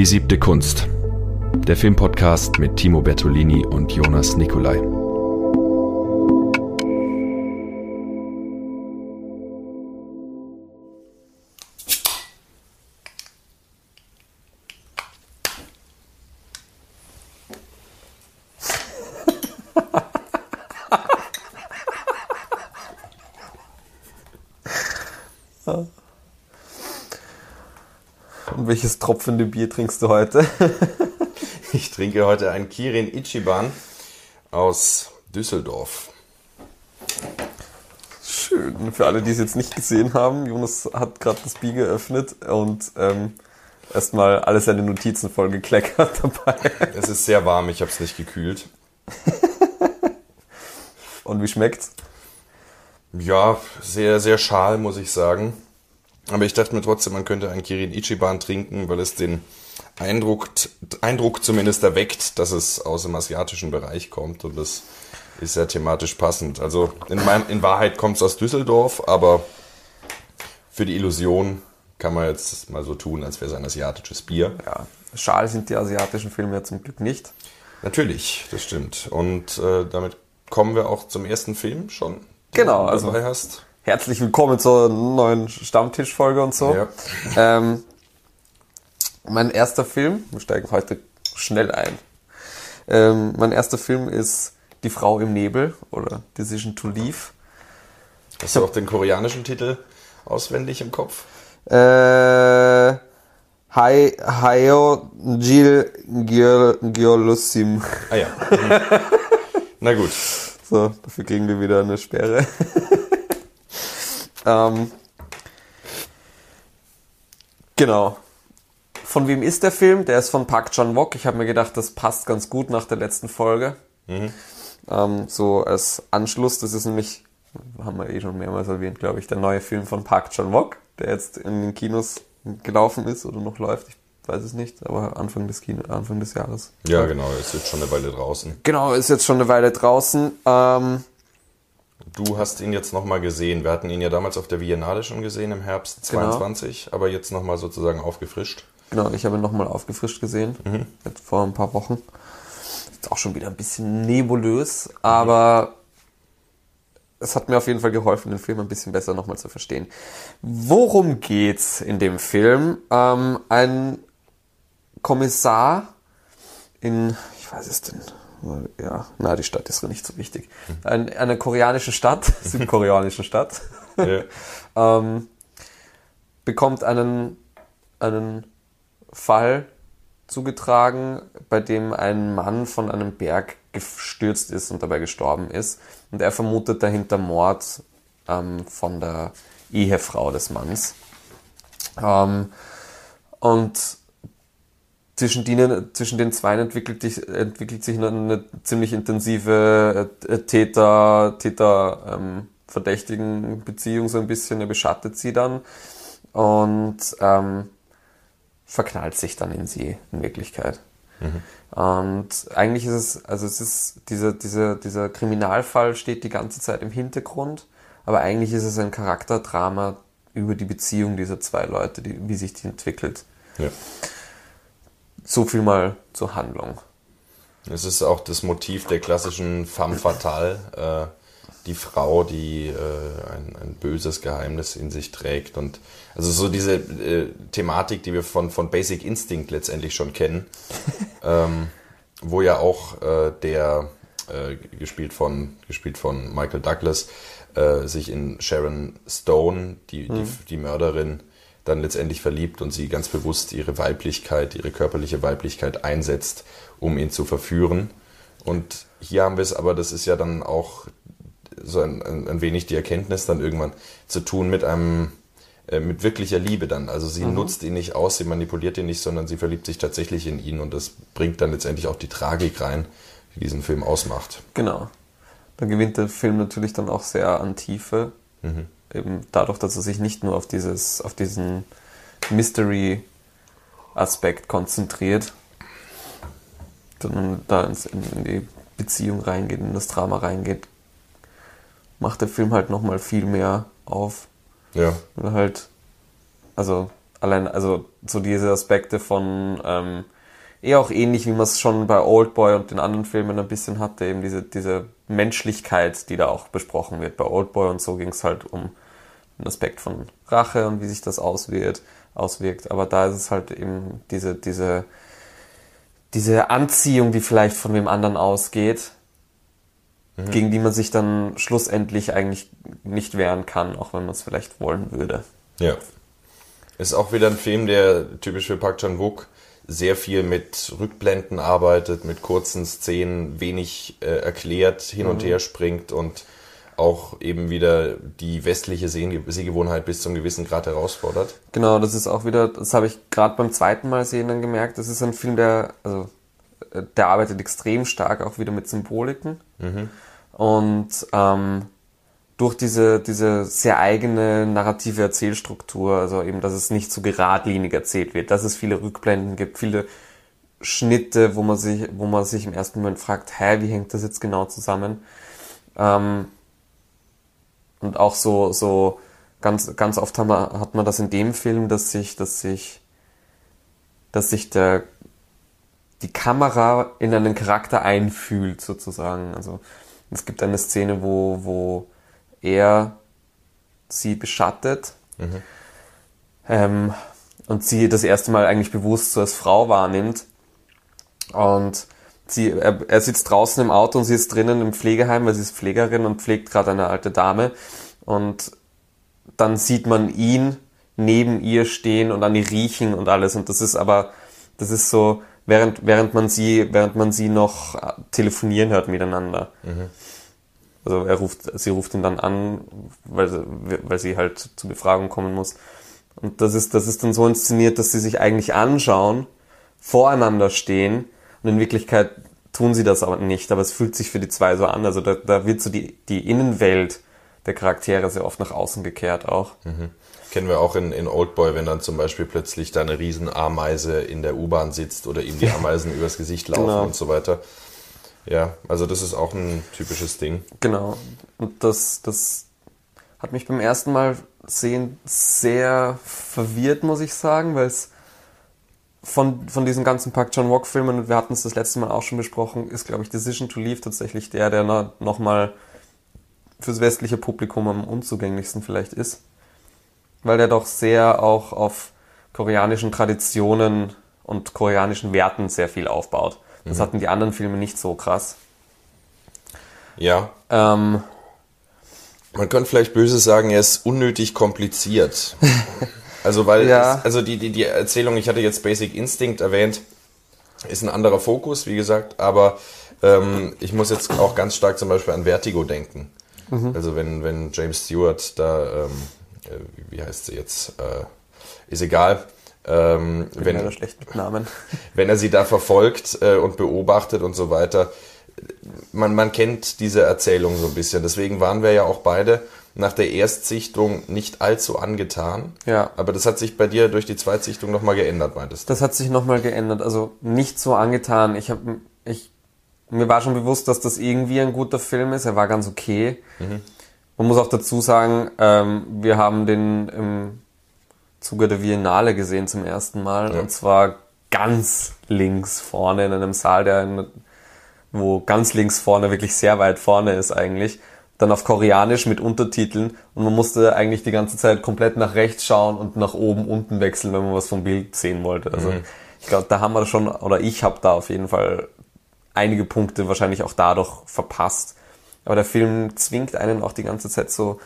Die siebte Kunst. Der Filmpodcast mit Timo Bertolini und Jonas Nicolai. Tropfende Bier trinkst du heute? Ich trinke heute ein Kirin Ichiban aus Düsseldorf. Schön. Für alle, die es jetzt nicht gesehen haben, Jonas hat gerade das Bier geöffnet und ähm, erstmal alle seine Notizen voll gekleckert dabei. Es ist sehr warm, ich habe es nicht gekühlt. Und wie schmeckt's? Ja, sehr, sehr schal, muss ich sagen. Aber ich dachte mir trotzdem, man könnte ein Kirin Ichiban trinken, weil es den Eindruck, Eindruck zumindest erweckt, dass es aus dem asiatischen Bereich kommt und das ist sehr thematisch passend. Also in, mein, in Wahrheit kommt es aus Düsseldorf, aber für die Illusion kann man jetzt mal so tun, als wäre es ein asiatisches Bier. Ja, schal sind die asiatischen Filme ja zum Glück nicht. Natürlich, das stimmt. Und äh, damit kommen wir auch zum ersten Film schon. Genau, also- dabei hast. Herzlich willkommen zur neuen Stammtischfolge und so. Ja. Ähm, mein erster Film, wir steigen heute schnell ein. Ähm, mein erster Film ist Die Frau im Nebel oder Decision to Leave. Hast du auch den koreanischen Titel auswendig im Kopf? Äh, Hai, Hayo Jil Gyolusim. Ah ja. Na gut. So, dafür kriegen wir wieder eine Sperre. Ähm, genau. Von wem ist der Film? Der ist von Park Chan-wook. Ich habe mir gedacht, das passt ganz gut nach der letzten Folge. Ähm, so als Anschluss. Das ist nämlich, haben wir eh schon mehrmals erwähnt, glaube ich, der neue Film von Park Chan-wook, der jetzt in den Kinos gelaufen ist oder noch läuft. Ich weiß es nicht, aber Anfang des Kino, Anfang des Jahres. Ja, genau, ist jetzt schon eine Weile draußen. Genau, ist jetzt schon eine Weile draußen. Ähm, Du hast ihn jetzt nochmal gesehen. Wir hatten ihn ja damals auf der Biennale schon gesehen im Herbst Genau. 22, aber jetzt nochmal sozusagen aufgefrischt. Genau, ich habe ihn nochmal aufgefrischt gesehen, jetzt vor ein paar Wochen. Ist auch schon wieder ein bisschen nebulös, aber es hat mir auf jeden Fall geholfen, den Film ein bisschen besser nochmal zu verstehen. Worum geht's in dem Film? Ähm, ein Kommissar in, ich weiß es denn, ja, na, die Stadt ist nicht so wichtig. Ein, eine koreanische Stadt, südkoreanische Stadt, Ja. ähm, bekommt einen, einen Fall zugetragen, bei dem ein Mann von einem Berg gestürzt ist und dabei gestorben ist. Und er vermutet dahinter Mord ähm, von der Ehefrau des Manns. Ähm, und zwischen, denen, zwischen den Zweien entwickelt, dich, entwickelt sich eine, eine ziemlich intensive äh, Täter, Täter ähm, verdächtigen Beziehung so ein bisschen. Er beschattet sie dann und ähm, verknallt sich dann in sie in Wirklichkeit. Und eigentlich ist es, also es ist, dieser, dieser, dieser Kriminalfall steht die ganze Zeit im Hintergrund, aber eigentlich ist es ein Charakterdrama über die Beziehung dieser zwei Leute, die, wie sich die entwickelt. ja. So viel mal zur Handlung. Es ist auch das Motiv der klassischen femme fatale, äh, die Frau, die äh, ein, ein böses Geheimnis in sich trägt. Und also so diese äh, Thematik, die wir von, von Basic Instinct letztendlich schon kennen, ähm, wo ja auch äh, der, äh, gespielt, von, gespielt von Michael Douglas, äh, sich in Sharon Stone, die, die, die Mörderin, dann letztendlich verliebt und sie ganz bewusst ihre Weiblichkeit, ihre körperliche Weiblichkeit einsetzt, um ihn zu verführen. Und hier haben wir es aber, das ist ja dann auch so ein, ein, ein wenig die Erkenntnis dann irgendwann zu tun mit einem, äh, mit wirklicher Liebe dann. Also sie nutzt ihn nicht aus, sie manipuliert ihn nicht, sondern sie verliebt sich tatsächlich in ihn und das bringt dann letztendlich auch die Tragik rein, die diesen Film ausmacht. Genau. Da gewinnt der Film natürlich dann auch sehr an Tiefe. Eben dadurch, dass er sich nicht nur auf dieses, auf diesen Mystery-Aspekt konzentriert, sondern da in, die Beziehung reingeht, in das Drama reingeht, macht der Film halt nochmal viel mehr auf. Ja, Oder halt, also allein, also so diese Aspekte von ähm, eher auch ähnlich, wie man es schon bei Oldboy und den anderen Filmen ein bisschen hatte, eben diese, diese Menschlichkeit, die da auch besprochen wird. Bei Oldboy und so ging es halt um den Aspekt von Rache und wie sich das auswirkt, auswirkt. Aber da ist es halt eben diese, diese, diese Anziehung, die vielleicht von dem anderen ausgeht, mhm. gegen die man sich dann schlussendlich eigentlich nicht wehren kann, auch wenn man es vielleicht wollen würde. Ja. Ist auch wieder ein Film, der typisch für Park Chan-wook sehr viel mit Rückblenden arbeitet, mit kurzen Szenen, wenig äh, erklärt, hin und mhm. her springt und auch eben wieder die westliche Seh Sehgewohnheit bis zum gewissen Grad herausfordert. Genau, das ist auch wieder, das habe ich gerade beim zweiten Mal sehen dann gemerkt, das ist ein Film, der, also äh, der arbeitet extrem stark auch wieder mit Symboliken. Mhm. Und ähm, durch diese, diese sehr eigene narrative Erzählstruktur, also eben, dass es nicht so geradlinig erzählt wird, dass es viele Rückblenden gibt, viele Schnitte, wo man sich, wo man sich im ersten Moment fragt, hä, wie hängt das jetzt genau zusammen? Ähm, und auch so, so ganz, ganz oft haben wir, hat man das in dem Film, dass sich, dass sich, dass sich der, die Kamera in einen Charakter einfühlt, sozusagen. Also, es gibt eine Szene, wo, wo er sie beschattet mhm. ähm, und sie das erste Mal eigentlich bewusst so als Frau wahrnimmt. Und sie, er, er sitzt draußen im Auto und sie ist drinnen im Pflegeheim, weil sie ist Pflegerin und pflegt gerade eine alte Dame. Und dann sieht man ihn neben ihr stehen und an ihr riechen und alles. Und das ist aber, das ist so, während, während man sie, während man sie noch telefonieren hört miteinander. Mhm. Also er ruft, sie ruft ihn dann an, weil, sie, weil sie halt zur Befragung kommen muss. Und das ist, das ist dann so inszeniert, dass sie sich eigentlich anschauen, voreinander stehen und in Wirklichkeit tun sie das aber nicht, aber es fühlt sich für die zwei so an. Also da, da wird so die, die Innenwelt der Charaktere sehr oft nach außen gekehrt auch. Mhm. Kennen wir auch in, in Oldboy, wenn dann zum Beispiel plötzlich da eine Riesenameise in der U-Bahn sitzt oder ihm die Ameisen übers Gesicht laufen genau. und so weiter. Ja, also das ist auch ein typisches Ding. Genau. Und das, das hat mich beim ersten Mal sehen sehr verwirrt, muss ich sagen, weil es von, von diesen ganzen Park John Walk Filmen, und wir hatten es das letzte Mal auch schon besprochen, ist, glaube ich, Decision to Leave tatsächlich der, der nochmal fürs westliche Publikum am unzugänglichsten vielleicht ist. Weil der doch sehr auch auf koreanischen Traditionen und koreanischen Werten sehr viel aufbaut. Das mhm. hatten die anderen Filme nicht so krass. Ja. Ähm, Man könnte vielleicht böse sagen, er ist unnötig kompliziert. also weil ja. es, also die, die, die Erzählung, ich hatte jetzt Basic Instinct erwähnt, ist ein anderer Fokus, wie gesagt, aber ähm, ich muss jetzt auch ganz stark zum Beispiel an Vertigo denken. Mhm. Also wenn, wenn James Stewart da, ähm, äh, wie heißt sie jetzt, äh, ist egal, ähm, wenn, er schlecht mit Namen. wenn er sie da verfolgt äh, und beobachtet und so weiter. Man, man kennt diese Erzählung so ein bisschen. Deswegen waren wir ja auch beide nach der Erstsichtung nicht allzu angetan. Ja. Aber das hat sich bei dir durch die Zweitsichtung nochmal geändert, meintest du? Das hat sich nochmal geändert. Also nicht so angetan. Ich habe, ich, mir war schon bewusst, dass das irgendwie ein guter Film ist. Er war ganz okay. Mhm. Man muss auch dazu sagen, ähm, wir haben den im Zuge der Biennale gesehen zum ersten Mal. Ja. Und zwar ganz links vorne in einem Saal, der in, wo ganz links vorne wirklich sehr weit vorne ist eigentlich. Dann auf Koreanisch mit Untertiteln und man musste eigentlich die ganze Zeit komplett nach rechts schauen und nach oben, unten wechseln, wenn man was vom Bild sehen wollte. Also mhm. ich glaube, da haben wir schon, oder ich habe da auf jeden Fall einige Punkte wahrscheinlich auch dadurch verpasst. Aber der Film zwingt einen auch die ganze Zeit so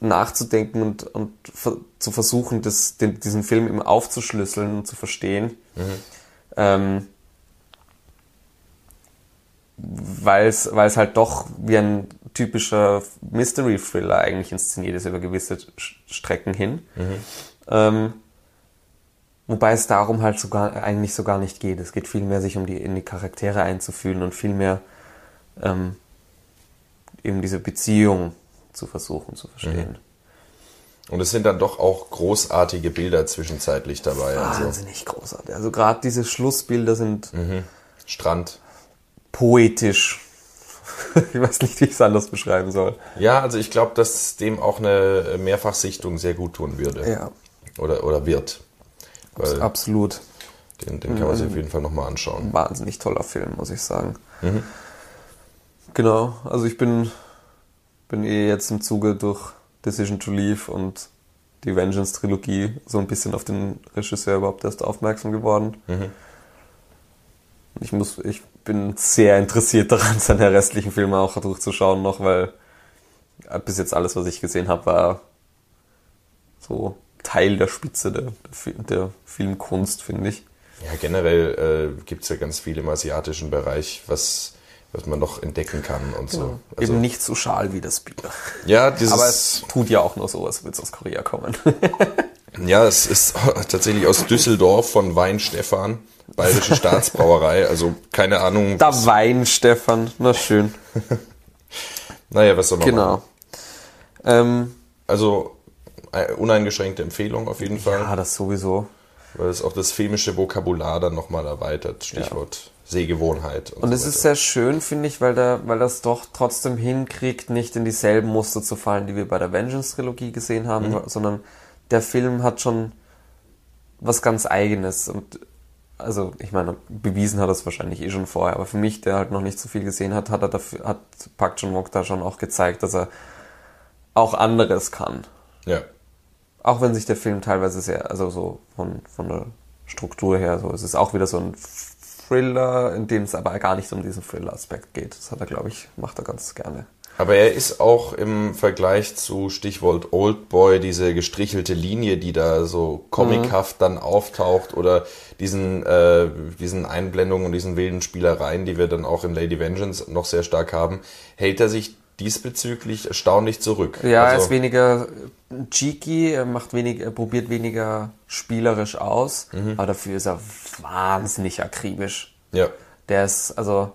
nachzudenken und, und zu versuchen, das, den, diesen Film eben aufzuschlüsseln und zu verstehen. Mhm. Ähm, weil es halt doch wie ein typischer Mystery-Thriller eigentlich inszeniert ist über gewisse Strecken hin. Mhm. Ähm, wobei es darum halt sogar eigentlich so gar nicht geht. Es geht vielmehr sich um die in die Charaktere einzufühlen und vielmehr ähm, eben diese Beziehung zu versuchen zu verstehen. Mhm. Und es sind dann doch auch großartige Bilder zwischenzeitlich dabei. Also. Wahnsinnig also. großartig. Also gerade diese Schlussbilder sind mhm. Strand. Poetisch. ich weiß nicht, wie ich es anders beschreiben soll. Ja, also ich glaube, dass dem auch eine Mehrfachsichtung sehr gut tun würde. Ja. Oder, oder wird. Weil Absolut. den, den kann man sich auf jeden Fall nochmal anschauen. Wahnsinnig toller Film, muss ich sagen. Mhm. Genau, also ich bin, bin eh jetzt im Zuge durch Decision to Leave und die Vengeance-Trilogie so ein bisschen auf den Regisseur überhaupt erst aufmerksam geworden. Mhm. Ich, muss, ich bin sehr interessiert daran, seine restlichen Filme auch durchzuschauen noch, weil äh, bis jetzt alles, was ich gesehen habe, war so Teil der Spitze der, der, Fi- der Filmkunst, finde ich. Ja, generell äh, gibt es ja ganz viel im asiatischen Bereich, was, was man noch entdecken kann und so. Also, Eben nicht so schal wie das Bier. ja, dieses, Aber es tut ja auch nur so, als würde es aus Korea kommen. ja, es ist tatsächlich aus Düsseldorf von Wein Stefan, Bayerische Staatsbrauerei. Also keine Ahnung. Da Wein, Stefan. Na schön. naja, was soll man Genau. machen? Ähm, Also äh, uneingeschränkte Empfehlung auf jeden Fall, ja, das sowieso. weil es auch das filmische Vokabular dann nochmal erweitert. Stichwort Sehgewohnheit. Und so es weiter. ist sehr schön, finde ich, weil, der, weil das doch trotzdem hinkriegt, nicht in dieselben Muster zu fallen, die wir bei der Vengeance-Trilogie gesehen haben, sondern der Film hat schon was ganz Eigenes. Und also, ich meine, bewiesen hat er es wahrscheinlich eh schon vorher, aber für mich, der halt noch nicht so viel gesehen hat, hat er dafür, hat Park Chan-wook da schon auch gezeigt, dass er auch anderes kann. ja. Auch wenn sich der Film teilweise sehr, also so von, von der Struktur her, so, es ist auch wieder so ein Thriller, in dem es aber gar nicht um diesen Thriller-Aspekt geht. Das hat er, glaube ich, macht er ganz gerne. Aber er ist auch im Vergleich zu Stichwort Oldboy diese gestrichelte Linie, die da so comichaft dann auftaucht oder diesen, äh, diesen Einblendungen und diesen wilden Spielereien, die wir dann auch in Lady Vengeance noch sehr stark haben, hält er sich diesbezüglich erstaunlich zurück. Ja, er Also- ist weniger cheeky, er macht wenig, er probiert weniger spielerisch aus, aber dafür ist er wahnsinnig akribisch. ja. Der ist, also,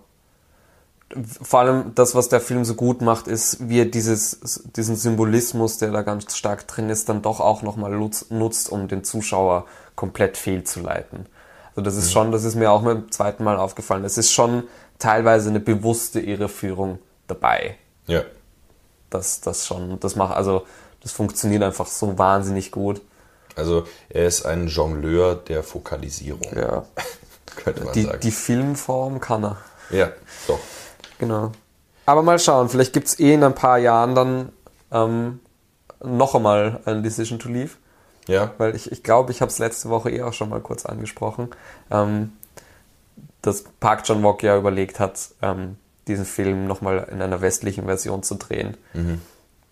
vor allem das, was der Film so gut macht, ist, wie er dieses, diesen Symbolismus, der da ganz stark drin ist, dann doch auch nochmal nutzt, nutzt, um den Zuschauer komplett fehlzuleiten. Also das ist schon, das ist mir auch beim zweiten Mal aufgefallen. Es ist schon teilweise eine bewusste Irreführung dabei. Ja. Das, das schon, das macht, also, das funktioniert einfach so wahnsinnig gut. Also er ist ein Jongleur der Fokalisierung, Ja. könnte man Die, sagen. die Filmform kann er. ja, doch. Genau. Aber mal schauen, vielleicht gibt es eh in ein paar Jahren dann ähm, noch einmal ein Decision to Leave. Ja, Weil ich, ich glaube, ich habe es letzte Woche eh auch schon mal kurz angesprochen, ähm, dass Park Chan-wook ja überlegt hat, ähm, diesen Film nochmal in einer westlichen Version zu drehen.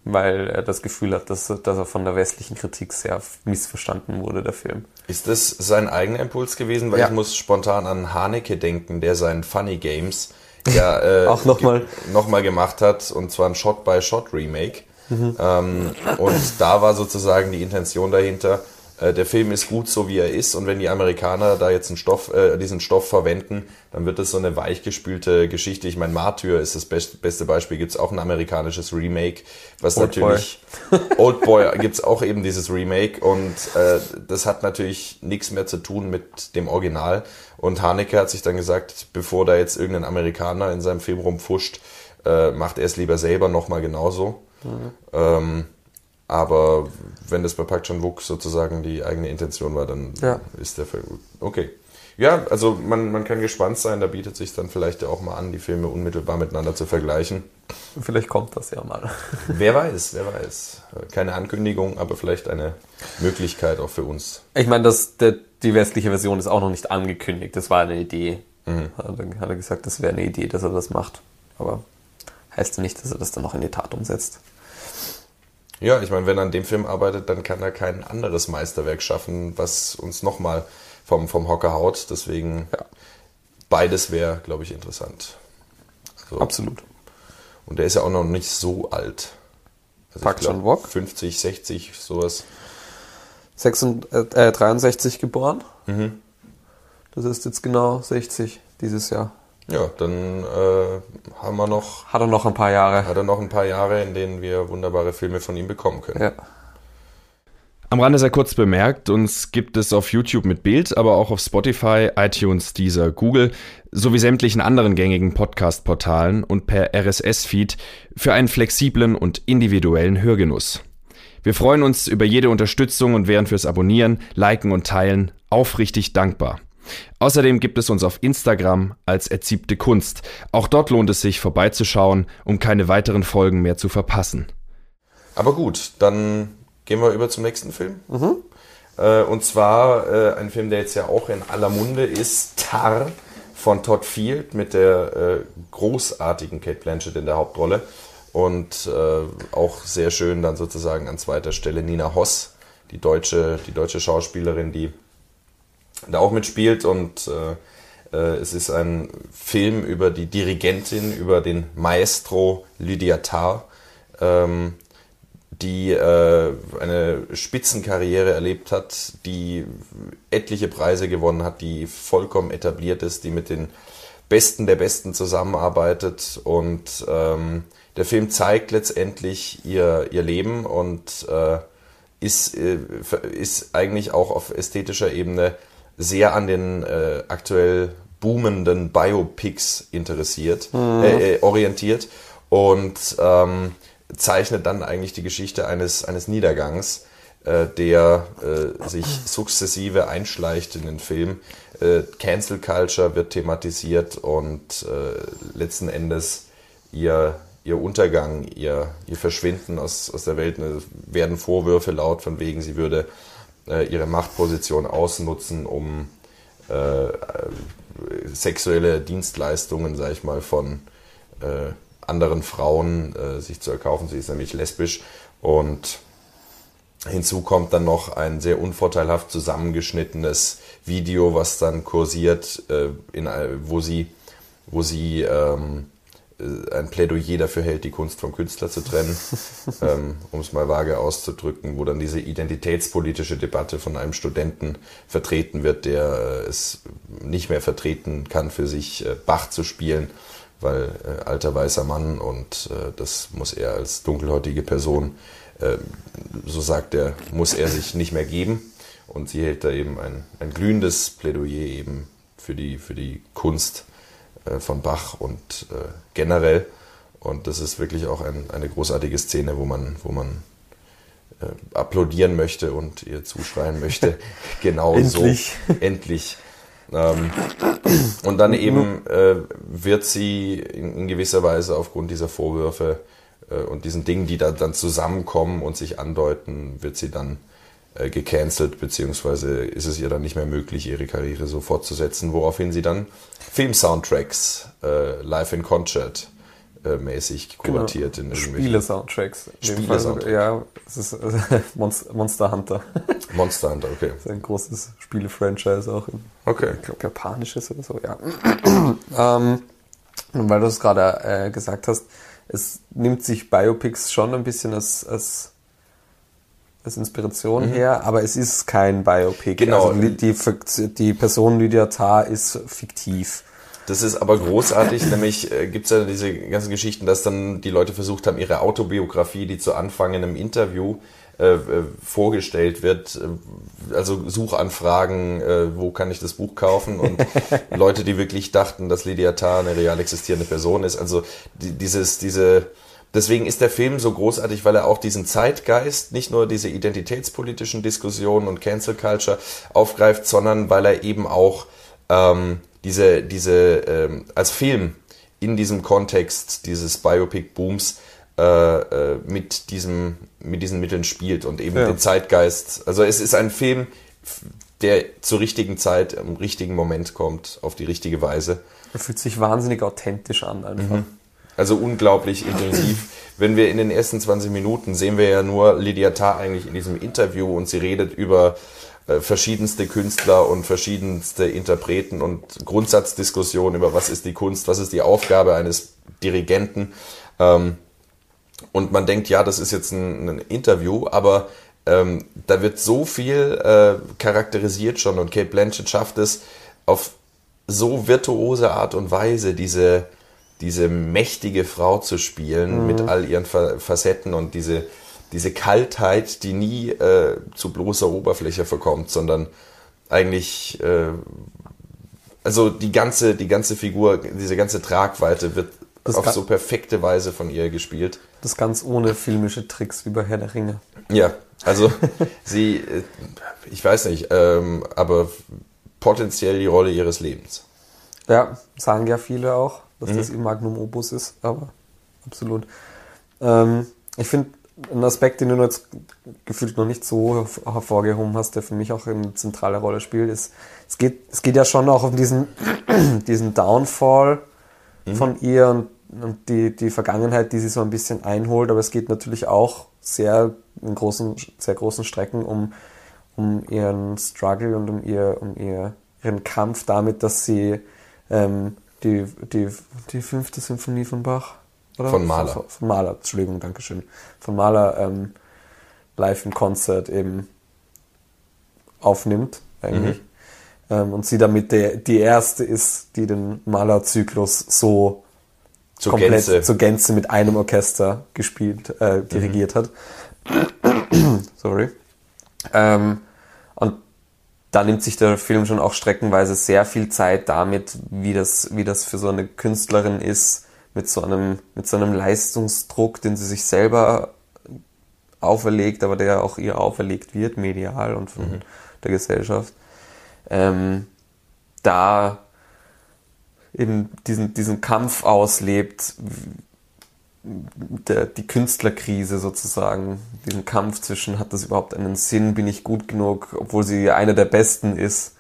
Weil er das Gefühl hat, dass, dass er von der westlichen Kritik sehr missverstanden wurde, der Film. Ist das sein eigener Impuls gewesen? Weil Ja. ich muss spontan an Haneke denken, der seinen Funny Games ja äh, Auch noch mal. ge- noch mal gemacht hat und zwar ein Shot-by-Shot-Remake. Mhm. Ähm, und da war sozusagen die Intention dahinter, äh, der Film ist gut so wie er ist und wenn die Amerikaner da jetzt einen Stoff, äh, diesen Stoff verwenden, dann wird es so eine weichgespülte Geschichte. Ich meine, Martyr ist das best, beste Beispiel, gibt es auch ein amerikanisches Remake, was Oldboy. natürlich Oldboy gibt's auch eben dieses Remake und äh, das hat natürlich nichts mehr zu tun mit dem Original. Und Haneke hat sich dann gesagt, bevor da jetzt irgendein Amerikaner in seinem Film rumfuscht, äh, macht er es lieber selber nochmal genauso. Ähm, aber wenn das bei Park Chan-wook sozusagen die eigene Intention war, dann Ja. ist der Film gut. Okay. Ja, also man, man kann gespannt sein, da bietet sich dann vielleicht auch mal an, die Filme unmittelbar miteinander zu vergleichen. Vielleicht kommt das ja mal. Wer weiß, wer weiß. Keine Ankündigung, aber vielleicht eine Möglichkeit auch für uns. Ich meine, das, der, die westliche Version ist auch noch nicht angekündigt. Das war eine Idee. Hat, er, hat er gesagt, das wäre eine Idee, dass er das macht. Aber heißt ja nicht, dass er das dann noch in die Tat umsetzt. Ja, ich meine, wenn er an dem Film arbeitet, dann kann er kein anderes Meisterwerk schaffen, was uns nochmal vom, vom Hocker haut. Deswegen Ja. beides wäre, glaube ich, interessant. Also, Absolut. Und der ist ja auch noch nicht so alt. Also Park glaub, Chan-wook? 50, 60, sowas. 66, äh, 63 geboren. Das ist jetzt genau 60 dieses Jahr. Ja, dann äh, haben wir noch, Hat er noch ein paar Jahre. hat er noch ein paar Jahre, in denen wir wunderbare Filme von ihm bekommen können. Ja. Am Rande sei kurz bemerkt, uns gibt es auf YouTube mit Bild, aber auch auf Spotify, iTunes, Deezer, Google sowie sämtlichen anderen gängigen Podcast-Portalen und per RSS-Feed für einen flexiblen und individuellen Hörgenuss. Wir freuen uns über jede Unterstützung und wären fürs Abonnieren, Liken und Teilen aufrichtig dankbar. Außerdem gibt es uns auf Instagram als Erziebte Kunst. Auch dort lohnt es sich vorbeizuschauen, um keine weiteren Folgen mehr zu verpassen. Aber gut, dann gehen wir über zum nächsten Film. Mhm. Äh, und zwar äh, ein Film, der jetzt ja auch in aller Munde ist, Tar von Todd Field mit der äh, großartigen Kate Blanchett in der Hauptrolle. Und auch sehr schön dann sozusagen an zweiter Stelle Nina Hoss, die deutsche, die deutsche Schauspielerin, die da auch mitspielt. Und äh, äh, es ist ein Film über die Dirigentin, über den Maestro Lydia Tarr, ähm, die äh, eine Spitzenkarriere erlebt hat, die etliche Preise gewonnen hat, die vollkommen etabliert ist, die mit den Besten der Besten zusammenarbeitet und ähm, der Film zeigt letztendlich ihr, ihr Leben und äh, ist, äh, ist eigentlich auch auf ästhetischer Ebene sehr an den äh, aktuell boomenden Biopics interessiert, mhm. äh, orientiert und ähm, zeichnet dann eigentlich die Geschichte eines, eines Niedergangs, äh, der äh, sich sukzessive einschleicht in den Film. Äh, Cancel Culture wird thematisiert und äh, letzten Endes ihr, ihr Untergang, ihr, ihr Verschwinden aus, aus der Welt. Es werden Vorwürfe laut, von wegen sie würde äh, ihre Machtposition ausnutzen, um äh, sexuelle Dienstleistungen, sag ich mal, von äh, anderen Frauen äh, sich zu erkaufen. Sie ist nämlich lesbisch und hinzu kommt dann noch ein sehr unvorteilhaft zusammengeschnittenes Video, was dann kursiert, äh, in, wo sie, wo sie ähm, äh, ein Plädoyer dafür hält, die Kunst vom Künstler zu trennen, ähm, um es mal vage auszudrücken, wo dann diese identitätspolitische Debatte von einem Studenten vertreten wird, der äh, es nicht mehr vertreten kann, für sich äh, Bach zu spielen weil äh, alter weißer Mann und äh, das muss er als dunkelhäutige Person, äh, so sagt er, muss er sich nicht mehr geben. Und sie hält da eben ein, ein glühendes Plädoyer eben für die, für die Kunst äh, von Bach und äh, generell. Und das ist wirklich auch ein, eine großartige Szene, wo man, wo man äh, applaudieren möchte und ihr zuschreien möchte. genau endlich. so. Endlich. Ähm, und dann eben äh, wird sie in, in, gewisser Weise aufgrund dieser Vorwürfe äh, und diesen Dingen, die da dann zusammenkommen und sich andeuten, wird sie dann äh, gecancelt, beziehungsweise ist es ihr dann nicht mehr möglich, ihre Karriere so fortzusetzen, woraufhin sie dann Film-Soundtracks äh, live in Concert äh, mäßig kuratiert genau. in Spiele-Soundtracks. Spiele-Soundtracks. Ja, es ist äh, Monster Hunter. Monster Hunter, okay. Das ist ein großes Spiele-Franchise auch. In, okay. Ich glaube, japanisches oder so, ja. ähm, weil du es gerade äh, gesagt hast, es nimmt sich Biopics schon ein bisschen als, als als Inspiration mhm. her, aber es ist kein Biopic. Genau. Also die, die Person Lydia Tarr ist fiktiv. Das ist aber großartig, nämlich äh, gibt es ja diese ganzen Geschichten, dass dann die Leute versucht haben, ihre Autobiografie, die zu Anfang in einem Interview äh, äh vorgestellt wird, äh, also Suchanfragen, äh, wo kann ich das Buch kaufen und Leute, die wirklich dachten, dass Lydia Tarr eine real existierende Person ist. Also die, dieses, diese, deswegen ist der Film so großartig, weil er auch diesen Zeitgeist, nicht nur diese identitätspolitischen Diskussionen und Cancel Culture aufgreift, sondern weil er eben auch ähm, diese, diese ähm, als Film in diesem Kontext dieses Biopic-Booms äh, äh, mit, diesem, mit diesen Mitteln spielt und eben ja. den Zeitgeist. Also es ist ein Film, der zur richtigen Zeit, im richtigen Moment kommt, auf die richtige Weise. Er fühlt sich wahnsinnig authentisch an einfach. Mhm. Also unglaublich intensiv. Wenn wir in den ersten 20 Minuten sehen wir ja nur Lydia Tarr eigentlich in diesem Interview und sie redet über äh, verschiedenste Künstler und verschiedenste Interpreten und Grundsatzdiskussionen über was ist die Kunst, was ist die Aufgabe eines Dirigenten. Ähm, und man denkt, ja, das ist jetzt ein, ein Interview, aber ähm, da wird so viel äh, charakterisiert schon und Kate Blanchett schafft es auf so virtuose Art und Weise, diese, diese mächtige Frau zu spielen mhm. mit all ihren Facetten und diese diese Kaltheit, die nie äh, zu bloßer Oberfläche verkommt, sondern eigentlich, äh, also die ganze, die ganze Figur, diese ganze Tragweite wird das auf so perfekte Weise von ihr gespielt. Das ganz ohne filmische Tricks wie bei Herr der Ringe. Ja, also sie, äh, ich weiß nicht, ähm, aber potenziell die Rolle ihres Lebens. Ja, sagen ja viele auch, dass Mhm. das ihr Magnum Opus ist, aber absolut. Ähm, ich finde, ein Aspekt, den du jetzt gefühlt noch nicht so herv- hervorgehoben hast, der für mich auch eine zentrale Rolle spielt, ist, es geht, es geht ja schon auch um diesen, diesen Downfall von ihr und, und die, die Vergangenheit, die sie so ein bisschen einholt, aber es geht natürlich auch sehr in großen, sehr großen Strecken um, um ihren Struggle und um ihr, um ihr, ihren Kampf damit, dass sie ähm, die, die, die fünfte Symphonie von Bach oder? Von Mahler. Von, von Mahler, Entschuldigung, Dankeschön. Von Mahler ähm, live im Konzert eben aufnimmt, eigentlich. Mhm. Ähm, und sie damit der, die erste ist, die den Mahler-Zyklus so Zur komplett Gänze. zur Gänze mit einem Orchester gespielt, äh, Mhm. dirigiert hat. Sorry. Ähm, da nimmt sich der Film schon auch streckenweise sehr viel Zeit damit, wie das, wie das für so eine Künstlerin ist, mit so einem, mit so einem Leistungsdruck, den sie sich selber auferlegt, aber der auch ihr auferlegt wird, medial und von der Gesellschaft. Ähm, da eben diesen, diesen Kampf auslebt, der, die Künstlerkrise sozusagen, diesen Kampf zwischen, hat das überhaupt einen Sinn, bin ich gut genug, obwohl sie eine der Besten ist,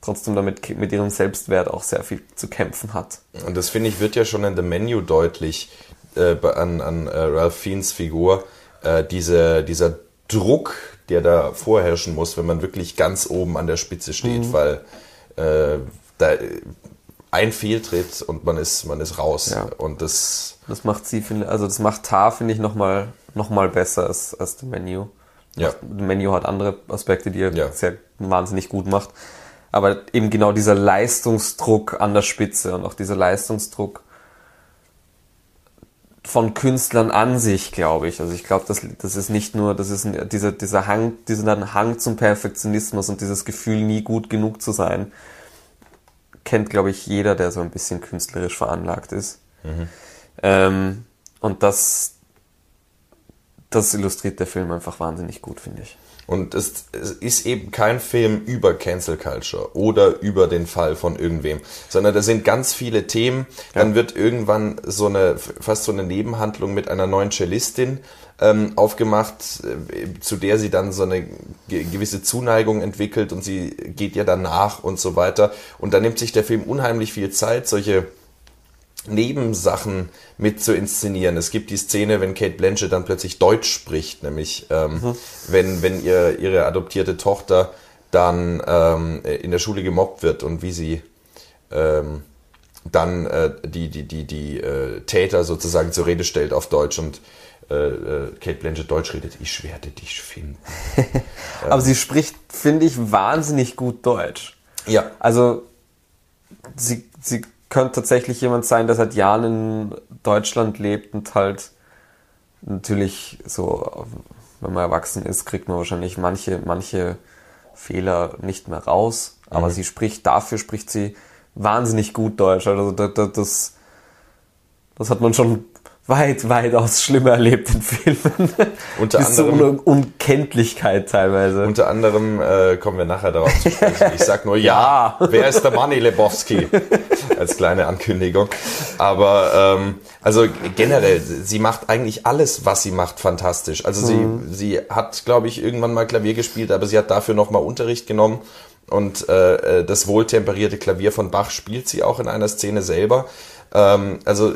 trotzdem damit mit ihrem Selbstwert auch sehr viel zu kämpfen hat. Und das finde ich wird ja schon in The Menu deutlich äh, an, an äh, Ralph Fiennes Figur. Äh, diese, dieser Druck, der da vorherrschen muss, wenn man wirklich ganz oben an der Spitze steht, weil äh, da ein Fehltritt und man ist, man ist raus. Ja. Und das, Das macht sie, finde also das macht Tar, finde ich, nochmal noch mal besser als, als The Menu. ja. The Menu hat andere Aspekte, die er Ja. sehr wahnsinnig gut macht. Aber eben genau dieser Leistungsdruck an der Spitze und auch dieser Leistungsdruck von Künstlern an sich, glaube ich. Also ich glaube, das, das ist nicht nur, das ist ein, dieser, dieser Hang, dieser Hang zum Perfektionismus und dieses Gefühl, nie gut genug zu sein, kennt, glaube ich, jeder, der so ein bisschen künstlerisch veranlagt ist. Ähm, und das, das illustriert der Film einfach wahnsinnig gut, finde ich. Und es, es ist eben kein Film über Cancel Culture oder über den Fall von irgendwem, sondern da sind ganz viele Themen. Dann wird irgendwann so eine, fast so eine Nebenhandlung mit einer neuen Cellistin ähm, aufgemacht, äh, zu der sie dann so eine ge- gewisse Zuneigung entwickelt und sie geht ja danach und so weiter. Und da nimmt sich der Film unheimlich viel Zeit, solche Nebensachen mit zu inszenieren. Es gibt die Szene, wenn Kate Blanchett dann plötzlich Deutsch spricht, nämlich ähm, wenn, wenn ihr, ihre adoptierte Tochter dann ähm, in der Schule gemobbt wird und wie sie ähm, dann äh, die, die, die, die äh, Täter sozusagen zur Rede stellt auf Deutsch und äh, äh, Kate Blanchett Deutsch redet, ich werde dich finden. Aber sie spricht, finde ich, wahnsinnig gut Deutsch. Ja. Also sie, sie könnte tatsächlich jemand sein, der seit Jahren in Deutschland lebt und halt natürlich so, wenn man erwachsen ist, kriegt man wahrscheinlich manche, manche Fehler nicht mehr raus. Aber sie spricht, dafür spricht sie wahnsinnig gut Deutsch. Also das, das, das hat man schon weit, weitaus schlimmer erlebt in Filmen. Unter Bis anderem- Un Unkenntlichkeit teilweise. Unter anderem äh, kommen wir nachher darauf zu sprechen. Ich sag nur ja. Wer ist der Manni Lebowski? Als kleine Ankündigung. Aber ähm, also generell, sie macht eigentlich alles, was sie macht, fantastisch. Also sie, sie hat, glaube ich, irgendwann mal Klavier gespielt, aber sie hat dafür nochmal Unterricht genommen. Und äh, äh, das wohltemperierte Klavier von Bach spielt sie auch in einer Szene selber. Ähm, also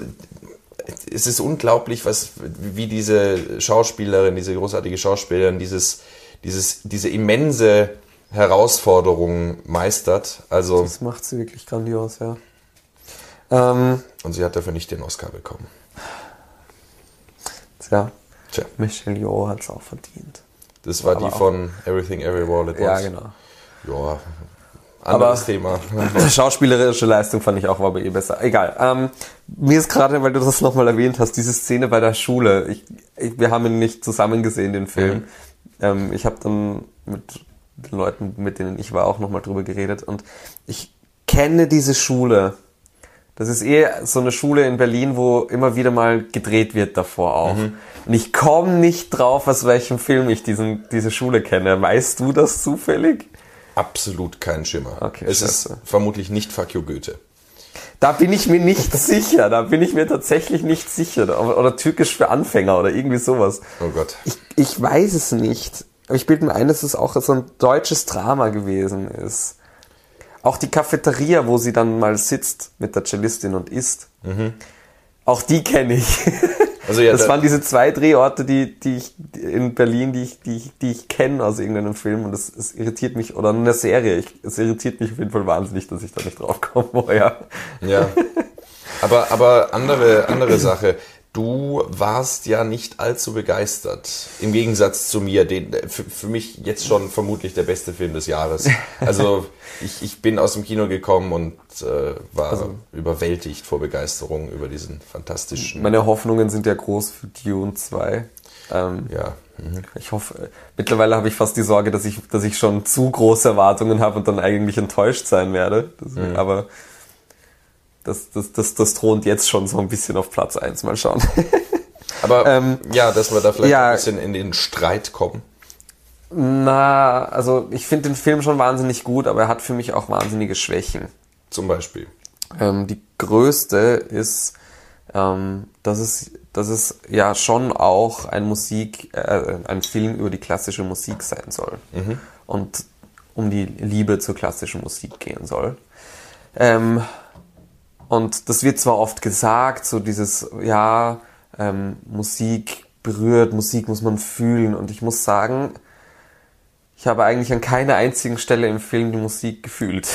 es ist unglaublich, was, wie diese Schauspielerin, diese großartige Schauspielerin, dieses, dieses, diese immense Herausforderung meistert. Also, Das macht sie wirklich grandios, ja. Ähm, und sie hat dafür nicht den Oscar bekommen. tja, Tja, Michelle Yeoh hat es auch verdient. das war Aber die von Everything Everywhere All at Ja, Once. genau. Ja, anderes Aber- Thema. Schauspielerische Leistung fand ich auch war bei ihr besser. Egal. Ähm, mir ist gerade, weil du das nochmal erwähnt hast, diese Szene bei der Schule. Ich, ich, wir haben ihn nicht zusammen gesehen, den Film. Ähm, ich habe dann mit den Leuten, mit denen ich war, auch nochmal drüber geredet. Und ich kenne diese Schule Das ist eh so eine Schule in Berlin, wo immer wieder mal gedreht wird davor auch. Mhm. Und ich komme nicht drauf, aus welchem Film ich diesen, diese Schule kenne. Weißt du das zufällig? Absolut kein Schimmer. Okay, es scheiße. ist vermutlich nicht Fuck you Goethe. Da bin ich mir nicht sicher. Da bin ich mir tatsächlich nicht sicher. Oder, oder Türkisch für Anfänger oder irgendwie sowas. Oh Gott. Ich, ich weiß es nicht. Aber ich bilde mir ein, dass es auch so ein deutsches Drama gewesen ist. Auch die Cafeteria, wo sie dann mal sitzt mit der Cellistin und isst. Auch die kenne ich. Also ja, das da- waren diese zwei Drehorte, die, die ich in Berlin, die ich, die ich, die ich kenne aus irgendeinem Film und es, es irritiert mich, oder in einer Serie, ich, es irritiert mich auf jeden Fall wahnsinnig, dass ich da nicht drauf komme, woher. Ja. Aber, aber andere, andere Sache. Du warst ja nicht allzu begeistert. Im Gegensatz zu mir, den, für, für mich jetzt schon vermutlich der beste Film des Jahres. Also ich, ich bin aus dem Kino gekommen und äh, war Also überwältigt vor Begeisterung über diesen fantastischen. Meine Hoffnungen sind ja groß für Dune 2. Ähm, ja. Ich hoffe, mittlerweile habe ich fast die Sorge, dass ich, dass ich schon zu große Erwartungen habe und dann eigentlich enttäuscht sein werde. Das, Aber das, das, das, das thront jetzt schon so ein bisschen auf Platz 1. Mal schauen. Aber Ähm, ja, dass wir da vielleicht ja. ein bisschen in den Streit kommen. Na, also ich finde den Film schon wahnsinnig gut, aber er hat für mich auch wahnsinnige Schwächen. Zum Beispiel. Ähm, die größte ist, ähm, dass, es, dass es ja schon auch ein Musik, äh, ein Film über die klassische Musik sein soll. Und um die Liebe zur klassischen Musik gehen soll. Ähm, und das wird zwar oft gesagt, so dieses, ja, ähm, Musik berührt, Musik muss man fühlen. Und ich muss sagen, ich habe eigentlich an keiner einzigen Stelle im Film die Musik gefühlt.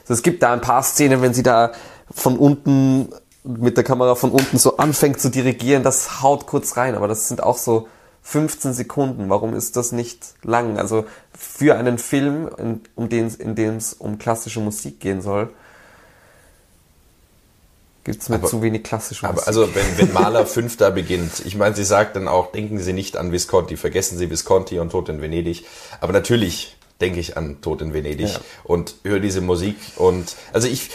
Also es gibt da ein paar Szenen, wenn sie da von unten mit der Kamera von unten so anfängt zu dirigieren, das haut kurz rein, aber das sind auch so 15 Sekunden. Warum ist das nicht lang? Also für einen Film, in, um den, in dem es um klassische Musik gehen soll, gibt es mir Aber- zu wenig klassische Musik. Aber also, wenn, wenn Maler 5 da beginnt, ich meine, sie sagt dann auch, denken Sie nicht an Visconti, vergessen Sie Visconti und Tod in Venedig. Aber natürlich denke ich an Tod in Venedig Ja. und höre diese Musik. Und also ich,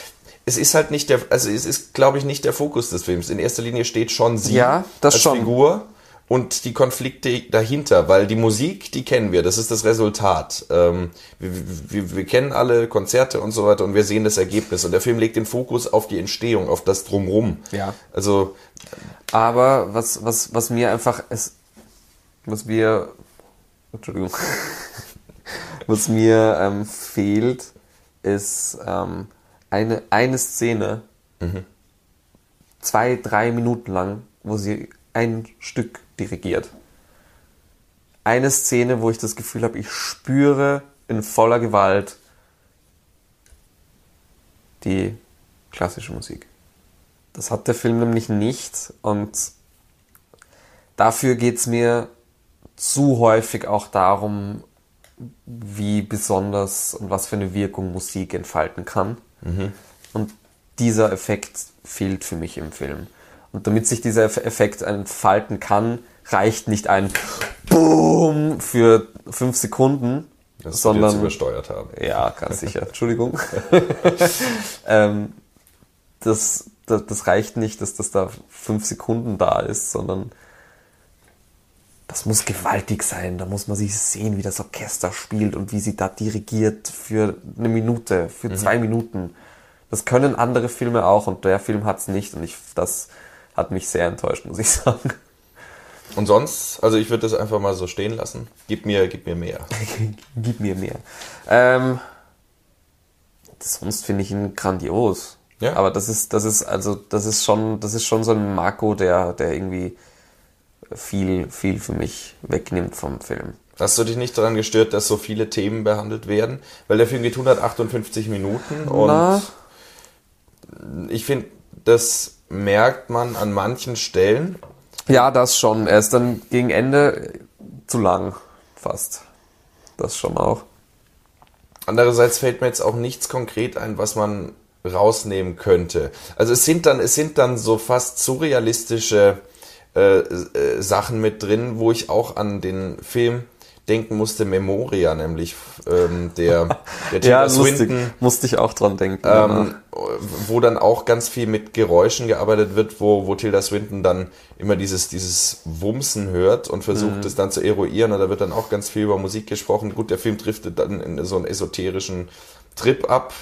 es ist halt nicht der, also es ist, glaube ich, nicht der Fokus des Films. In erster Linie steht schon sie Ja, das als schon. Figur und die Konflikte dahinter, weil die Musik, die kennen wir, das ist das Resultat. Ähm, wir, wir, wir kennen alle Konzerte und so weiter und wir sehen das Ergebnis. Und der Film legt den Fokus auf die Entstehung, auf das Drumrum. Ja. Also Aber was, was, was mir einfach ist, was mir, Entschuldigung, was mir ähm, fehlt, ist ähm, eine, eine Szene, zwei, drei Minuten lang, wo sie ein Stück dirigiert. Eine Szene, wo ich das Gefühl habe, ich spüre in voller Gewalt die klassische Musik. Das hat der Film nämlich nicht und dafür geht's mir zu häufig auch darum, wie besonders und was für eine Wirkung Musik entfalten kann. Und dieser Effekt fehlt für mich im Film. Und damit sich dieser Eff- Effekt entfalten kann, reicht nicht ein Boom für fünf Sekunden, das wir jetzt sondern übersteuert haben. ja, ganz sicher. Entschuldigung. ähm, das, das, das reicht nicht, dass das da fünf Sekunden da ist, sondern das muss gewaltig sein. Da muss man sich sehen, wie das Orchester spielt und wie sie da dirigiert für eine Minute, für zwei Minuten. Das können andere Filme auch und der Film hat's nicht und ich, das hat mich sehr enttäuscht, muss ich sagen. Und sonst, also ich würde das einfach mal so stehen lassen. Gib mir, gib mir mehr. Gib mir mehr. Ähm, sonst finde ich ihn grandios. Ja. Aber das ist, das ist, also, das ist schon, das ist schon so ein Marco, der, der irgendwie viel, viel für mich wegnimmt vom Film. Hast du dich nicht daran gestört, dass so viele Themen behandelt werden? Weil der Film geht 158 Minuten und Na? ich finde, das merkt man an manchen Stellen. Ja, das schon. Er ist dann gegen Ende zu lang, fast. Das schon auch. Andererseits fällt mir jetzt auch nichts konkret ein, was man rausnehmen könnte. Also es sind dann, es sind dann so fast surrealistische äh, äh, Sachen mit drin, wo ich auch an den Film denken musste, Memoria, nämlich ähm, der, der Tilda Ja. Swinton Musste ich auch dran denken. Ähm, wo dann auch ganz viel mit Geräuschen gearbeitet wird, wo, wo Tilda Swinton dann immer dieses, dieses Wumsen hört und versucht es dann zu eruieren und da wird dann auch ganz viel über Musik gesprochen. Gut, der Film driftet dann in so einen esoterischen Trip ab.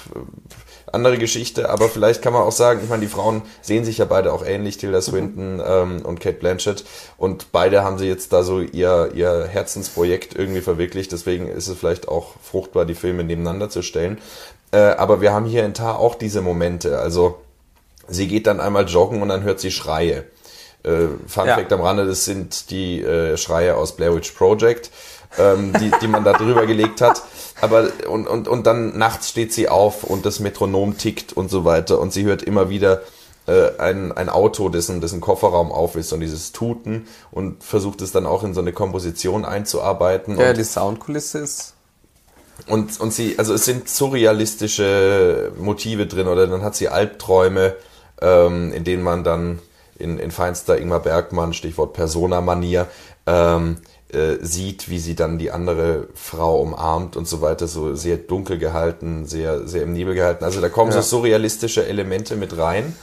Andere Geschichte, aber vielleicht kann man auch sagen, ich meine, die Frauen sehen sich ja beide auch ähnlich, Tilda Swinton ähm, und Kate Blanchett. Und beide haben sie jetzt da so ihr, ihr Herzensprojekt irgendwie verwirklicht. Deswegen ist es vielleicht auch fruchtbar, die Filme nebeneinander zu stellen. Äh, aber wir haben hier in Tar auch diese Momente. Also sie geht dann einmal joggen und dann hört sie Schreie. Äh, Fun Ja. Fact am Rande, das sind die äh, Schreie aus Blair Witch Project, ähm, die, die man da drüber gelegt hat. Aber und, und, und dann nachts steht sie auf und das Metronom tickt und so weiter und sie hört immer wieder äh, ein, ein Auto, dessen, dessen Kofferraum auf ist und dieses Tuten und versucht es dann auch in so eine Komposition einzuarbeiten. Ja, und, die Soundkulisse ist. und, und sie, also es sind surrealistische Motive drin oder dann hat sie Albträume, ähm, in denen man dann in, in feinster Ingmar Bergmann, Stichwort Persona-Manier, ähm, äh, sieht, wie sie dann die andere Frau umarmt und so weiter, so sehr dunkel gehalten, sehr, sehr im Nebel gehalten. Also da kommen Ja. so surrealistische Elemente mit rein.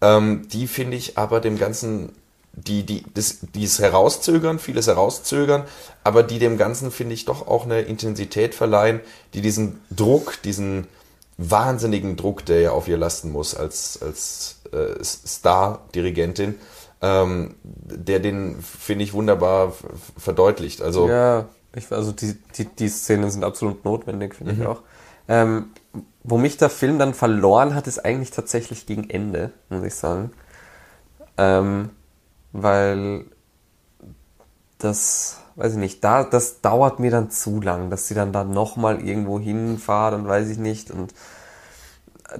Ähm, die finde ich aber dem Ganzen, die, die, das, dieses Herauszögern, vieles herauszögern, aber die dem Ganzen, finde ich, doch auch eine Intensität verleihen, die diesen Druck, diesen wahnsinnigen Druck, der ja auf ihr lasten muss als, als äh, Star-Dirigentin, ähm, der den, finde ich, wunderbar verdeutlicht. Also, Ja, ich, also die, die, die Szenen sind absolut notwendig, finde ich auch. Ähm, wo mich der Film dann verloren hat, ist eigentlich tatsächlich gegen Ende, muss ich sagen. Ähm, weil das, weiß ich nicht, da, das dauert mir dann zu lang, dass sie dann da nochmal irgendwo hinfahren und weiß ich nicht. Und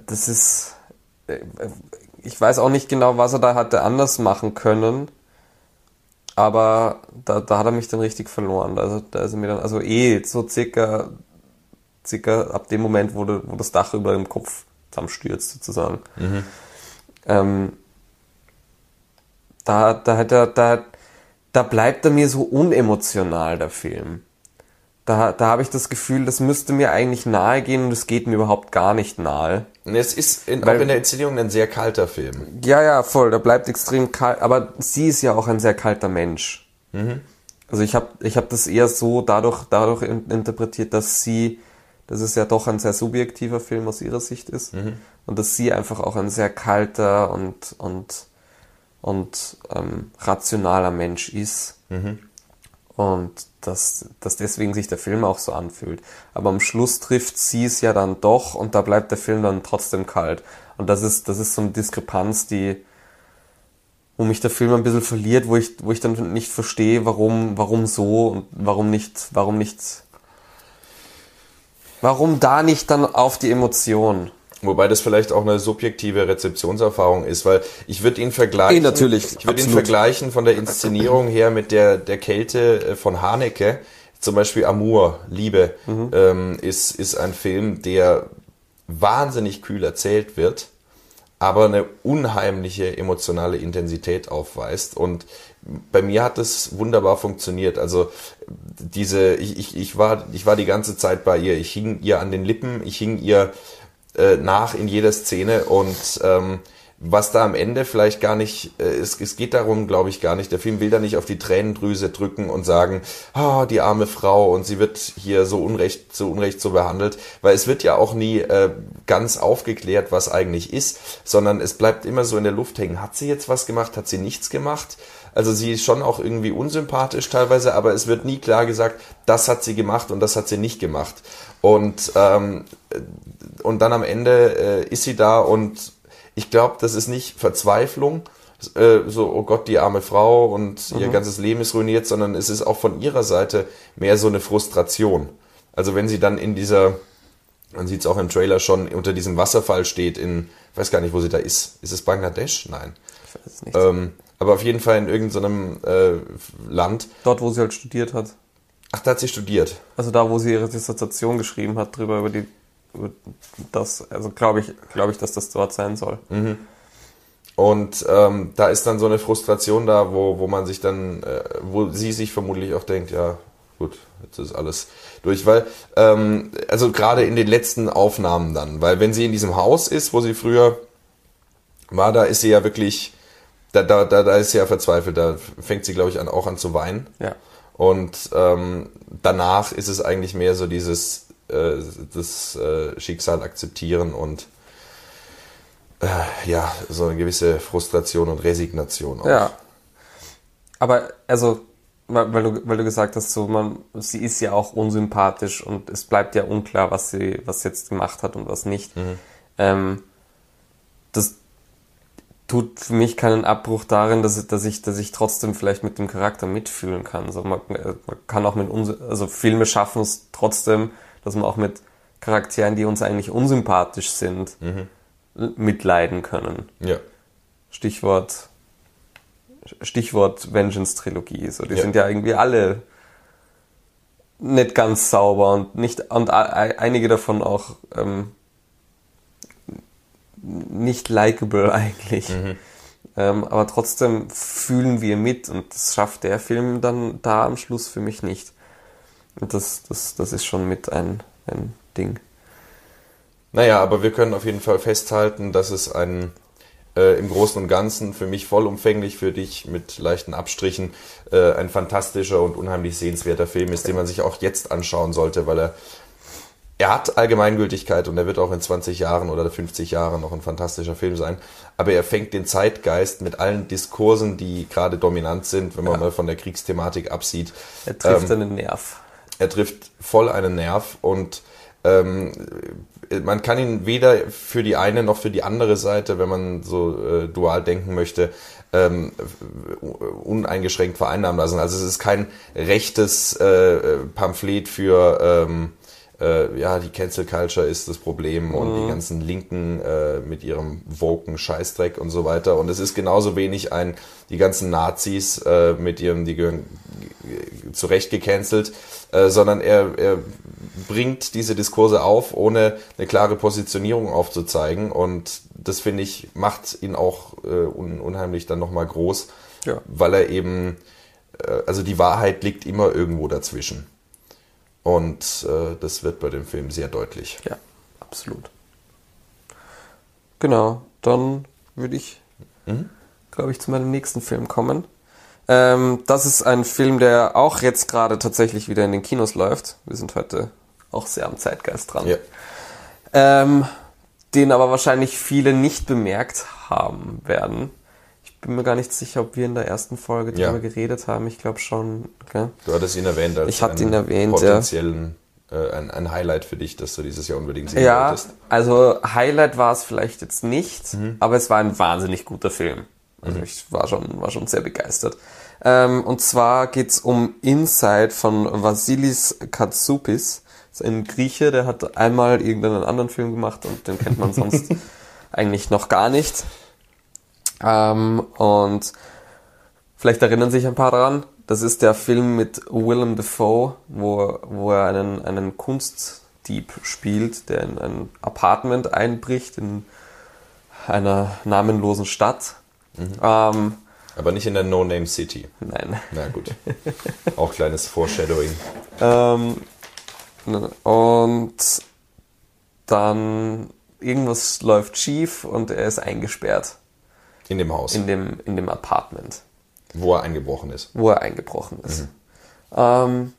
das ist, äh, ich weiß auch nicht genau, was er da hatte anders machen können. Aber da, da hat er mich dann richtig verloren. Also da ist er mir dann, also eh so circa, circa ab dem Moment, wo, de, wo das Dach über dem Kopf zusammenstürzt, sozusagen. Ähm, da, da er, da, da bleibt er mir so unemotional, der Film. Da, da habe ich das Gefühl, das müsste mir eigentlich nahe gehen und es geht mir überhaupt gar nicht nahe. es ist in, auch Weil- in der Inszenierung ein sehr kalter Film. Ja, ja, voll. Da bleibt extrem kalt. Aber sie ist ja auch ein sehr kalter Mensch. Also ich habe ich hab das eher so dadurch, dadurch in, interpretiert, dass sie, dass es ja doch ein sehr subjektiver Film aus ihrer Sicht ist. Und dass sie einfach auch ein sehr kalter und, und, und ähm, rationaler Mensch ist. Und dass, dass deswegen sich der Film auch so anfühlt. Aber am Schluss trifft sie es ja dann doch und da bleibt der Film dann trotzdem kalt. Und das ist, das ist so eine Diskrepanz, die, wo mich der Film ein bisschen verliert, wo ich, wo ich dann nicht verstehe, warum, warum so und warum nicht, warum nicht, warum da nicht dann auf die Emotion. Wobei das vielleicht auch eine subjektive Rezeptionserfahrung ist, weil ich würde ihn vergleichen. Natürlich, Ich würde ihn vergleichen von der Inszenierung her mit der, der Kälte äh, von Haneke. Zum Beispiel Amour, Liebe, Mhm. ähm, ist, ist ein Film, der wahnsinnig kühl erzählt wird, aber eine unheimliche emotionale Intensität aufweist. Und bei mir hat es wunderbar funktioniert. Also diese, ich, ich, ich, war, ich war die ganze Zeit bei ihr. Ich hing ihr an den Lippen, ich hing ihr äh, nach in jeder Szene und ähm, was da am Ende vielleicht gar nicht, äh, es, es geht darum, glaube ich, gar nicht. Der Film will da nicht auf die Tränendrüse drücken und sagen, ah, die arme Frau und sie wird hier so unrecht, so unrecht so behandelt, weil es wird ja auch nie äh, ganz aufgeklärt, was eigentlich ist, sondern es bleibt immer so in der Luft hängen. Hat sie jetzt was gemacht? Hat sie nichts gemacht? Also sie ist schon auch irgendwie unsympathisch teilweise, aber es wird nie klar gesagt, das hat sie gemacht und das hat sie nicht gemacht. Und ähm, und dann am Ende äh, ist sie da und ich glaube, das ist nicht Verzweiflung, äh, so, oh Gott, die arme Frau und ihr ganzes Leben ist ruiniert, sondern es ist auch von ihrer Seite mehr so eine Frustration. Also wenn sie dann in dieser, man sieht es auch im Trailer schon, unter diesem Wasserfall steht in, ich weiß gar nicht, wo sie da ist. Ist es Bangladesch? Nein. Ich weiß es nicht. Ähm, aber auf jeden Fall in irgendeinem äh, Land. Dort, wo sie halt studiert hat. Ach, da hat sie studiert. Also da, wo sie ihre Dissertation geschrieben hat, drüber über die, über das, also glaube ich, glaube ich, dass das dort sein soll. Und ähm, da ist dann so eine Frustration da, wo, wo man sich dann, äh, wo sie sich vermutlich auch denkt, ja, gut, jetzt ist alles durch, weil, ähm, also gerade in den letzten Aufnahmen dann, weil wenn sie in diesem Haus ist, wo sie früher war, da ist sie ja wirklich, da, da, da, da ist sie ja verzweifelt, da fängt sie, glaube ich, an, auch an zu weinen. Ja. Und ähm, danach ist es eigentlich mehr so dieses äh, das äh, Schicksal akzeptieren und äh, ja, so eine gewisse Frustration und Resignation auch. Ja. Aber also, weil, du, weil du gesagt hast, so man, sie ist ja auch unsympathisch und es bleibt ja unklar, was sie, was sie jetzt gemacht hat und was nicht. Ähm, das tut für mich keinen Abbruch darin, dass, dass ich, dass ich trotzdem vielleicht mit dem Charakter mitfühlen kann. So man, äh, man kann auch mit uns, also Filme schaffen es trotzdem, dass man auch mit Charakteren, die uns eigentlich unsympathisch sind, mitleiden können. Ja. Stichwort Stichwort Vengeance-Trilogie. So, die Ja. sind ja irgendwie alle nicht ganz sauber und nicht und einige davon auch ähm, nicht likable eigentlich. Ähm, aber trotzdem fühlen wir mit und das schafft der Film dann da am Schluss für mich nicht. Und das, das, das ist schon mit ein, ein Ding. Naja, aber wir können auf jeden Fall festhalten, dass es ein äh, im Großen und Ganzen für mich vollumfänglich, für dich mit leichten Abstrichen, äh, ein fantastischer und unheimlich sehenswerter Film ist, den man sich auch jetzt anschauen sollte, weil er er hat Allgemeingültigkeit und er wird auch in 20 Jahren oder 50 Jahren noch ein fantastischer Film sein. Aber er fängt den Zeitgeist mit allen Diskursen, die gerade dominant sind, wenn man mal von der Kriegsthematik absieht. Er trifft Ähm, einen Nerv. er trifft voll einen Nerv und ähm, man kann ihn weder für die eine noch für die andere Seite, wenn man so äh, dual denken möchte, ähm, uneingeschränkt vereinnahmen lassen. Also es ist kein rechtes äh, Pamphlet für ähm, äh, ja, die Cancel Culture ist das Problem und die ganzen Linken äh, mit ihrem woken Scheißdreck und so weiter. Und es ist genauso wenig ein, die ganzen Nazis äh, mit ihrem, die gehören zu Recht gecancelt, äh, sondern er, er bringt diese Diskurse auf, ohne eine klare Positionierung aufzuzeigen. Und das finde ich, macht ihn auch äh, un, unheimlich dann nochmal groß, Ja. weil er eben, äh, also die Wahrheit liegt immer irgendwo dazwischen. Und äh, das wird bei dem Film sehr deutlich. Ja, absolut. Genau, dann würde ich, glaube ich, zu meinem nächsten Film kommen. Ähm, das ist ein Film, der auch jetzt gerade tatsächlich wieder in den Kinos läuft. Wir sind heute auch sehr am Zeitgeist dran. Ja. Ähm, den aber wahrscheinlich viele nicht bemerkt haben werden. Ich bin mir gar nicht sicher, ob wir in der ersten Folge Ja. darüber geredet haben. Ich glaube schon. Gell? Du hattest ihn erwähnt als Ich hatte einen ihn erwähnt, ja. potenziellen, äh, ein, ein Highlight für dich, dass du dieses Jahr unbedingt sehen Ja, wolltest. also Highlight war es vielleicht jetzt nicht, Mhm. aber es war ein wahnsinnig guter Film. Also ich war schon, war schon sehr begeistert. Ähm, und zwar geht's um Inside von Vasilis Katsoupis. Das ist ein Grieche, der hat einmal irgendeinen anderen Film gemacht und den kennt man sonst eigentlich noch gar nicht. Ähm, und vielleicht erinnern sich ein paar daran. Das ist der Film mit Willem Dafoe, wo, wo er einen, einen Kunstdieb spielt, der in ein Apartment einbricht in einer namenlosen Stadt. Ähm, Aber nicht in der No-Name City. nein. Na gut. Auch kleines Foreshadowing. Ähm, und dann irgendwas läuft schief und er ist eingesperrt In dem Haus, in dem, in dem Apartment. wo er eingebrochen ist. wo er eingebrochen ist. Ähm,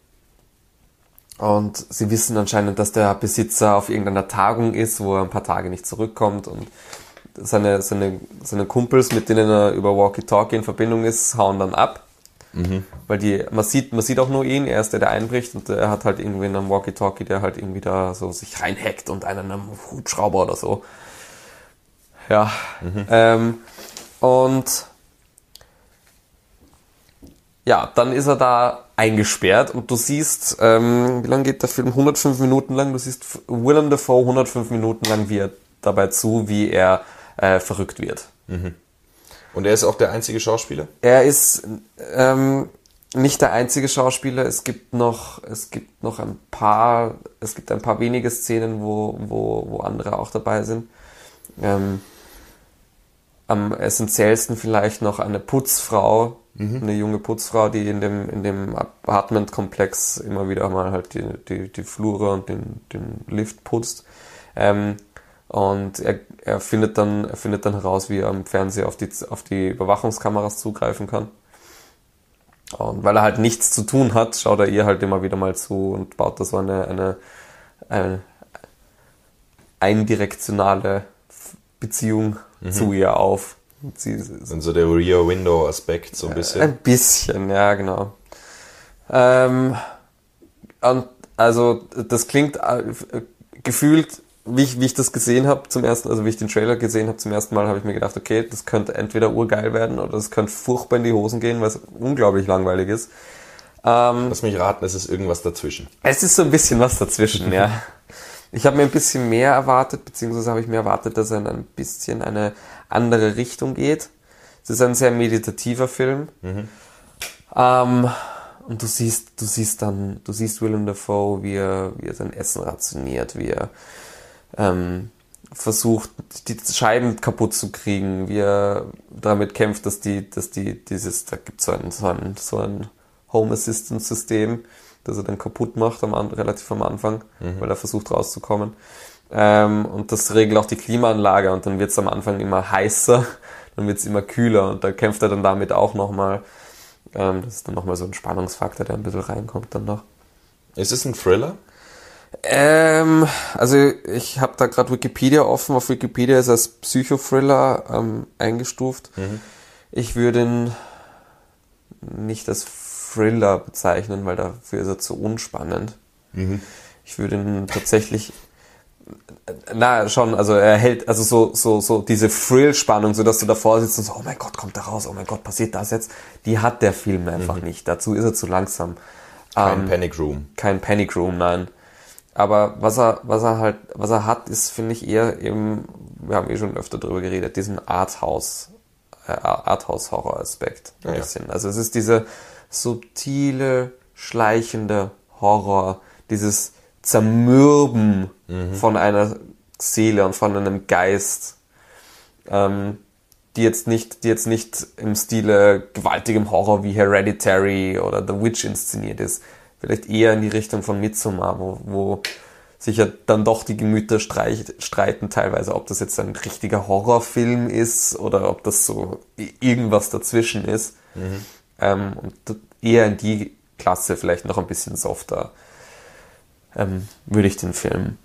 und sie wissen anscheinend, dass der Besitzer auf irgendeiner Tagung ist, wo er ein paar Tage nicht zurückkommt und seine, seine, seine Kumpels, mit denen er über Walkie-Talkie in Verbindung ist, hauen dann ab. Weil die, man sieht, man sieht auch nur ihn, er ist der, der einbricht und er hat halt irgendwie einen Walkie-Talkie, der halt irgendwie da so sich reinhackt und einen am Hubschrauber oder so. Ja. Ähm, und ja, dann ist er da eingesperrt und du siehst, ähm, wie lange geht der Film? 105 Minuten lang. Du siehst Willem Dafoe 105 Minuten lang, wie er dabei zu, wie er äh, verrückt wird. Und er ist auch der einzige Schauspieler? Er ist ähm, nicht der einzige Schauspieler. Es gibt noch, es gibt noch ein paar, es gibt ein paar wenige Szenen, wo, wo, wo andere auch dabei sind. Ähm, am essentiellsten vielleicht noch eine Putzfrau, Eine junge Putzfrau, die in dem, in dem Apartmentkomplex immer wieder mal halt die, die, die Flure und den, den Lift putzt. Ähm, und er, er, findet dann, er findet dann heraus, wie er am Fernseher auf die, auf die Überwachungskameras zugreifen kann. Und weil er halt nichts zu tun hat, schaut er ihr halt immer wieder mal zu und baut da so eine, eine, eine eindirektionale Beziehung mhm. zu ihr auf. Sie, Dann so der Rear Window Aspekt so ein bisschen. Ein bisschen, ja, genau. Ähm, und also das klingt äh, gefühlt, wie ich, wie ich das gesehen habe zum ersten, also wie ich den Trailer gesehen habe zum ersten Mal, habe ich mir gedacht, okay, das könnte entweder urgeil werden oder es könnte furchtbar in die Hosen gehen, weil es unglaublich langweilig ist. Ähm, Lass mich raten, es ist irgendwas dazwischen. Es ist so ein bisschen was dazwischen, ja. Ich habe mir ein bisschen mehr erwartet, beziehungsweise habe ich mir erwartet, dass er in ein bisschen eine andere Richtung geht. Es ist ein sehr meditativer Film. Mhm. Ähm, und du siehst, du siehst dann, du siehst Willem Dafoe, wie er, wie er sein Essen rationiert, wie er ähm, versucht, die Scheiben kaputt zu kriegen, wie er damit kämpft, dass die, dass die, dieses, da gibt so ein, so ein, so ein Home Assistance System, das er dann kaputt macht am, relativ am Anfang, mhm. weil er versucht rauszukommen. Ähm, und das regelt auch die Klimaanlage und dann wird es am Anfang immer heißer, dann wird es immer kühler und da kämpft er dann damit auch nochmal. Ähm, das ist dann nochmal so ein Spannungsfaktor, der ein bisschen reinkommt dann noch. Ist es ein Thriller? Ähm, also ich habe da gerade Wikipedia offen. Auf Wikipedia ist er als Psychothriller ähm, eingestuft. Mhm. Ich würde ihn nicht als Thriller bezeichnen, weil dafür ist er zu unspannend. Mhm. Ich würde ihn tatsächlich na schon, also er hält also so so so diese Thrill-Spannung, so dass du davor sitzt und so, oh mein Gott, kommt da raus, oh mein Gott, passiert das jetzt? Die hat der Film einfach mhm. nicht. Dazu ist er zu langsam. Kein ähm, Panic Room. Kein Panic Room, nein. Aber was er, was er halt, was er hat, ist, finde ich, eher eben, wir haben eh schon öfter darüber geredet, diesen Arthouse, äh, Arthouse-Horror-Aspekt. Ein ja, bisschen. Also es ist diese subtile, schleichende Horror, dieses Zermürben mhm. von einer Seele und von einem Geist, ähm, die jetzt nicht, die jetzt nicht im Stile gewaltigem Horror wie Hereditary oder The Witch inszeniert ist, vielleicht eher in die Richtung von Midsommar, wo, wo sich ja dann doch die Gemüter streiten teilweise, ob das jetzt ein richtiger Horrorfilm ist oder ob das so irgendwas dazwischen ist. Mhm. Ähm, und eher in die Klasse vielleicht noch ein bisschen softer ähm, würde ich den Film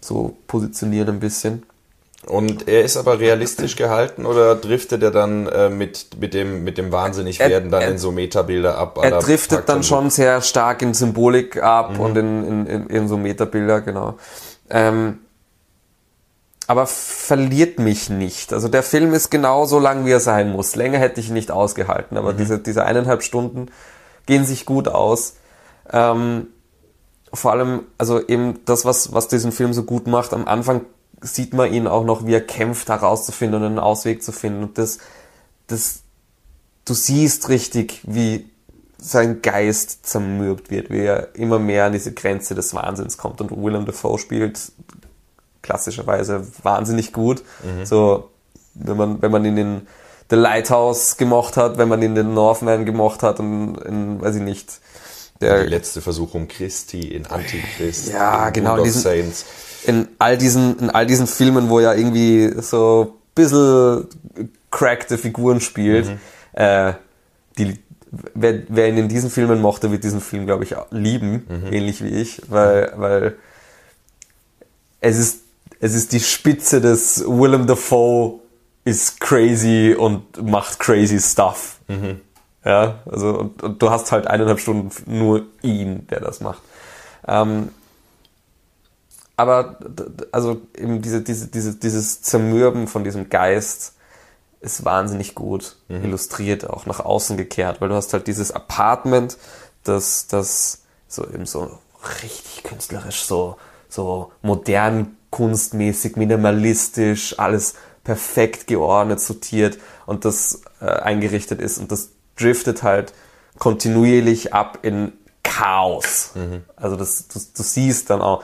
so positionieren ein bisschen. Und er ist aber realistisch gehalten oder driftet er dann äh, mit, mit, dem, mit dem Wahnsinnigwerden dann er, in so Metabilder ab? Er driftet dann schon sehr stark in Symbolik ab mhm. und in, in, in, in, so Metabilder, genau. Ähm, aber verliert mich nicht. Also der Film ist genau so lang, wie er sein muss. Länger hätte ich ihn nicht ausgehalten, aber mhm. diese, diese eineinhalb Stunden gehen sich gut aus. Ähm, vor allem, also eben das, was, was diesen Film so gut macht, am Anfang sieht man ihn auch noch, wie er kämpft, herauszufinden und einen Ausweg zu finden. Und das, das, du siehst richtig, wie sein Geist zermürbt wird, wie er immer mehr an diese Grenze des Wahnsinns kommt. Und Willem Dafoe spielt klassischerweise wahnsinnig gut. Mhm. So, wenn man, wenn man ihn in The Lighthouse gemocht hat, wenn man ihn in den Northman gemocht hat und in, weiß ich nicht, der die letzte Versuchung Christi in Antichrist. Ja, genau. Diesen, Saints in all diesen, in all diesen Filmen, wo er irgendwie so ein bisschen crackte Figuren spielt, mhm. äh, die, wer, wer ihn in diesen Filmen mochte, wird diesen Film, glaube ich, lieben, mhm. ähnlich wie ich, weil, weil es ist, es ist die Spitze des Willem Dafoe ist crazy und macht crazy stuff. Mhm. Ja, also, und, und, du hast halt eineinhalb Stunden nur ihn, der das macht. Ähm, aber also eben diese, diese, diese, dieses Zermürben von diesem Geist ist wahnsinnig gut mhm. illustriert, auch nach außen gekehrt, weil du hast halt dieses Apartment, das, das so eben so richtig künstlerisch, so, so modern kunstmäßig, minimalistisch, alles perfekt geordnet, sortiert und das äh, eingerichtet ist und das driftet halt kontinuierlich ab in Chaos. Mhm. Also das, du, du siehst dann auch,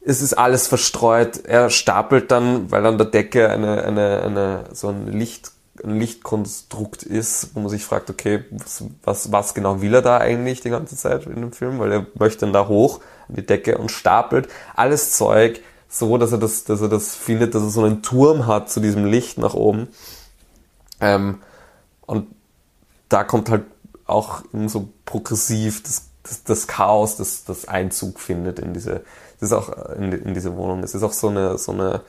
es ist alles verstreut. Er stapelt dann, weil an der Decke eine, eine, eine, so ein Licht, ein Lichtkonstrukt ist, wo man sich fragt, okay, was, was, was genau will er da eigentlich die ganze Zeit in dem Film? Weil er möchte dann da hoch an die Decke und stapelt alles Zeug so, dass er das, dass er das findet, dass er so einen Turm hat zu diesem Licht nach oben. Ähm, und da kommt halt auch so progressiv das, das, das Chaos, das, das Einzug findet in diese, das ist auch in, in diese Wohnung. Es ist auch so eine, so eine,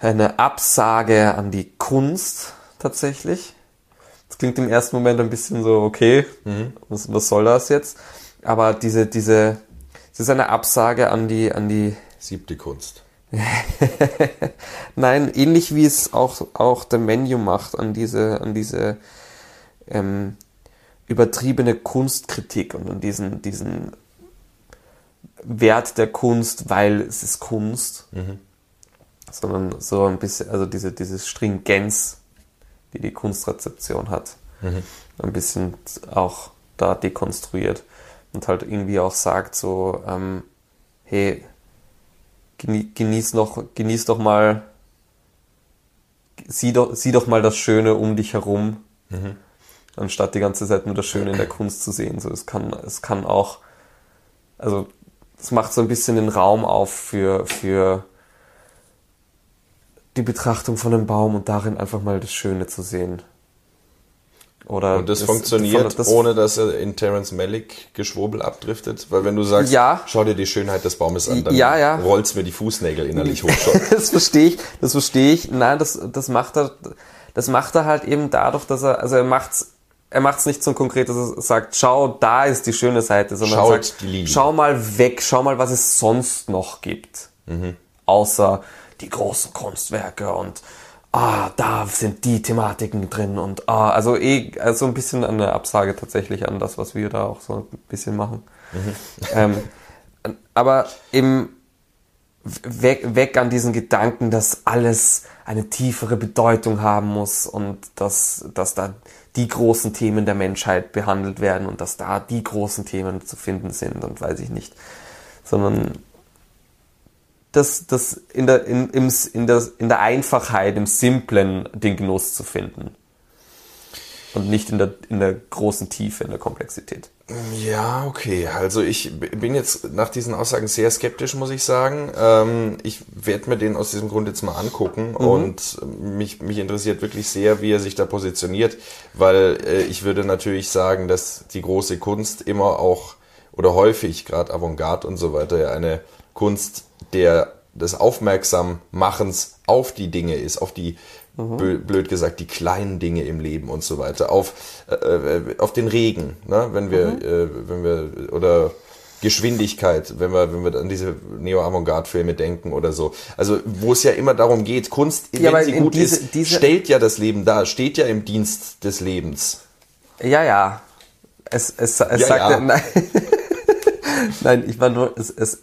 eine Absage an die Kunst tatsächlich. Das klingt im ersten Moment ein bisschen so, okay, mhm. was, was soll das jetzt? Aber diese, diese, es ist eine Absage an die, an die siebte Kunst. Nein, ähnlich wie es auch, auch der Menu macht an diese, an diese ähm, übertriebene Kunstkritik und an diesen, diesen Wert der Kunst, weil es ist Kunst. Mhm. Sondern so ein bisschen, also diese, diese Stringenz, die die Kunstrezeption hat, mhm. ein bisschen auch da dekonstruiert und halt irgendwie auch sagt so, ähm, hey, genieß noch, genieß doch mal, sieh doch, sieh doch mal das Schöne um dich herum, mhm. anstatt die ganze Zeit nur das Schöne in der Kunst zu sehen. So, es kann, es kann auch, also, es macht so ein bisschen den Raum auf für, für die Betrachtung von einem Baum und darin einfach mal das Schöne zu sehen. Oder und das, das funktioniert, das, ohne dass er in Terence Malick Geschwurbel abdriftet? Weil wenn du sagst, ja, schau dir die Schönheit des Baumes an, dann ja, ja. rollst mir die Fußnägel innerlich hoch. das verstehe ich, das verstehe ich. Nein, das, das macht er, das macht er halt eben dadurch, dass er, also er macht's, er macht's nicht so konkret, dass er sagt, schau, da ist die schöne Seite, sondern Schaut sagt, schau mal weg, schau mal, was es sonst noch gibt. Mhm. Außer die großen Kunstwerke und ah, da sind die Thematiken drin und ah, also eh, also ein bisschen eine Absage tatsächlich an das, was wir da auch so ein bisschen machen. Mhm. Ähm, aber eben weg, weg an diesen Gedanken, dass alles eine tiefere Bedeutung haben muss und dass, dass da die großen Themen der Menschheit behandelt werden und dass da die großen Themen zu finden sind und weiß ich nicht. Sondern das, das in, der, in, im, in, der, in der Einfachheit, im Simplen den Genuss zu finden. Und nicht in der, in der großen Tiefe, in der Komplexität. Ja, okay. Also ich bin jetzt nach diesen Aussagen sehr skeptisch, muss ich sagen. Ähm, ich werde mir den aus diesem Grund jetzt mal angucken mhm. und mich, mich interessiert wirklich sehr, wie er sich da positioniert, weil äh, ich würde natürlich sagen, dass die große Kunst immer auch oder häufig, gerade Avantgarde und so weiter, eine Kunst der des Aufmerksammachens auf die Dinge ist, auf die mhm. blöd gesagt die kleinen Dinge im Leben und so weiter, auf äh, äh, auf den Regen, ne? wenn wir mhm. äh, wenn wir oder Geschwindigkeit, wenn wir, wenn wir an diese Neo-Avantgarde-Filme denken oder so. Also, wo es ja immer darum geht, Kunst, ja, wenn sie gut diese, ist, diese stellt ja das Leben dar, steht ja im Dienst des Lebens. Ja, ja. Es, es, es ja, sagt, ja. nein. nein, ich war nur, es, es,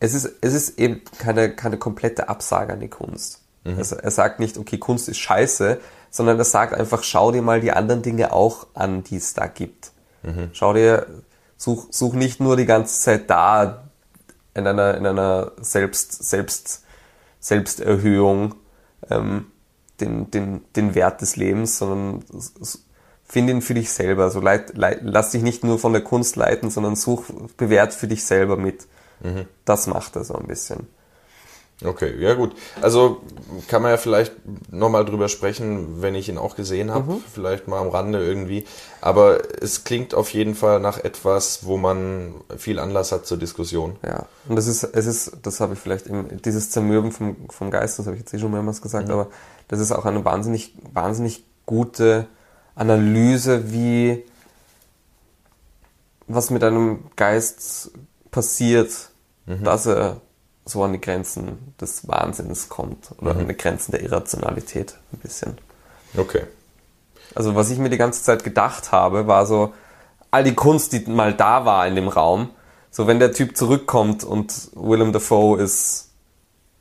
es ist, es ist eben keine, keine komplette Absage an die Kunst. Mhm. Also er sagt nicht, okay, Kunst ist scheiße, sondern er sagt einfach, schau dir mal die anderen Dinge auch an, die es da gibt. Mhm. Schau dir, such, such nicht nur die ganze Zeit da in einer, in einer Selbst, Selbst, Selbsterhöhung ähm, den, den, den Wert des Lebens, sondern find ihn für dich selber. Also leit, leit, lass dich nicht nur von der Kunst leiten, sondern such, bewert für dich selber mit. Mhm. Das macht er so ein bisschen. Okay, ja gut. Also kann man ja vielleicht nochmal drüber sprechen, wenn ich ihn auch gesehen habe, mhm. vielleicht mal am Rande irgendwie. Aber es klingt auf jeden Fall nach etwas, wo man viel Anlass hat zur Diskussion. Ja, und das ist, es ist, das habe ich vielleicht eben, dieses Zermürben vom, vom Geist, das habe ich jetzt eh schon mehrmals gesagt, mhm. aber das ist auch eine wahnsinnig, wahnsinnig gute Analyse, wie was mit einem Geist passiert, mhm. dass er so an die Grenzen des Wahnsinns kommt oder mhm. an die Grenzen der Irrationalität ein bisschen. Okay. Also was ich mir die ganze Zeit gedacht habe, war so all die Kunst, die mal da war in dem Raum. So wenn der Typ zurückkommt und Willem Dafoe ist,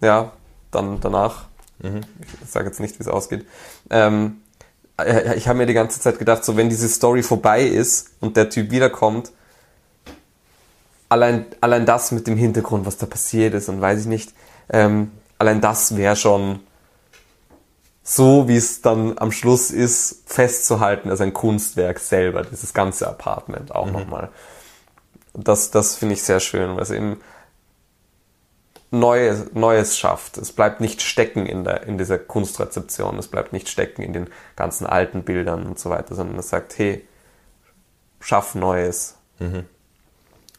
ja, dann danach. Mhm. Ich sage jetzt nicht, wie es ausgeht. Ähm, ich habe mir die ganze Zeit gedacht, so wenn diese Story vorbei ist und der Typ wiederkommt, allein, allein das mit dem Hintergrund, was da passiert ist und weiß ich nicht, ähm, allein das wäre schon so wie es dann am Schluss ist, festzuhalten als ein Kunstwerk selber, dieses ganze Apartment auch mhm. nochmal. Das, das finde ich sehr schön, weil es eben Neues, Neues schafft. Es bleibt nicht stecken in, der, in dieser Kunstrezeption, es bleibt nicht stecken in den ganzen alten Bildern und so weiter, sondern es sagt, hey, schaff Neues. Mhm.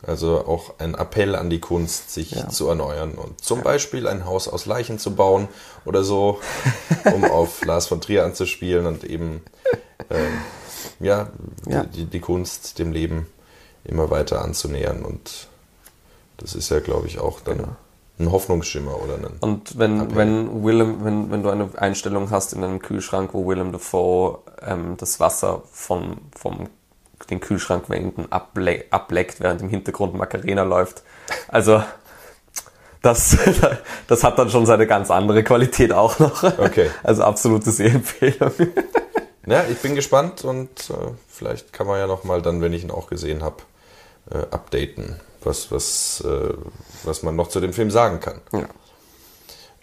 Also auch ein Appell an die Kunst, sich ja. zu erneuern und zum ja. Beispiel ein Haus aus Leichen zu bauen oder so, um auf Lars von Trier anzuspielen und eben ähm, ja, ja. Die, die, Kunst dem Leben immer weiter anzunähern. Und das ist ja, glaube ich, auch dann genau. ein Hoffnungsschimmer oder ein. Und wenn, wenn Willem, wenn, wenn du eine Einstellung hast in einem Kühlschrank, wo Willem Dafoe ähm, das Wasser von, vom den Kühlschrankwänden able ableckt, während im Hintergrund Macarena läuft. Also das, das hat dann schon seine ganz andere Qualität auch noch. Okay. Also absolute Sehempfehlung. Ja, ich bin gespannt und äh, vielleicht kann man ja nochmal dann, wenn ich ihn auch gesehen habe, äh, updaten, was, was, äh, was man noch zu dem Film sagen kann. Ja.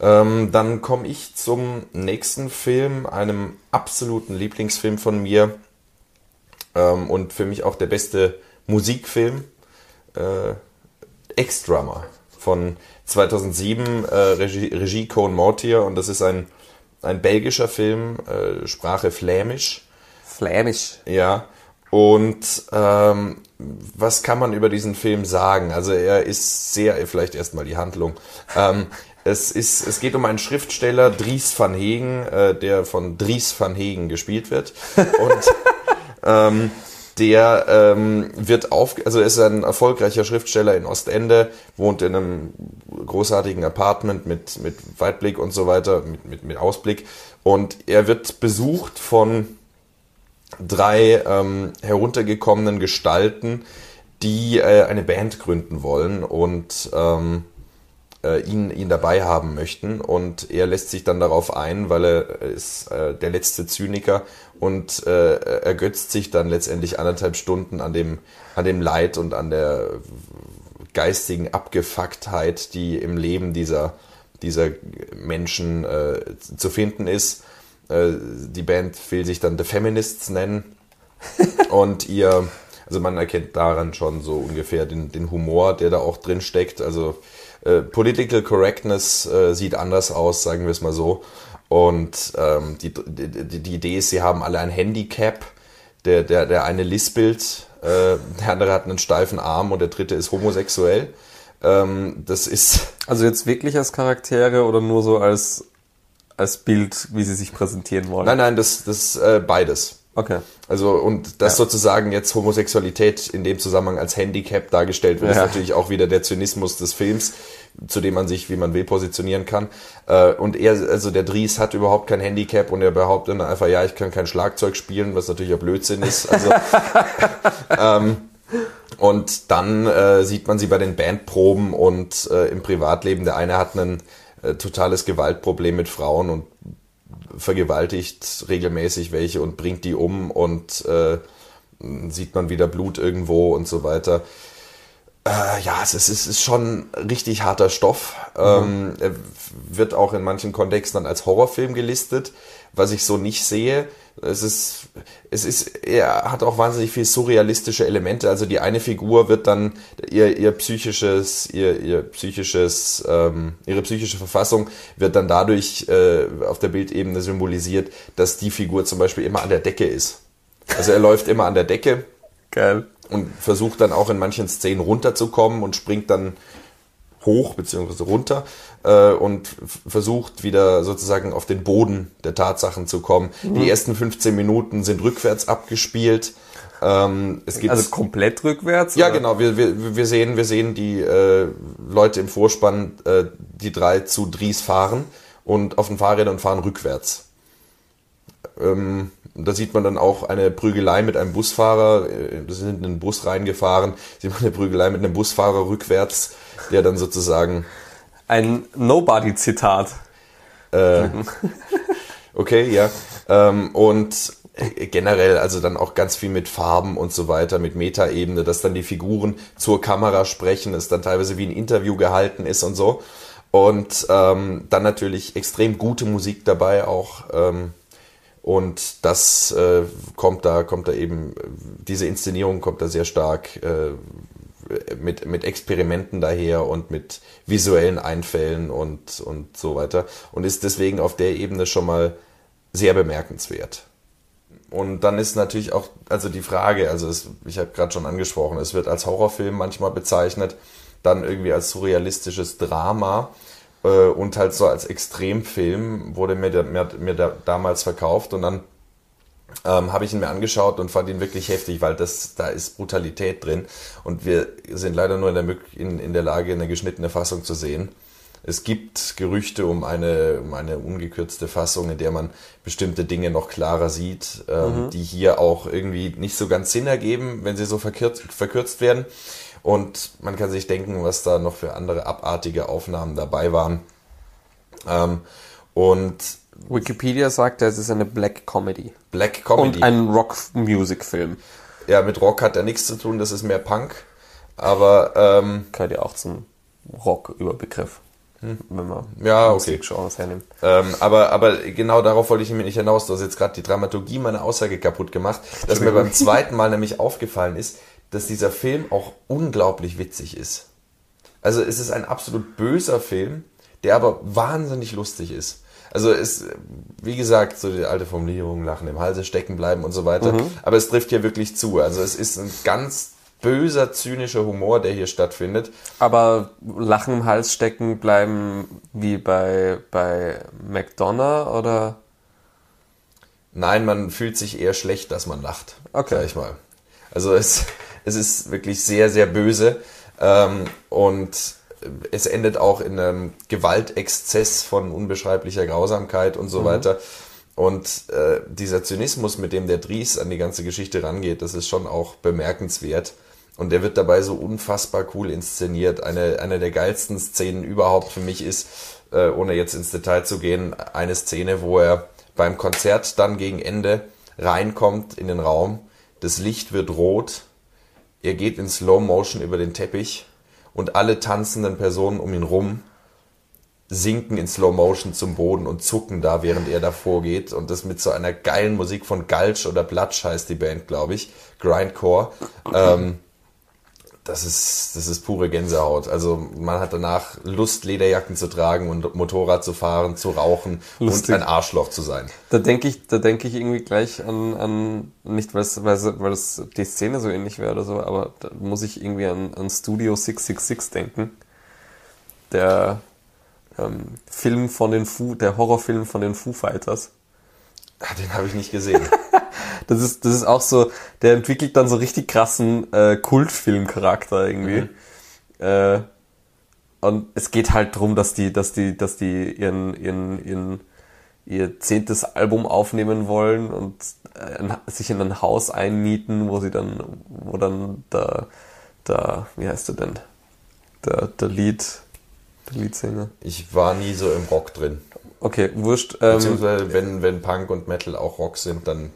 Ähm, dann komme ich zum nächsten Film, einem absoluten Lieblingsfilm von mir ähm, und für mich auch der beste Musikfilm, äh, Ex-Drummer von 2007, äh, Regie, Regie Cohn Mortier und das ist ein, ein belgischer Film, äh, Sprache Flämisch. Flämisch. Ja. Und ähm, was kann man über diesen Film sagen? Also er ist sehr, vielleicht erstmal die Handlung. Ähm, es, ist, es geht um einen Schriftsteller, Dries van Hegen, äh, der von Dries van Hegen gespielt wird. Und ähm, der ähm, wird auf, also ist ein erfolgreicher Schriftsteller in Ostende, wohnt in einem großartigen Apartment mit, mit Weitblick und so weiter, mit, mit, mit Ausblick. Und er wird besucht von drei ähm, heruntergekommenen Gestalten, die äh, eine Band gründen wollen und ähm, äh, ihn, ihn dabei haben möchten. Und er lässt sich dann darauf ein, weil er ist äh, der letzte Zyniker und äh, ergötzt sich dann letztendlich anderthalb Stunden an dem, an dem Leid und an der geistigen Abgefucktheit, die im Leben dieser, dieser Menschen äh, zu finden ist. Äh, die Band will sich dann The Feminists nennen und ihr, also man erkennt daran schon so ungefähr den, den Humor, der da auch drin steckt. Also äh, Political Correctness äh, sieht anders aus, sagen wir es mal so. Und ähm, die, die, die Idee ist, sie haben alle ein Handicap. Der, der, der eine lispelt, äh, der andere hat einen steifen Arm und der dritte ist homosexuell. Ähm, das ist. Also jetzt wirklich als Charaktere oder nur so als, als Bild, wie sie sich präsentieren wollen? Nein, nein, das, das äh, beides. Okay. Also und dass ja. sozusagen jetzt Homosexualität in dem Zusammenhang als Handicap dargestellt wird, ja. ist natürlich auch wieder der Zynismus des Films, zu dem man sich, wie man will, positionieren kann. Äh, und er, also der Dries hat überhaupt kein Handicap und er behauptet einfach, ja, ich kann kein Schlagzeug spielen, was natürlich auch Blödsinn ist. Also, ähm, und dann äh, sieht man sie bei den Bandproben und äh, im Privatleben. Der eine hat ein äh, totales Gewaltproblem mit Frauen und vergewaltigt regelmäßig welche und bringt die um und äh, sieht man wieder Blut irgendwo und so weiter. Äh, ja, es ist, es ist schon richtig harter Stoff. Mhm. Ähm, er wird auch in manchen Kontexten dann als Horrorfilm gelistet, was ich so nicht sehe. Es ist, es ist, er hat auch wahnsinnig viel surrealistische Elemente. Also die eine Figur wird dann ihr, ihr psychisches, ihr, ihr psychisches, ähm, ihre psychische Verfassung wird dann dadurch äh, auf der Bildebene symbolisiert, dass die Figur zum Beispiel immer an der Decke ist. Also er läuft immer an der Decke. Geil und versucht dann auch in manchen Szenen runterzukommen und springt dann hoch beziehungsweise runter äh, und versucht wieder sozusagen auf den Boden der Tatsachen zu kommen. Mhm. Die ersten 15 Minuten sind rückwärts abgespielt. Ähm, es gibt also komplett rückwärts? Ja, oder? genau. Wir, wir, wir sehen, wir sehen die äh, Leute im Vorspann, äh, die drei zu Dries fahren und auf den Fahrrädern und fahren rückwärts. Ähm, da sieht man dann auch eine Prügelei mit einem Busfahrer. Äh, wir sind in den Bus reingefahren. Sieht man eine Prügelei mit einem Busfahrer rückwärts, der dann sozusagen. Ein Nobody-Zitat. Äh, okay, ja. Ähm, und generell also dann auch ganz viel mit Farben und so weiter, mit Metaebene, dass dann die Figuren zur Kamera sprechen, es dann teilweise wie ein Interview gehalten ist und so. Und ähm, dann natürlich extrem gute Musik dabei auch. Ähm, und das äh, kommt da, kommt da eben, diese Inszenierung kommt da sehr stark äh, mit, mit Experimenten daher und mit visuellen Einfällen und, und so weiter. Und ist deswegen auf der Ebene schon mal sehr bemerkenswert. Und dann ist natürlich auch, also die Frage, also es, ich habe gerade schon angesprochen, es wird als Horrorfilm manchmal bezeichnet, dann irgendwie als surrealistisches Drama und halt so als Extremfilm wurde mir, der, mir, mir der damals verkauft und dann ähm, habe ich ihn mir angeschaut und fand ihn wirklich heftig, weil das da ist Brutalität drin und wir sind leider nur in der, in, in der Lage, eine geschnittene Fassung zu sehen. Es gibt Gerüchte um eine, um eine ungekürzte Fassung, in der man bestimmte Dinge noch klarer sieht, ähm, mhm. die hier auch irgendwie nicht so ganz Sinn ergeben, wenn sie so verkürzt, verkürzt werden. Und man kann sich denken, was da noch für andere abartige Aufnahmen dabei waren. Ähm, und Wikipedia sagt, es ist eine Black Comedy. Black Comedy. Und ein Rock-Music-Film. Ja, mit Rock hat er nichts zu tun, das ist mehr Punk. Aber ähm, gehört ja auch zum Rock-Überbegriff. Hm. Wenn man ja, okay. Genres hernimmt. Ähm, aber, aber genau darauf wollte ich nämlich nicht hinaus. Du hast jetzt gerade die Dramaturgie meiner Aussage kaputt gemacht, dass mir beim zweiten Mal nämlich aufgefallen ist, dass dieser Film auch unglaublich witzig ist. Also es ist ein absolut böser Film, der aber wahnsinnig lustig ist. Also es, wie gesagt, so die alte Formulierung, Lachen im Halse stecken bleiben und so weiter. Mhm. Aber es trifft hier wirklich zu. Also es ist ein ganz böser, zynischer Humor, der hier stattfindet. Aber Lachen im Hals stecken bleiben wie bei, bei McDonough oder? Nein, man fühlt sich eher schlecht, dass man lacht. Okay. Sag ich mal. Also es, es ist wirklich sehr, sehr böse. Ähm, und es endet auch in einem Gewaltexzess von unbeschreiblicher Grausamkeit und so mhm. weiter. Und äh, dieser Zynismus, mit dem der Dries an die ganze Geschichte rangeht, das ist schon auch bemerkenswert. Und der wird dabei so unfassbar cool inszeniert. Eine, eine der geilsten Szenen überhaupt für mich ist, äh, ohne jetzt ins Detail zu gehen, eine Szene, wo er beim Konzert dann gegen Ende reinkommt in den Raum. Das Licht wird rot. Er geht in Slow Motion über den Teppich und alle tanzenden Personen um ihn rum sinken in Slow Motion zum Boden und zucken da, während er davor geht. Und das mit so einer geilen Musik von Gulch oder Blutsch heißt die Band, glaube ich. Grindcore. Ähm, das ist, das ist pure Gänsehaut. Also man hat danach Lust, Lederjacken zu tragen und Motorrad zu fahren, zu rauchen Lustig. und ein Arschloch zu sein. Da denke ich, da denke ich irgendwie gleich an, an nicht weil es, weil es die Szene so ähnlich wäre oder so, aber da muss ich irgendwie an, an Studio 666 denken. Der ähm, Film von den Foo, der Horrorfilm von den Foo Fighters. Ah, den habe ich nicht gesehen. das ist, das ist auch so, der entwickelt dann so richtig krassen äh, Kultfilmcharakter irgendwie. Mhm. Äh, und es geht halt darum, dass die, dass die, dass die ihren, ihren, ihren, ihr zehntes Album aufnehmen wollen und äh, sich in ein Haus einmieten, wo sie dann, wo dann der, der, wie heißt er denn? Der, der Lied, der Leadsänger. Ich war nie so im Rock drin. Okay, wurscht. Ähm, Beziehungsweise wenn, wenn Punk und Metal auch Rock sind, dann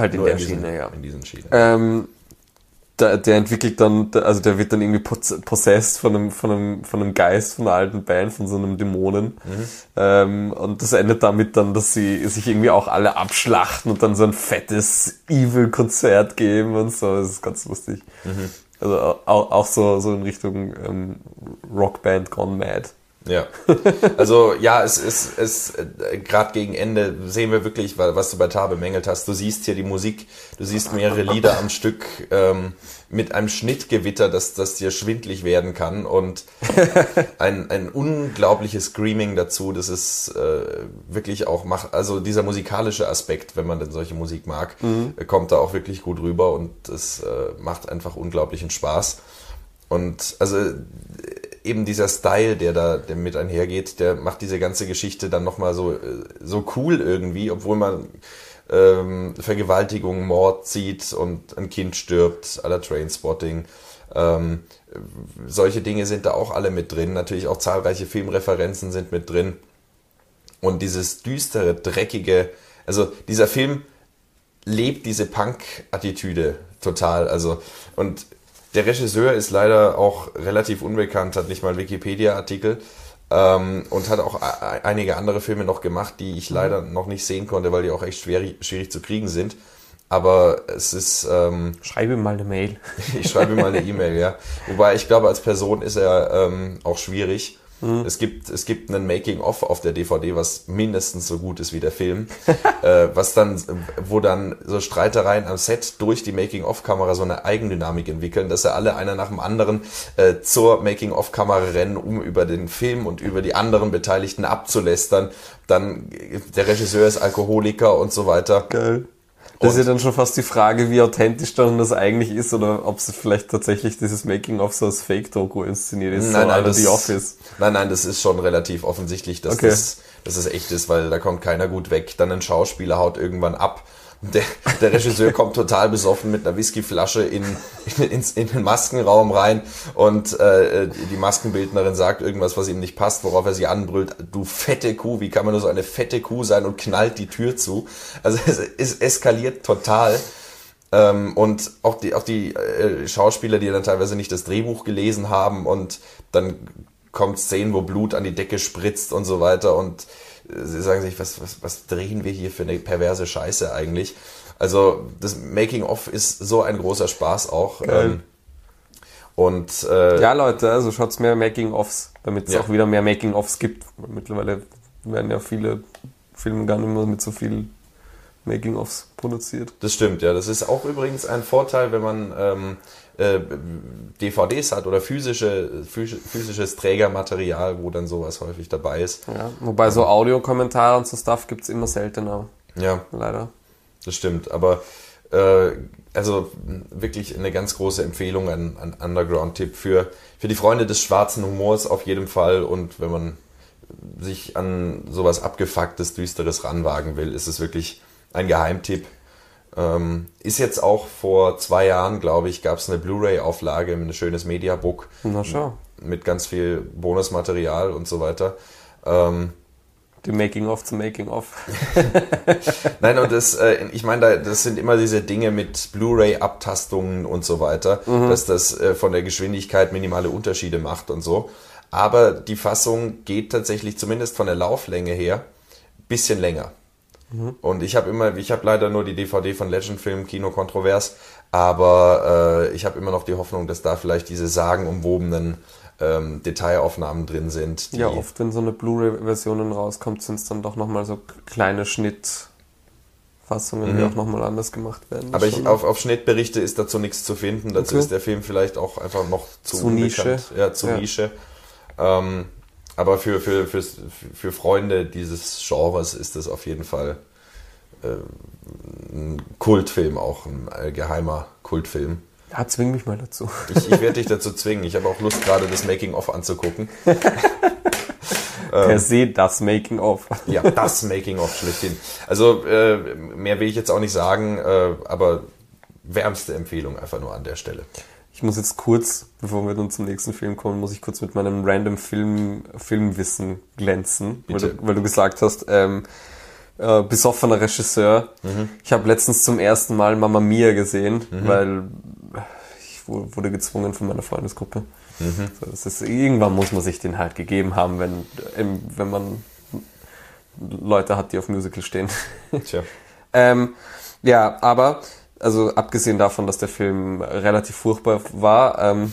halt in der in diesen, Schiene, ja. In diesen Schienen. Ähm, der, der entwickelt dann, also der wird dann irgendwie possessed von einem, von einem, von einem Geist, von einer alten Band, von so einem Dämonen. Mhm. Ähm, und das endet damit dann, dass sie sich irgendwie auch alle abschlachten und dann so ein fettes Evil-Konzert geben und so. Das ist ganz lustig. Mhm. Also auch, auch so, so in Richtung ähm, Rockband Gone Mad. Ja. Also ja, es ist es, äh, gerade gegen Ende sehen wir wirklich, was du bei Tar bemängelt hast. Du siehst hier die Musik, du siehst mehrere Lieder am Stück ähm, mit einem Schnittgewitter, dass das dir schwindlig werden kann und ein, ein unglaubliches Screaming dazu. Das ist äh, wirklich auch macht, also dieser musikalische Aspekt, wenn man denn solche Musik mag, mhm. kommt da auch wirklich gut rüber und es äh, macht einfach unglaublichen Spaß. Und also eben dieser Style, der da der mit einhergeht, der macht diese ganze Geschichte dann nochmal so, so cool irgendwie, obwohl man ähm, Vergewaltigung, Mord sieht und ein Kind stirbt, aller Trainspotting. Ähm, solche Dinge sind da auch alle mit drin. Natürlich auch zahlreiche Filmreferenzen sind mit drin. Und dieses düstere, dreckige, also dieser Film lebt diese Punk-Attitüde total. Also, und der Regisseur ist leider auch relativ unbekannt, hat nicht mal Wikipedia-Artikel. Ähm, und hat auch a- einige andere Filme noch gemacht, die ich leider noch nicht sehen konnte, weil die auch echt schwer, schwierig zu kriegen sind. Aber es ist, ähm, Schreibe ihm mal eine Mail. ich schreibe ihm mal eine E-Mail, ja. Wobei ich glaube, als Person ist er ähm, auch schwierig. Es gibt es gibt einen Making of auf der DVD, was mindestens so gut ist wie der Film, äh, was dann wo dann so Streitereien am Set durch die Making of Kamera so eine Eigendynamik entwickeln, dass sie alle einer nach dem anderen äh, zur Making of Kamera rennen, um über den Film und über die anderen Beteiligten abzulästern. Dann der Regisseur ist Alkoholiker und so weiter. Geil. Das ist ja dann schon fast die Frage, wie authentisch dann das eigentlich ist oder ob es vielleicht tatsächlich dieses Making-of so als Fake-Doku inszeniert ist, Nein, so nein, das, The Office. nein, nein, das ist schon relativ offensichtlich, dass, Okay. das, dass das echt ist, weil da kommt keiner gut weg. Dann ein Schauspieler haut irgendwann ab. Der, der Regisseur kommt total besoffen mit einer Whiskyflasche in, in, in den Maskenraum rein und äh, die Maskenbildnerin sagt irgendwas, was ihm nicht passt, worauf er sie anbrüllt, du fette Kuh, wie kann man nur so eine fette Kuh sein und knallt die Tür zu. Also es, es eskaliert total. Ähm, und auch die, auch die äh, Schauspieler, die dann teilweise nicht das Drehbuch gelesen haben und dann kommt Szenen, wo Blut an die Decke spritzt und so weiter und sie sagen sich, was, was, was drehen wir hier für eine perverse Scheiße eigentlich? Also das Making-of ist so ein großer Spaß auch. Ähm, und äh, Ja, Leute, also schaut's mehr Making-ofs, damit es Ja. auch wieder mehr Making-ofs gibt. Mittlerweile werden ja viele Filme gar nicht mehr mit so viel Making-ofs produziert. Das stimmt, ja. Das ist auch übrigens ein Vorteil, wenn man ähm, äh, DVDs hat oder physische, phys- physisches Trägermaterial, wo dann sowas häufig dabei ist. Ja, wobei so Audiokommentare und so Stuff gibt's immer seltener, Ja, leider. das stimmt. Aber äh, also wirklich eine ganz große Empfehlung, ein, ein Underground-Tipp für, für die Freunde des schwarzen Humors auf jeden Fall. Und wenn man sich an sowas abgefucktes, düsteres ranwagen will, ist es wirklich ein Geheimtipp. Ähm, ist jetzt auch vor zwei Jahren, glaube ich, gab es eine Blu-ray-Auflage, ein schönes Mediabook Na schau. mit ganz viel Bonusmaterial und so weiter. Ähm, Die Making-of zum Making-of. Nein, und das, äh, ich meine, da, das sind immer diese Dinge mit Blu-ray-Abtastungen und so weiter, dass das äh, von der Geschwindigkeit minimale Unterschiede macht und so. Aber die Fassung geht tatsächlich zumindest von der Lauflänge her bisschen länger. Und ich habe immer, ich habe leider nur die DVD von Legend Film Kino Kontrovers, aber äh, ich habe immer noch die Hoffnung, dass da vielleicht diese sagenumwobenen ähm, Detailaufnahmen drin sind. Ja, oft, wenn so eine Blu-ray-Version rauskommt, sind es dann doch nochmal so kleine Schnittfassungen, die auch nochmal anders gemacht werden. Mhm. Aber ich, auf, auf Schnittberichte ist dazu nichts zu finden. Dazu Okay. ist der Film vielleicht auch einfach noch zu, Zu. Nische. Ja, zu Ja. Nische. Ähm, aber für, für, für, für Freunde dieses Genres ist das auf jeden Fall äh, ein Kultfilm, auch ein geheimer Kultfilm. ja, zwing mich mal dazu. Ich, ich werde dich dazu zwingen. Ich habe auch Lust, gerade das Making-of anzugucken. Per se das Making-of. Ja, das Making-of schlechthin. Also äh, mehr will ich jetzt auch nicht sagen, äh, aber wärmste Empfehlung einfach nur an der Stelle. Ich muss jetzt kurz, bevor wir dann zum nächsten Film kommen, muss ich kurz mit meinem random Film, Filmwissen glänzen, weil du, weil du gesagt hast, ähm, äh, besoffener Regisseur. Ich habe letztens zum ersten Mal Mamma Mia gesehen, weil ich wu- wurde gezwungen von meiner Freundesgruppe. So, das ist, irgendwann muss man sich den halt gegeben haben, wenn, ähm, wenn man Leute hat, die auf Musical stehen. Tja. Ähm, ja, aber, also abgesehen davon, dass der Film relativ furchtbar war, ähm,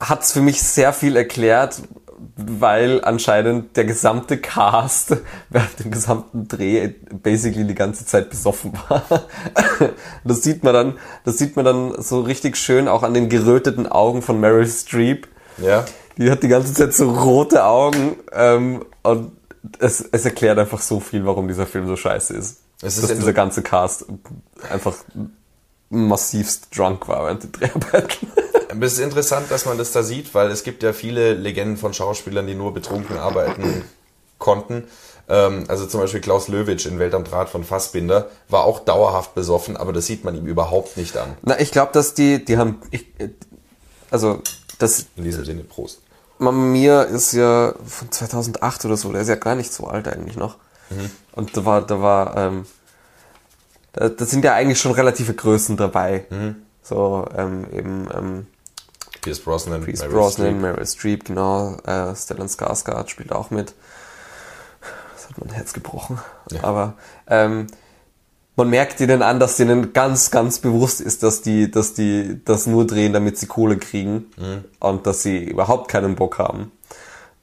hat es für mich sehr viel erklärt, weil anscheinend der gesamte Cast während dem gesamten Dreh basically die ganze Zeit besoffen war. Das sieht man dann, das sieht man dann so richtig schön auch an den geröteten Augen von Meryl Streep. Ja. Die hat die ganze Zeit so rote Augen ähm, und es, es erklärt einfach so viel, warum dieser Film so scheiße ist. Es dass dieser ganze Cast einfach massivst drunk war während der Dreharbeiten. Es ist interessant, dass man das da sieht, weil es gibt ja viele Legenden von Schauspielern, die nur betrunken arbeiten konnten. Ähm, also zum Beispiel Klaus Löwitsch in Welt am Draht von Fassbinder war auch dauerhaft besoffen, aber das sieht man ihm überhaupt nicht an. Na, ich glaube, dass die, die haben, ich, also das In diesem Sinne, Prost. Mamma Mia ist ja von 2008 oder so, der ist ja gar nicht so alt eigentlich noch. Mhm. Und da war, da war, ähm, da, da sind ja eigentlich schon relative Größen dabei. Mhm. So, ähm, eben, ähm, Pierce Brosnan, Pierce Meryl Brosnan, Streep. Meryl Streep, genau. Äh, Stellan Skarsgård spielt auch mit. Das hat mein Herz gebrochen. Ja. Aber ähm, man merkt ihnen an, dass denen ganz, ganz bewusst ist, dass die, dass die das nur drehen, damit sie Kohle kriegen Mhm. und dass sie überhaupt keinen Bock haben.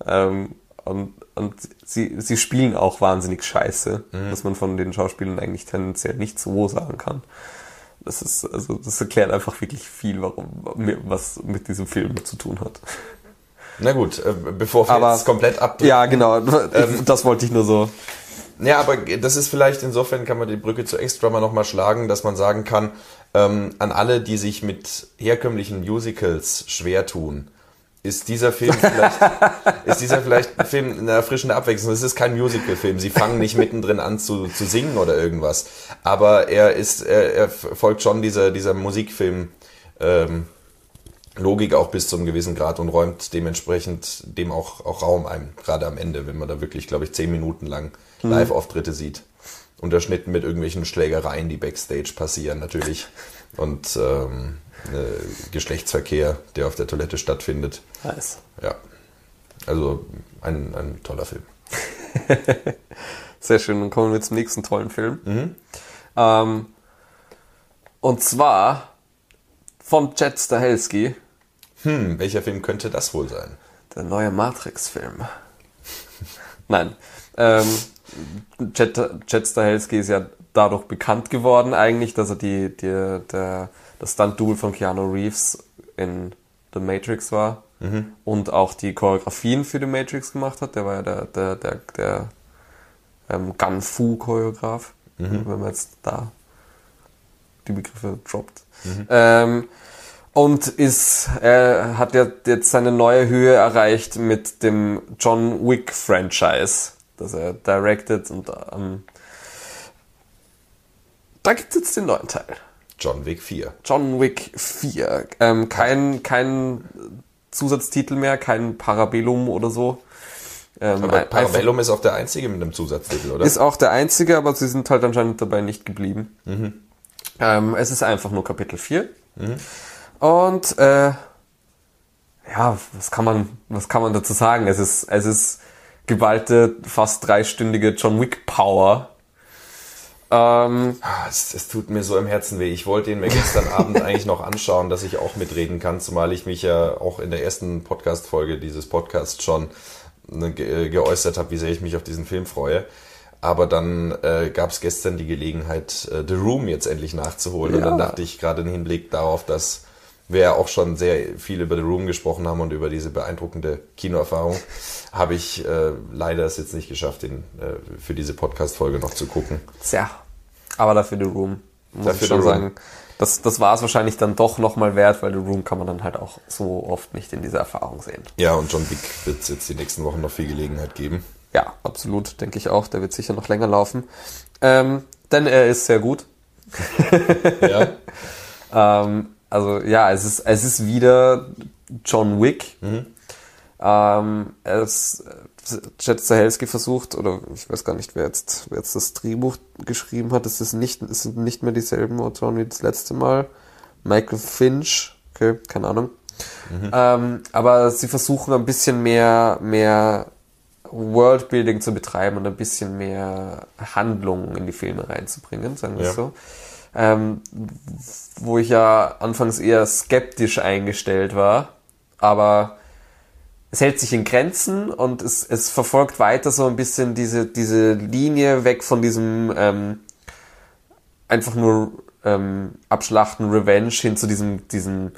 Ähm, und und sie, sie spielen auch wahnsinnig scheiße, Mhm. was man von den Schauspielern eigentlich tendenziell nicht so sagen kann. Das ist, also, das erklärt einfach wirklich viel, warum, was mit diesem Film zu tun hat. Na gut, äh, bevor wir Aber- jetzt komplett ab... Ja, genau, das wollte ich nur so. Ja, aber das ist vielleicht, insofern kann man die Brücke zu X-Drummer nochmal schlagen, dass man sagen kann, ähm, an alle, die sich mit herkömmlichen Musicals schwer tun, ist dieser Film vielleicht, ist dieser vielleicht ein Film eine erfrischende Abwechslung. Es ist kein Musical-Film. Sie fangen nicht mittendrin an zu, zu singen oder irgendwas. Aber er ist, er, er folgt schon dieser, dieser Musikfilm, ähm, Logik auch bis zum gewissen Grad und räumt dementsprechend dem auch, auch Raum ein, gerade am Ende, wenn man da wirklich, glaube ich, zehn Minuten lang Live-Auftritte sieht. Unterschnitten mit irgendwelchen Schlägereien, die Backstage passieren natürlich. Und ähm, äh, Geschlechtsverkehr, der auf der Toilette stattfindet. Nice. Ja. Also ein, ein toller Film. Sehr schön, dann kommen wir zum nächsten tollen Film. Ähm, und zwar von Jet Stahelski, Hm, welcher Film könnte das wohl sein? der neue Matrix-Film. Nein. Ähm, Jet, Jet Stahelski ist ja dadurch bekannt geworden eigentlich, dass er die, die, der, das Stunt-Duel von Keanu Reeves in The Matrix war und auch die Choreografien für The Matrix gemacht hat. Der war ja der, der, der, der ähm, Gun-Fu-Choreograf, wenn man jetzt da die Begriffe droppt. Ähm, und ist, er hat ja jetzt seine neue Höhe erreicht mit dem John Wick Franchise, das er directed und ähm, da gibt es jetzt den neuen Teil. John Wick 4. John Wick 4. Ähm, kein, kein Zusatztitel mehr, kein Parabellum oder so. Ähm, Aber ein- Parabellum ist auch der einzige mit einem Zusatztitel, oder? ist auch der einzige, aber sie sind halt anscheinend dabei nicht geblieben. Ähm, es ist einfach nur Kapitel 4. Und äh, ja, was kann man, was kann man dazu sagen? Es ist, es ist geballte, fast dreistündige John Wick Power. Ähm, Ah, Es, es tut mir so im Herzen weh. Ich wollte ihn mir gestern Abend eigentlich noch anschauen, dass ich auch mitreden kann, zumal ich mich ja auch in der ersten Podcast-Folge dieses Podcasts schon ne, ge äh, geäußert habe, wie sehr ich mich auf diesen Film freue. Aber dann äh, gab es gestern die Gelegenheit, äh, The Room jetzt endlich nachzuholen. Und dann Ja. dachte ich gerade im Hinblick darauf, dass wir ja auch schon sehr viel über The Room gesprochen haben und über diese beeindruckende Kinoerfahrung, habe ich äh, leider es jetzt nicht geschafft, den äh, für diese Podcast-Folge noch zu gucken. tja, aber dafür The Room, muss Dafür ich schon sagen. Das, das war es wahrscheinlich dann doch nochmal wert, weil The Room kann man dann halt auch so oft nicht in dieser Erfahrung sehen. Ja, und John Wick wird es jetzt die nächsten Wochen noch viel Gelegenheit geben. Ja, absolut, denke ich auch. Der wird sicher noch länger laufen. Ähm, denn er ist sehr gut. Ja. Ähm, also ja, es ist, es ist wieder John Wick. Ähm, es, Jet Stahelski versucht, oder ich weiß gar nicht, wer jetzt, wer jetzt das Drehbuch geschrieben hat. Es, ist nicht, es sind nicht mehr dieselben Autoren wie das letzte Mal. Michael Finch, okay, keine Ahnung. Ähm, aber sie versuchen ein bisschen mehr, mehr Worldbuilding zu betreiben und ein bisschen mehr Handlung in die Filme reinzubringen, sagen wir Ja. so. Ähm, wo ich ja anfangs eher skeptisch eingestellt war, aber es hält sich in Grenzen und es, es verfolgt weiter so ein bisschen diese, diese Linie weg von diesem ähm, einfach nur ähm, Abschlachten, Revenge hin zu diesem, diesem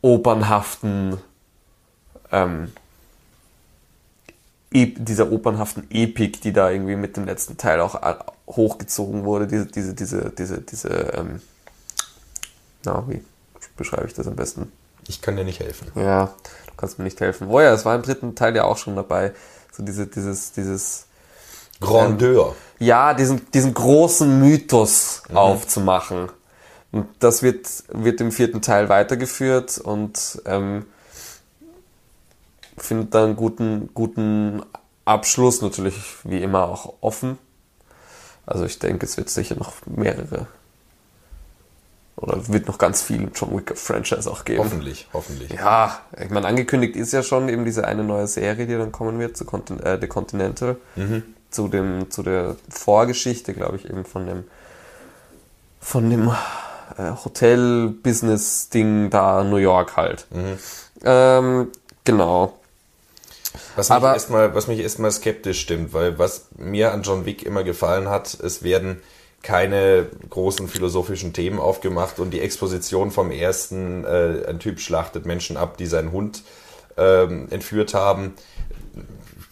opernhaften ähm, dieser opernhaften Epik, die da irgendwie mit dem letzten Teil auch a- hochgezogen wurde, diese, diese, diese, diese, diese, ähm, na, wie beschreibe ich das am besten? Ich kann dir nicht helfen. Ja, kannst mir nicht helfen. Oh ja, es war im dritten Teil ja auch schon dabei. So diese, dieses, dieses, Grandeur. ja, diesen, diesen großen Mythos aufzumachen. Und das wird, wird im vierten Teil weitergeführt und ähm, findet dann einen guten, guten Abschluss, natürlich wie immer auch offen. Also ich denke, es wird sicher noch mehrere oder wird noch ganz viel John Wick Franchise auch geben. Hoffentlich, hoffentlich. Ja, ich meine, angekündigt ist ja schon eben diese eine neue Serie, die dann kommen wird, zu Contin äh, The Continental, zu dem, zu der Vorgeschichte, glaube ich, eben von dem, von dem äh, Hotel-Business-Ding da New York halt. Ähm, genau. Was mich, Aber- erstmal, was mich erstmal skeptisch stimmt, weil was mir an John Wick immer gefallen hat, es werden keine großen philosophischen Themen aufgemacht und die Exposition vom ersten, äh, ein Typ schlachtet Menschen ab, die seinen Hund ähm, entführt haben.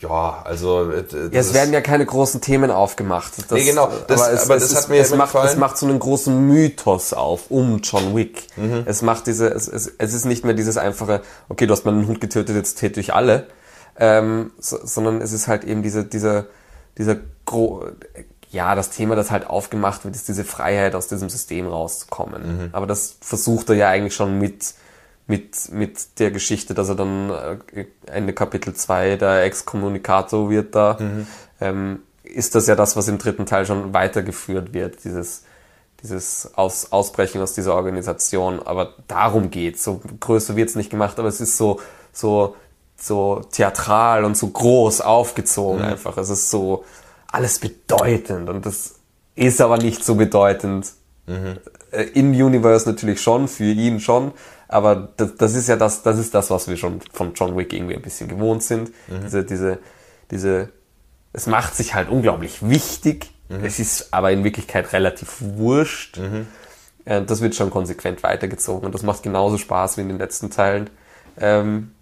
Ja, also äh, Ja, es werden ja keine großen Themen aufgemacht. Das, Nee, genau, das- aber es, aber es das hat mir es macht, gefallen. es macht so einen großen Mythos auf um John Wick. Mhm. Es macht diese, es, es, es ist nicht mehr dieses einfache, okay, du hast meinen Hund getötet, jetzt töte ich alle, ähm, so, sondern es ist halt eben diese, dieser, dieser gro ja, das Thema, das halt aufgemacht wird, ist diese Freiheit, aus diesem System rauszukommen. Mhm. Aber das versucht er ja eigentlich schon mit, mit, mit der Geschichte, dass er dann äh, Ende Kapitel 2 der Exkommunikator wird da, ähm, ist das ja das, was im dritten Teil schon weitergeführt wird, dieses, dieses aus, Ausbrechen aus dieser Organisation. Aber darum geht's. So größer wird's nicht gemacht, aber es ist so, so, so theatral und so groß aufgezogen einfach. Es ist so alles bedeutend und das ist aber nicht so bedeutend. Äh, In Universe natürlich schon, für ihn schon, aber das, das ist ja das, das ist das, was wir schon von John Wick irgendwie ein bisschen gewohnt sind. Diese, diese, diese, es macht sich halt unglaublich wichtig. Es ist aber in Wirklichkeit relativ wurscht. Äh, Das wird schon konsequent weitergezogen und das macht genauso Spaß wie in den letzten Teilen. Ähm,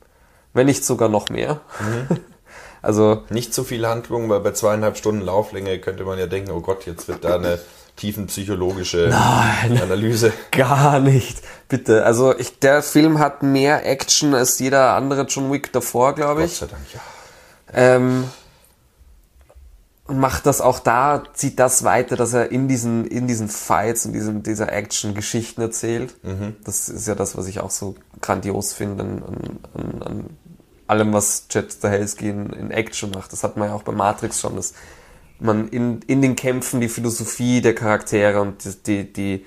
wenn nicht sogar noch mehr. also, Nicht zu viel Handlung, weil bei zweieinhalb Stunden Lauflänge könnte man ja denken, oh Gott, jetzt wird da eine tiefenpsychologische Analyse. Gar nicht. Bitte. Also ich, der Film hat mehr Action als jeder andere John Wick davor, glaube Gott ich. sei Dank, ja. Ähm, und macht das auch da, zieht das weiter, dass er in diesen, in diesen Fights und diesen, dieser Action Geschichten erzählt. Das ist ja das, was ich auch so grandios finde an, an, an allem, was Jet Stahelski in, in Action macht. Das hat man ja auch bei Matrix schon, dass man in, in den Kämpfen die Philosophie der Charaktere und die, die, die,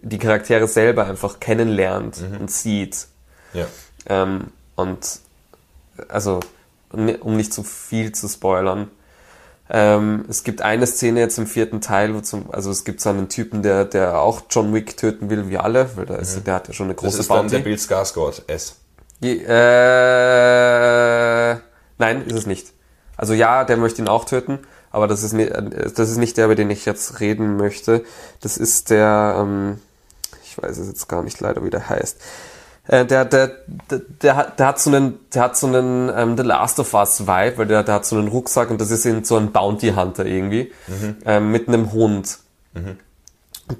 die Charaktere selber einfach kennenlernt und sieht. ja. Ähm, und also, um nicht zu viel zu spoilern, ähm, es gibt eine Szene jetzt im vierten Teil, wo zum, also es gibt so einen Typen, der, der auch John Wick töten will, wie alle, weil da ist, der hat ja schon eine Das große ist dann Bounty. der Bill Skarsgård, S. Je, äh, nein, ist es nicht. Also ja, der möchte ihn auch töten, aber das ist, nicht, das ist nicht der, über den ich jetzt reden möchte. Das ist der, ähm, ich weiß es jetzt gar nicht leider, wie der heißt. Äh, der, der, der, der, hat, der hat so einen, der hat so einen ähm, The Last of Us Vibe, weil der, der hat so einen Rucksack und das ist in so ein Bounty Hunter irgendwie, ähm, mit einem Hund.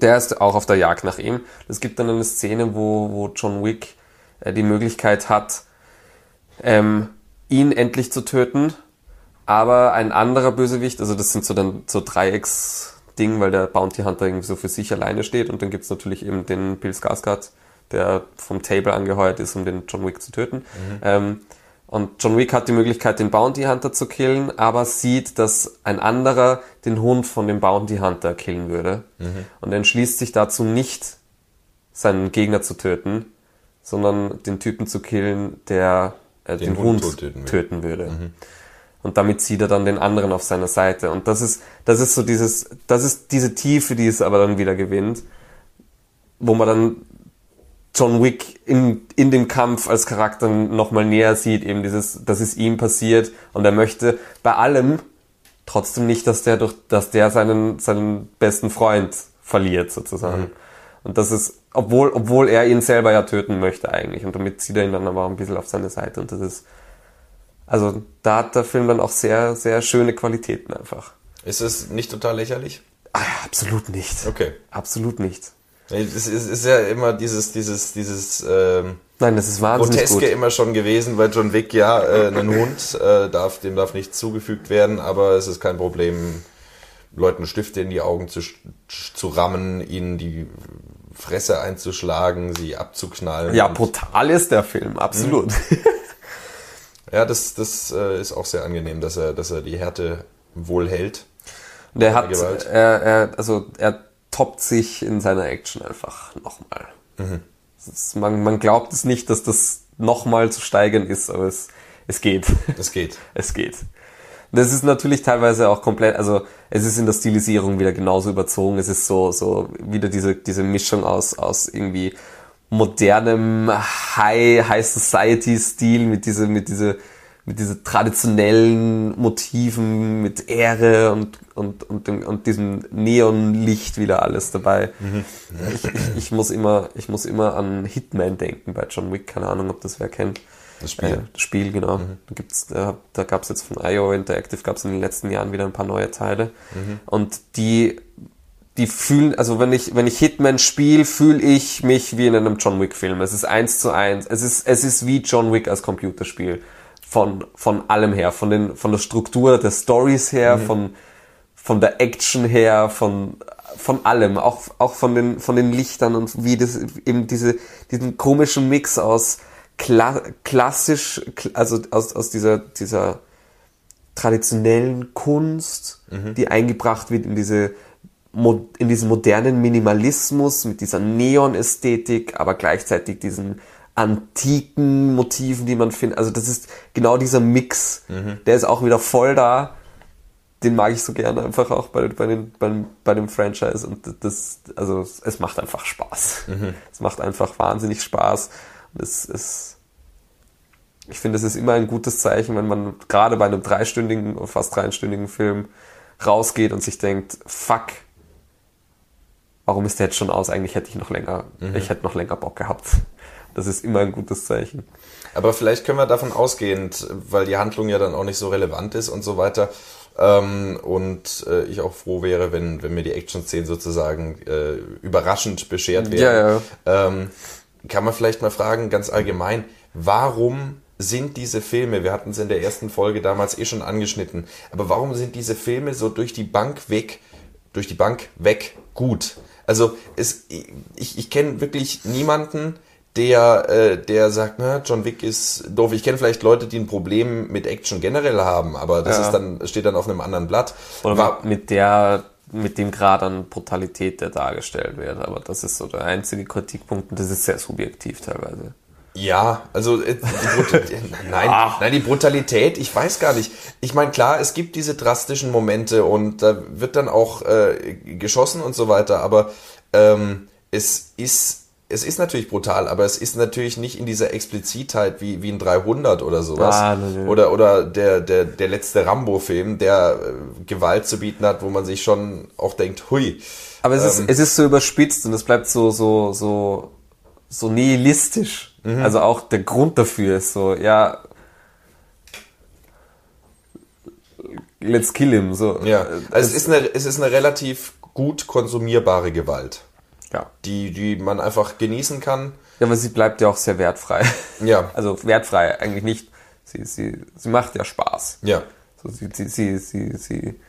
Der ist auch auf der Jagd nach ihm. Es gibt dann eine Szene, wo, wo John Wick die Möglichkeit hat, ähm, ihn endlich zu töten, aber ein anderer Bösewicht, also das sind so dann so Dreiecks-Ding, weil der Bounty Hunter irgendwie so für sich alleine steht. Und dann gibt's natürlich eben den Bill Skarsgård, der vom Table angeheuert ist, um den John Wick zu töten. Ähm, und John Wick hat die Möglichkeit, den Bounty Hunter zu killen, aber sieht, dass ein anderer den Hund von dem Bounty Hunter killen würde. Und entschließt sich dazu nicht, seinen Gegner zu töten, sondern den Typen zu killen, der äh, den, Hund Hund, töten töten würde. Und damit zieht er dann den anderen auf seine Seite. Und das ist, das ist so dieses, das ist diese Tiefe, die es aber dann wieder gewinnt, wo man dann John Wick in, in dem Kampf als Charakter nochmal näher sieht, eben dieses, das ist ihm passiert und er möchte bei allem trotzdem nicht, dass der durch, dass der seinen, seinen besten Freund verliert, sozusagen. Und das ist, obwohl, obwohl er ihn selber ja töten möchte eigentlich. Und damit zieht er ihn dann aber auch ein bisschen auf seine Seite. Und das ist, also da hat der Film dann auch sehr, sehr schöne Qualitäten einfach. Ist es nicht total lächerlich? Ah, absolut nicht. Okay. Absolut nicht. Es ist, ja immer dieses, dieses, dieses ähm, Nein, das ist wahnsinnig Groteske gut. immer schon gewesen bei John Wick. Ja, äh, ein Hund äh, darf, dem darf nichts zugefügt werden, aber es ist kein Problem, Leuten Stifte in die Augen zu, zu rammen, ihnen die Fresse einzuschlagen, sie abzuknallen. Ja, Und- brutal ist der Film, absolut. ja das, das äh, ist auch sehr angenehm, dass er, dass er die Härte wohl hält. Der hat, Gewalt. er, er, also er toppt sich in seiner Action einfach nochmal. Ist, man, man glaubt es nicht, dass das nochmal zu steigern ist, aber es, es geht. Es geht. es geht. Das ist natürlich teilweise auch komplett, also es ist in der Stilisierung wieder genauso überzogen. Es ist so, so wieder diese, diese Mischung aus, aus irgendwie modernem High, High Society Stil mit diese, mit diese, mit diese traditionellen Motiven, mit Ehre und, und, und, dem, und diesem Neonlicht wieder alles dabei. Ich, ich, ich, muss immer, ich muss immer an Hitman denken bei John Wick, keine Ahnung, ob das wer kennt. Das Spiel. Äh, das Spiel, genau. Da gibt's, äh, da gab es jetzt von IO Interactive gab es in den letzten Jahren wieder ein paar neue Teile. Und die, die fühlen, also wenn ich, wenn ich Hitman spiele, fühle ich mich wie in einem John Wick Film. Es ist eins zu eins. Es ist, es ist wie John Wick als Computerspiel. Von, von allem her. Von den, von der Struktur der Stories her, von, von der Action her, von, von allem. Auch, auch von den, von den Lichtern und wie das, eben diese, diesen komischen Mix aus, kla klassisch, also aus, aus dieser, dieser traditionellen Kunst, die eingebracht wird in diese in diesen modernen Minimalismus mit dieser Neon-Ästhetik, aber gleichzeitig diesen antiken Motiven, die man findet. Also das ist genau dieser Mix. Der ist auch wieder voll da. Den mag ich so gerne einfach auch bei, bei, den, bei, bei dem Franchise. Und das, also es macht einfach Spaß. Es macht einfach wahnsinnig Spaß. Es, es, ich finde, es ist immer ein gutes Zeichen, wenn man gerade bei einem dreistündigen, oder fast dreieinstündigen Film rausgeht und sich denkt, fuck, warum ist der jetzt schon aus? Eigentlich hätte ich noch länger, ich hätte noch länger Bock gehabt. Das ist immer ein gutes Zeichen. Aber vielleicht können wir davon ausgehend, weil die Handlung ja dann auch nicht so relevant ist und so weiter, ähm, und äh, ich auch froh wäre, wenn, wenn mir die Action-Szenen sozusagen äh, überraschend beschert werden. Ja, ja. Ähm, kann man vielleicht mal fragen, ganz allgemein, warum sind diese Filme, wir hatten es in der ersten Folge damals eh schon angeschnitten, aber warum sind diese Filme so durch die Bank weg, durch die Bank weg gut? Also es, ich, ich kenne wirklich niemanden, der, äh, der sagt, na, John Wick ist doof. Ich kenne vielleicht Leute, die ein Problem mit Action generell haben, aber das Ja. ist dann, steht dann auf einem anderen Blatt. Oder War- mit der, mit dem Grad an Brutalität, der dargestellt wird. Aber das ist so der einzige Kritikpunkt und das ist sehr subjektiv teilweise. Ja, also äh, die Brutalität, nein, nein, die Brutalität, ich weiß gar nicht. Ich meine, klar, es gibt diese drastischen Momente und da wird dann auch äh, geschossen und so weiter, aber ähm, es ist es ist natürlich brutal, aber es ist natürlich nicht in dieser Explizitheit wie, wie ein 300 oder sowas. Ah. Oder, oder der, der, der letzte Rambo-Film, der äh, Gewalt zu bieten hat, wo man sich schon auch denkt, hui. Aber es, ist, es ist so überspitzt und es bleibt so, so, so, so nihilistisch. Also auch der Grund dafür ist so, ja, let's kill him. So. Ja, also es ist eine, es ist eine relativ gut konsumierbare Gewalt. Ja. die, die man einfach genießen kann. ja, aber sie bleibt ja auch sehr wertfrei. Ja. Also wertfrei eigentlich nicht. Sie, sie, sie macht ja Spaß. Ja. So, sie, sie, sie, sie, sie,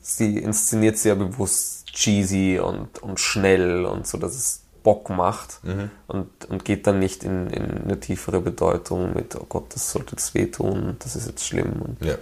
sie inszeniert sehr bewusst cheesy und, und schnell und so, dass es Bock macht und, und geht dann nicht in, in eine tiefere Bedeutung mit, oh Gott, das sollte jetzt wehtun, das ist jetzt schlimm. Und Ja.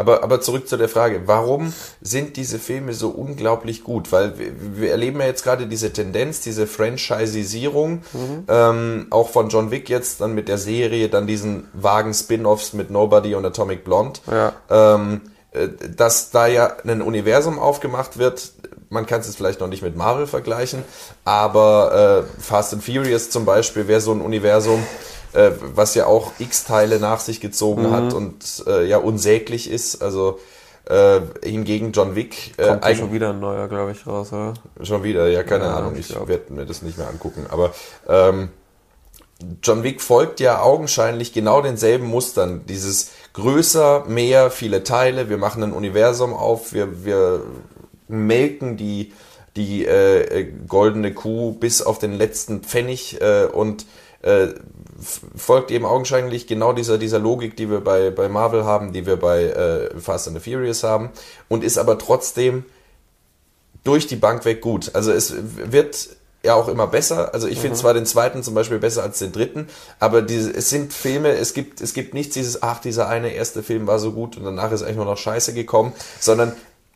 Aber, aber zurück zu der Frage, warum sind diese Filme so unglaublich gut? Weil wir, wir erleben ja jetzt gerade diese Tendenz, diese Franchisisierung, ähm, auch von John Wick jetzt, dann mit der Serie, dann diesen vagen Spin-Offs mit Nobody und Atomic Blonde. Ja. ähm, äh, dass da ja ein Universum aufgemacht wird. Man kann es jetzt vielleicht noch nicht mit Marvel vergleichen, aber äh, Fast and Furious zum Beispiel wäre so ein Universum, äh, was ja auch x Teile nach sich gezogen hat und äh, ja unsäglich ist. Also äh, hingegen John Wick äh, kommt ja schon wieder ein neuer, glaube ich, raus, oder? Schon wieder, ja, keine Ja, Ahnung. ich Ich werde mir das nicht mehr angucken. Aber ähm, John Wick folgt ja augenscheinlich genau denselben Mustern. Dieses größer, mehr, viele Teile. Wir machen ein Universum auf. Wir, wir melken die, die äh, äh, goldene Kuh bis auf den letzten Pfennig äh, und äh, folgt eben augenscheinlich genau dieser, dieser Logik, die wir bei, bei Marvel haben, die wir bei äh, Fast and the Furious haben und ist aber trotzdem durch die Bank weg gut. Also es wird ja auch immer besser. Also ich finde zwar den zweiten zum Beispiel besser als den dritten, aber diese, es sind Filme, es gibt, es gibt nichts dieses, ach, dieser eine erste Film war so gut und danach ist eigentlich nur noch Scheiße gekommen, sondern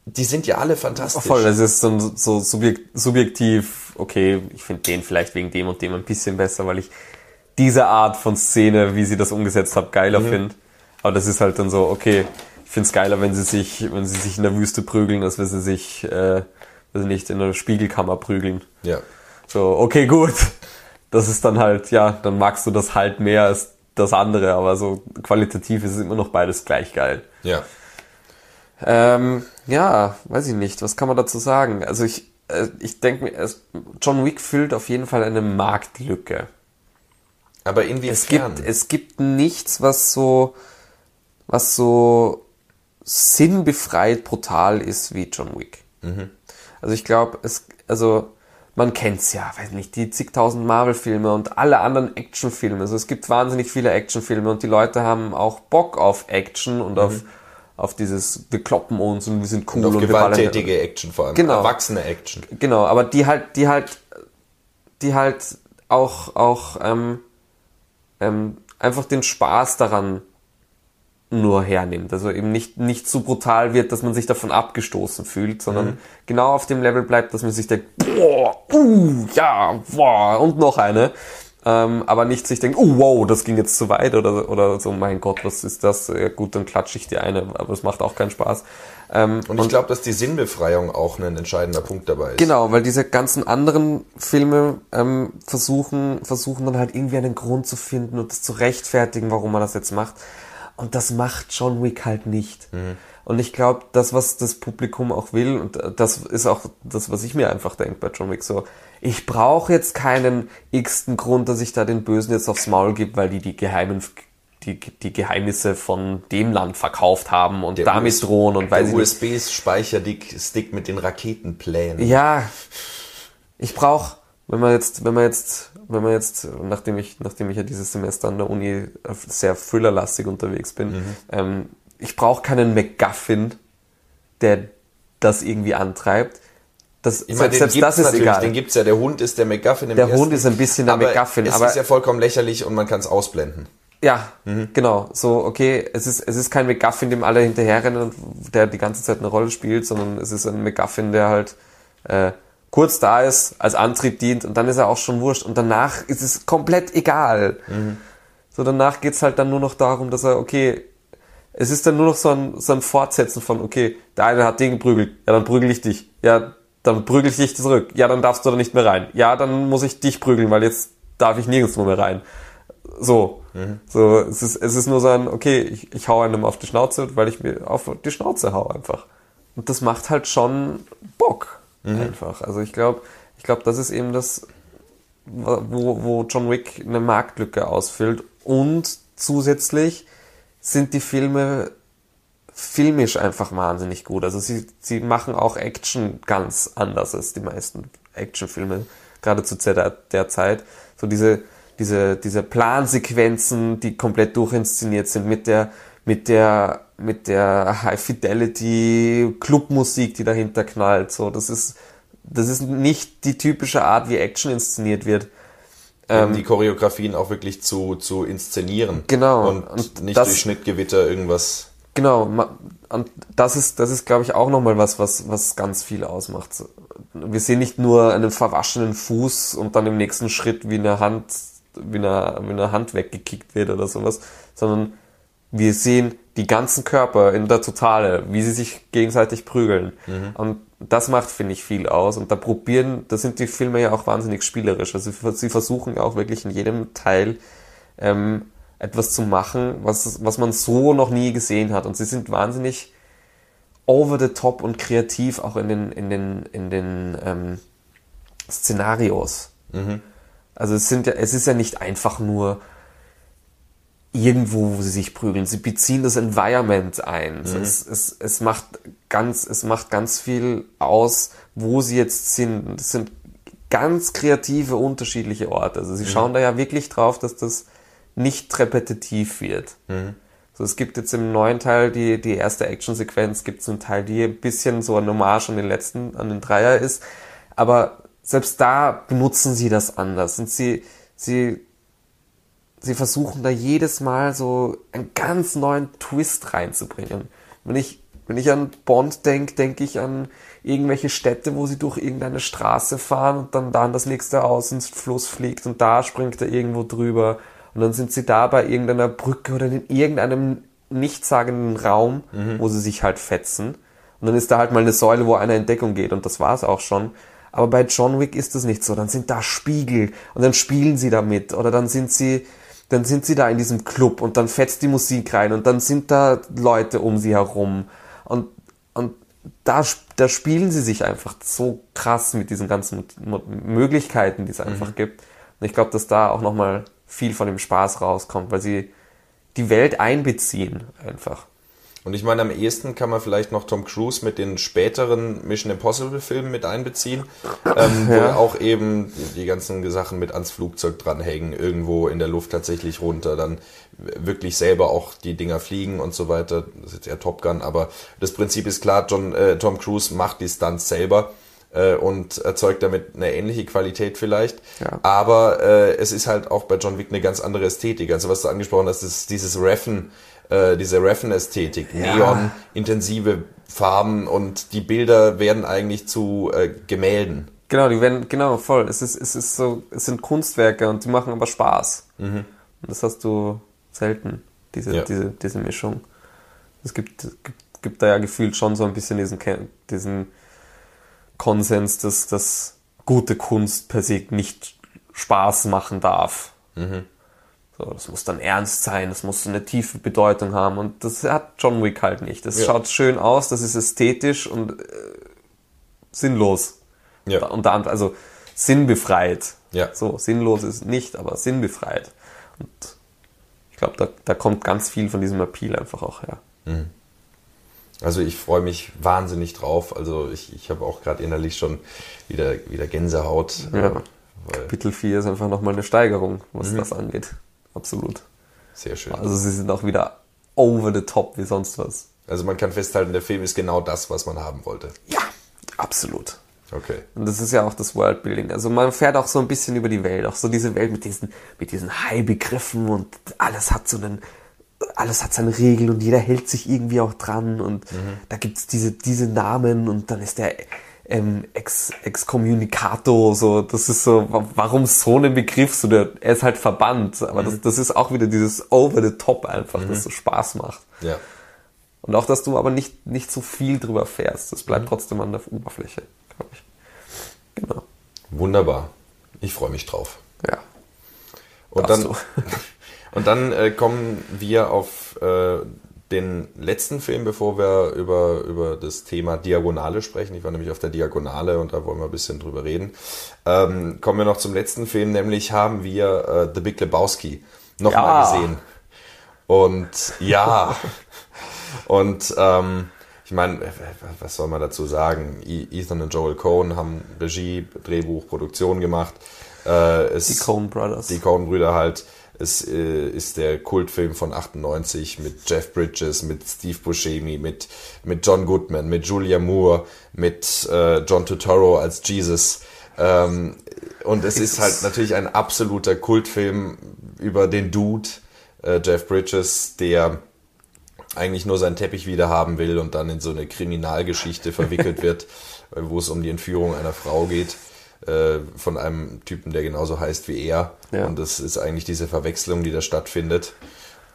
die sind ja alle fantastisch. Voll, das ist so, so subjek subjektiv, okay, ich finde den vielleicht wegen dem und dem ein bisschen besser, weil ich diese Art von Szene, wie sie das umgesetzt hat, geiler mhm. finde. Aber das ist halt dann so, okay, ich finde es geiler, wenn sie sich, wenn sie sich in der Wüste prügeln, als wenn sie sich, äh, also nicht in einer Spiegelkammer prügeln. Ja. So, okay, gut. Das ist dann halt, ja, dann magst du das halt mehr als das andere, aber so qualitativ ist es immer noch beides gleich geil. Ja. Ähm, ja, weiß ich nicht. Was kann man dazu sagen? Also ich, äh, ich denke mir, John Wick füllt auf jeden Fall eine Marktlücke. Aber inwiefern? Es gibt, es gibt nichts, was so, was so sinnbefreit brutal ist wie John Wick. Mhm. Also ich glaube, es, also man kennt's ja, weiß nicht, die zigtausend Marvel-Filme und alle anderen Actionfilme. Also es gibt wahnsinnig viele Actionfilme und die Leute haben auch Bock auf Action und mhm. auf auf dieses, wir kloppen uns und wir sind cool und, auf und gewalttätige wir Action vor allem, genau. erwachsene Action. Genau, aber die halt, die halt, die halt auch, auch ähm, ähm, einfach den Spaß daran nur hernimmt. Also eben nicht, nicht so brutal wird, dass man sich davon abgestoßen fühlt, sondern mhm. genau auf dem Level bleibt, dass man sich denkt, boah, uh, ja, boah, und noch eine ähm, aber nicht sich denkt, oh wow, das ging jetzt zu weit oder, oder so, mein Gott, was ist das? Ja, gut, dann klatsche ich die eine, aber es macht auch keinen Spaß. Ähm, und ich glaube, dass die Sinnbefreiung auch ein entscheidender Punkt dabei ist. Genau, weil diese ganzen anderen Filme ähm, versuchen, versuchen dann halt irgendwie einen Grund zu finden und das zu rechtfertigen, warum man das jetzt macht. Und das macht John Wick halt nicht. Mhm. Und ich glaube, das, was das Publikum auch will, und das ist auch das, was ich mir einfach denke bei John Wick, so, ich brauche jetzt keinen x-ten Grund, dass ich da den Bösen jetzt aufs Maul gebe, weil die die geheimen die, die Geheimnisse von dem Land verkauft haben und der damit US drohen und weiß ich USB-Speicherstick mit den Raketenplänen. Ja, ich brauche, wenn man jetzt, wenn man jetzt, wenn man jetzt, nachdem ich, nachdem ich ja dieses Semester an der Uni sehr thrillerlastig unterwegs bin, mhm. ähm, ich brauche keinen McGuffin, der das irgendwie antreibt. Das, ich meine, selbst das ist egal. Den gibt's ja. Der Hund ist der McGuffin im Der. Hund ist ein bisschen der aber McGuffin. Es aber ist ja vollkommen lächerlich und man kann es ausblenden. Ja, mhm. genau. So, okay, es ist, es ist kein McGuffin, dem alle hinterherrennen und der die ganze Zeit eine Rolle spielt, sondern es ist ein McGuffin, der halt äh, kurz da ist, als Antrieb dient und dann ist er auch schon wurscht und danach ist es komplett egal. Mhm. So, danach geht's halt dann nur noch darum, dass er, okay, es ist dann nur noch so ein, so ein Fortsetzen von, okay, der eine hat den geprügelt, ja, dann prügel ich dich. Ja, dann prügel ich dich zurück. Ja, dann darfst du da nicht mehr rein. Ja, dann muss ich dich prügeln, weil jetzt darf ich nirgends mehr rein. So. Mhm. So, es ist, es ist nur so ein, okay, ich, ich hau einem auf die Schnauze, weil ich mir auf die Schnauze hau einfach. Und das macht halt schon Bock. Mhm. Einfach. Also ich glaube, ich glaube, das ist eben das, wo, wo John Wick eine Marktlücke ausfüllt. Und zusätzlich sind die Filme filmisch einfach wahnsinnig gut. Also sie, sie machen auch Action ganz anders als die meisten Actionfilme, gerade zu der, der Zeit. So diese, diese, diese Plansequenzen, die komplett durchinszeniert sind mit der, mit der, mit der High Fidelity Clubmusik, die dahinter knallt. So, das ist, das ist nicht die typische Art, wie Action inszeniert wird. Ähm, die Choreografien auch wirklich zu, zu inszenieren. Genau. Und, und nicht das, durch Schnittgewitter irgendwas Genau, und das ist, das ist, glaube ich, auch nochmal was, was, was ganz viel ausmacht. Wir sehen nicht nur einen verwaschenen Fuß und dann im nächsten Schritt wie eine Hand, wie eine, wie eine Hand weggekickt wird oder sowas, sondern wir sehen die ganzen Körper in der Totale, wie sie sich gegenseitig prügeln. Mhm. Und das macht, finde ich, viel aus. Und da probieren, da sind die Filme ja auch wahnsinnig spielerisch. Also sie versuchen ja auch wirklich in jedem Teil ähm, etwas zu machen, was, was man so noch nie gesehen hat. Und sie sind wahnsinnig over the top und kreativ auch in den, in den, in den ähm, Szenarios. Mhm. Also es sind ja, es ist ja nicht einfach nur irgendwo, wo sie sich prügeln. Sie beziehen das Environment ein. Mhm. Es, es, es macht ganz, es macht ganz viel aus, wo sie jetzt sind. Das sind ganz kreative, unterschiedliche Orte. Also sie mhm. schauen da ja wirklich drauf, dass das nicht repetitiv wird. Mhm. So, es gibt jetzt im neuen Teil die, die erste Actionsequenz, gibt es einen Teil, die ein bisschen so ein Hommage an den letzten, an den Dreier ist. Aber selbst da benutzen sie das anders. Und sie, sie, sie versuchen da jedes Mal so einen ganz neuen Twist reinzubringen. Wenn ich Wenn ich an Bond denke, denke ich an irgendwelche Städte, wo sie durch irgendeine Straße fahren und dann da das nächste Haus ins Fluss fliegt und da springt er irgendwo drüber und dann sind sie da bei irgendeiner Brücke oder in irgendeinem nichtssagenden Raum, wo sie sich halt fetzen. Und dann ist da halt mal eine Säule, wo einer in Deckung geht und das war's auch schon. Aber bei John Wick ist das nicht so. Dann sind da Spiegel und dann spielen sie damit oder dann sind sie, dann sind sie da in diesem Club und dann fetzt die Musik rein und dann sind da Leute um sie herum und, und da, da spielen sie sich einfach so krass mit diesen ganzen Möglichkeiten, die es einfach gibt. Und ich glaube, dass da auch nochmal viel von dem Spaß rauskommt, weil sie die Welt einbeziehen einfach. Und ich meine, am ehesten kann man vielleicht noch Tom Cruise mit den späteren Mission Impossible Filmen mit einbeziehen, ähm, wo Ja. auch eben die, die ganzen Sachen mit ans Flugzeug dranhängen, irgendwo in der Luft tatsächlich runter, dann wirklich selber auch die Dinger fliegen und so weiter. Das ist jetzt eher Top Gun, aber das Prinzip ist klar, John, äh, Tom Cruise macht die Stunts selber äh, und erzeugt damit eine ähnliche Qualität vielleicht. Ja. Aber äh, es ist halt auch bei John Wick eine ganz andere Ästhetik. Also was du angesprochen hast, ist dieses Reffen, äh, diese Reffen-Ästhetik, Ja. Neon, intensive Farben und die Bilder werden eigentlich zu äh, Gemälden. Genau, die werden, genau, voll. Es ist, es ist so, es sind Kunstwerke und die machen aber Spaß. Und das hast du selten, diese, Ja. diese, diese Mischung. Es gibt, gibt, gibt da ja gefühlt schon so ein bisschen diesen, diesen Konsens, dass, dass gute Kunst per se nicht Spaß machen darf. So, das muss dann ernst sein, das muss eine tiefe Bedeutung haben und das hat John Wick halt nicht. Das Ja. schaut schön aus, das ist ästhetisch und äh, sinnlos. Ja. Unter anderem, also sinnbefreit. Ja. So, sinnlos ist nicht, aber sinnbefreit. Und ich glaube, da, da kommt ganz viel von diesem Appeal einfach auch her. Also ich freue mich wahnsinnig drauf. Also ich, ich habe auch gerade innerlich schon wieder, wieder Gänsehaut. Ja. äh, Weil, Kapitel 4 ist einfach nochmal eine Steigerung, was das angeht. Absolut. sehr schön. Also sie sind auch wieder over the top wie sonst was. Also man kann festhalten, der Film ist genau das, was man haben wollte. Ja, absolut. Okay. Und das ist ja auch das Worldbuilding. Also man fährt auch so ein bisschen über die Welt, auch so diese Welt mit diesen, mit diesen High-Begriffen und alles hat so einen, alles hat seine Regeln und jeder hält sich irgendwie auch dran und da gibt's diese, diese Namen und dann ist der ähm, Ex, Excommunicato, so, das ist so, wa- warum so ein Begriff, so der, er ist halt verbannt, aber das, das ist auch wieder dieses over the top einfach, das so Spaß macht. Ja. Und auch, dass du aber nicht, nicht so viel drüber fährst. Das bleibt trotzdem an der Oberfläche, glaube ich. Genau. Wunderbar. Ich freue mich drauf. Ja. Und Darfst dann, und dann äh, kommen wir auf äh, den letzten Film, bevor wir über, über das Thema Diagonale sprechen. Ich war nämlich auf der Diagonale und da wollen wir ein bisschen drüber reden. Ähm, kommen wir noch zum letzten Film, nämlich haben wir äh, The Big Lebowski nochmal Ja. gesehen. Und ja, und ähm, ich meine, was soll man dazu sagen? E- Ethan und Joel Cohen haben Regie, Drehbuch, Produktion gemacht. Äh, Die Coen Brothers. die Coen-Brüder halt. Es äh, ist der Kultfilm von 98 mit Jeff Bridges, mit Steve Buscemi, mit, mit John Goodman, mit Julia Moore, mit äh, John Turturro als Jesus. Ähm, und es ist halt natürlich ein absoluter Kultfilm über den Dude, äh, Jeff Bridges, der eigentlich nur seinen Teppich wieder haben will und dann in so eine Kriminalgeschichte verwickelt wird, wo es um die Entführung einer Frau geht äh, von einem Typen, der genauso heißt wie er. Ja. Und das ist eigentlich diese Verwechslung, die da stattfindet.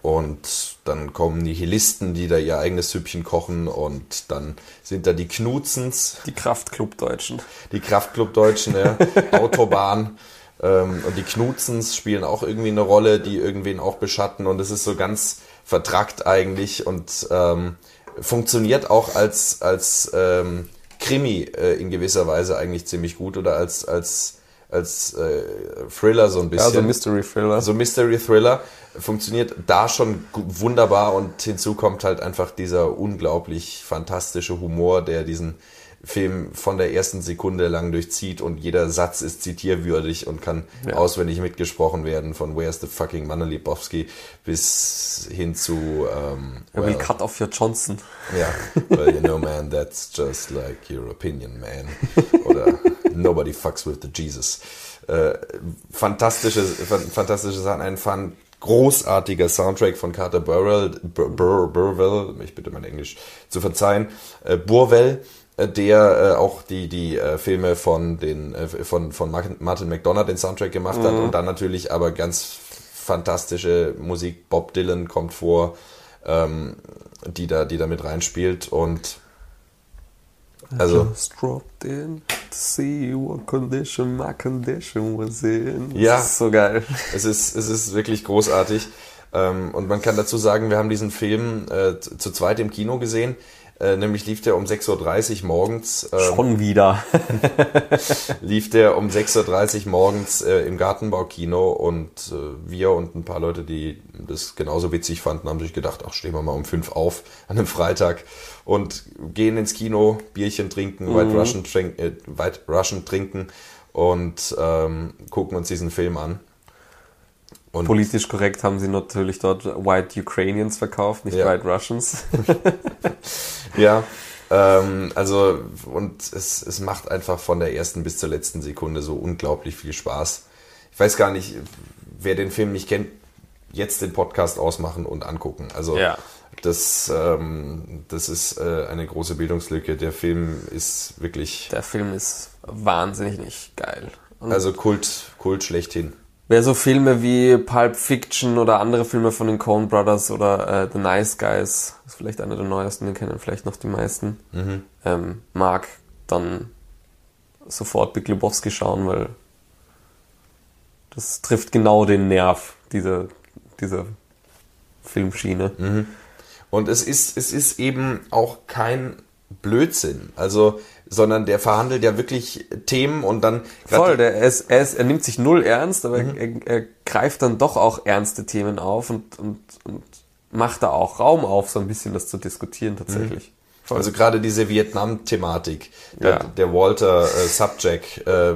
Und dann kommen Nihilisten, die da ihr eigenes Süppchen kochen und dann sind da die Knutzens, Die Kraftclub-Deutschen. die Kraftclub-Deutschen, ja, Autobahn. Ähm, und die Knutzens spielen auch irgendwie eine Rolle, die irgendwen auch beschatten. Und es ist so ganz vertrackt eigentlich und ähm, funktioniert auch als, als ähm, Krimi äh, in gewisser Weise eigentlich ziemlich gut oder als, als, als äh, Thriller so ein bisschen. Also Mystery Thriller. So Mystery Thriller funktioniert da schon wunderbar und hinzu kommt halt einfach dieser unglaublich fantastische Humor, der diesen Film von der ersten Sekunde lang durchzieht und jeder Satz ist zitierwürdig und kann Ja. auswendig mitgesprochen werden von Where's the fucking Manne Lebowski bis hin zu ähm, will well, cut off your Johnson. ja, well, you know, man, that's just like your opinion, man. Oder nobody fucks with the Jesus. Äh, fantastische, fan- fantastische Sachen, ein großartiger Soundtrack von Carter Burwell, Bur Bur Burwell, ich bitte mein Englisch zu verzeihen, äh, Burwell, der äh, auch die die äh, Filme von den äh, von von Martin McDonough den Soundtrack gemacht hat und dann natürlich aber ganz fantastische Musik. Bob Dylan kommt vor, ähm, die da die da mit reinspielt und also Just dropped in to see what condition my condition was in. Ja. Das ist so geil. es ist es ist wirklich großartig ähm, und man kann dazu sagen, wir haben diesen Film äh, zu zweit im Kino gesehen. Äh, nämlich lief der um 6.30 Uhr morgens. ähm, Schon wieder. lief der um 6.30 Uhr morgens äh, im Gartenbaukino und äh, wir und ein paar Leute, die das genauso witzig fanden, haben sich gedacht, ach, stehen wir mal um fünf auf an einem Freitag und gehen ins Kino, Bierchen trinken, White, Russian, trink, äh, White Russian trinken und ähm, gucken uns diesen Film an. Und Politisch korrekt haben sie natürlich dort White Ukrainians verkauft, nicht Ja. White Russians. Ja, ähm, also und es, es macht einfach von der ersten bis zur letzten Sekunde so unglaublich viel Spaß. Ich weiß gar nicht, wer den Film nicht kennt, jetzt den Podcast ausmachen und angucken. Also Ja. das, ähm, das ist äh, eine große Bildungslücke. Der Film ist wirklich, Der Film ist wahnsinnig nicht geil. Und also Kult, Kult schlechthin. Wer so Filme wie Pulp Fiction oder andere Filme von den Coen Brothers oder äh, The Nice Guys, ist vielleicht einer der neuesten, den kennen vielleicht noch die meisten, ähm, mag, dann sofort Big Lebowski schauen, weil das trifft genau den Nerv dieser, dieser Filmschiene. Und es ist, es ist eben auch kein Blödsinn, also, sondern der verhandelt ja wirklich Themen und dann Voll, der, er, ist, er, ist, er nimmt sich null ernst, aber er, er greift dann doch auch ernste Themen auf und, und, und macht da auch Raum auf, so ein bisschen das zu diskutieren tatsächlich. Voll. Also gerade diese Vietnam-Thematik. Der, Ja. der Walter äh, Subjack, äh,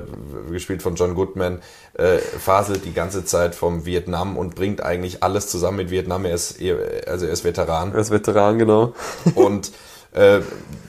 gespielt von John Goodman, äh, faselt die ganze Zeit vom Vietnam und bringt eigentlich alles zusammen mit Vietnam. Er ist, also er ist Veteran. Als Veteran, genau. und äh,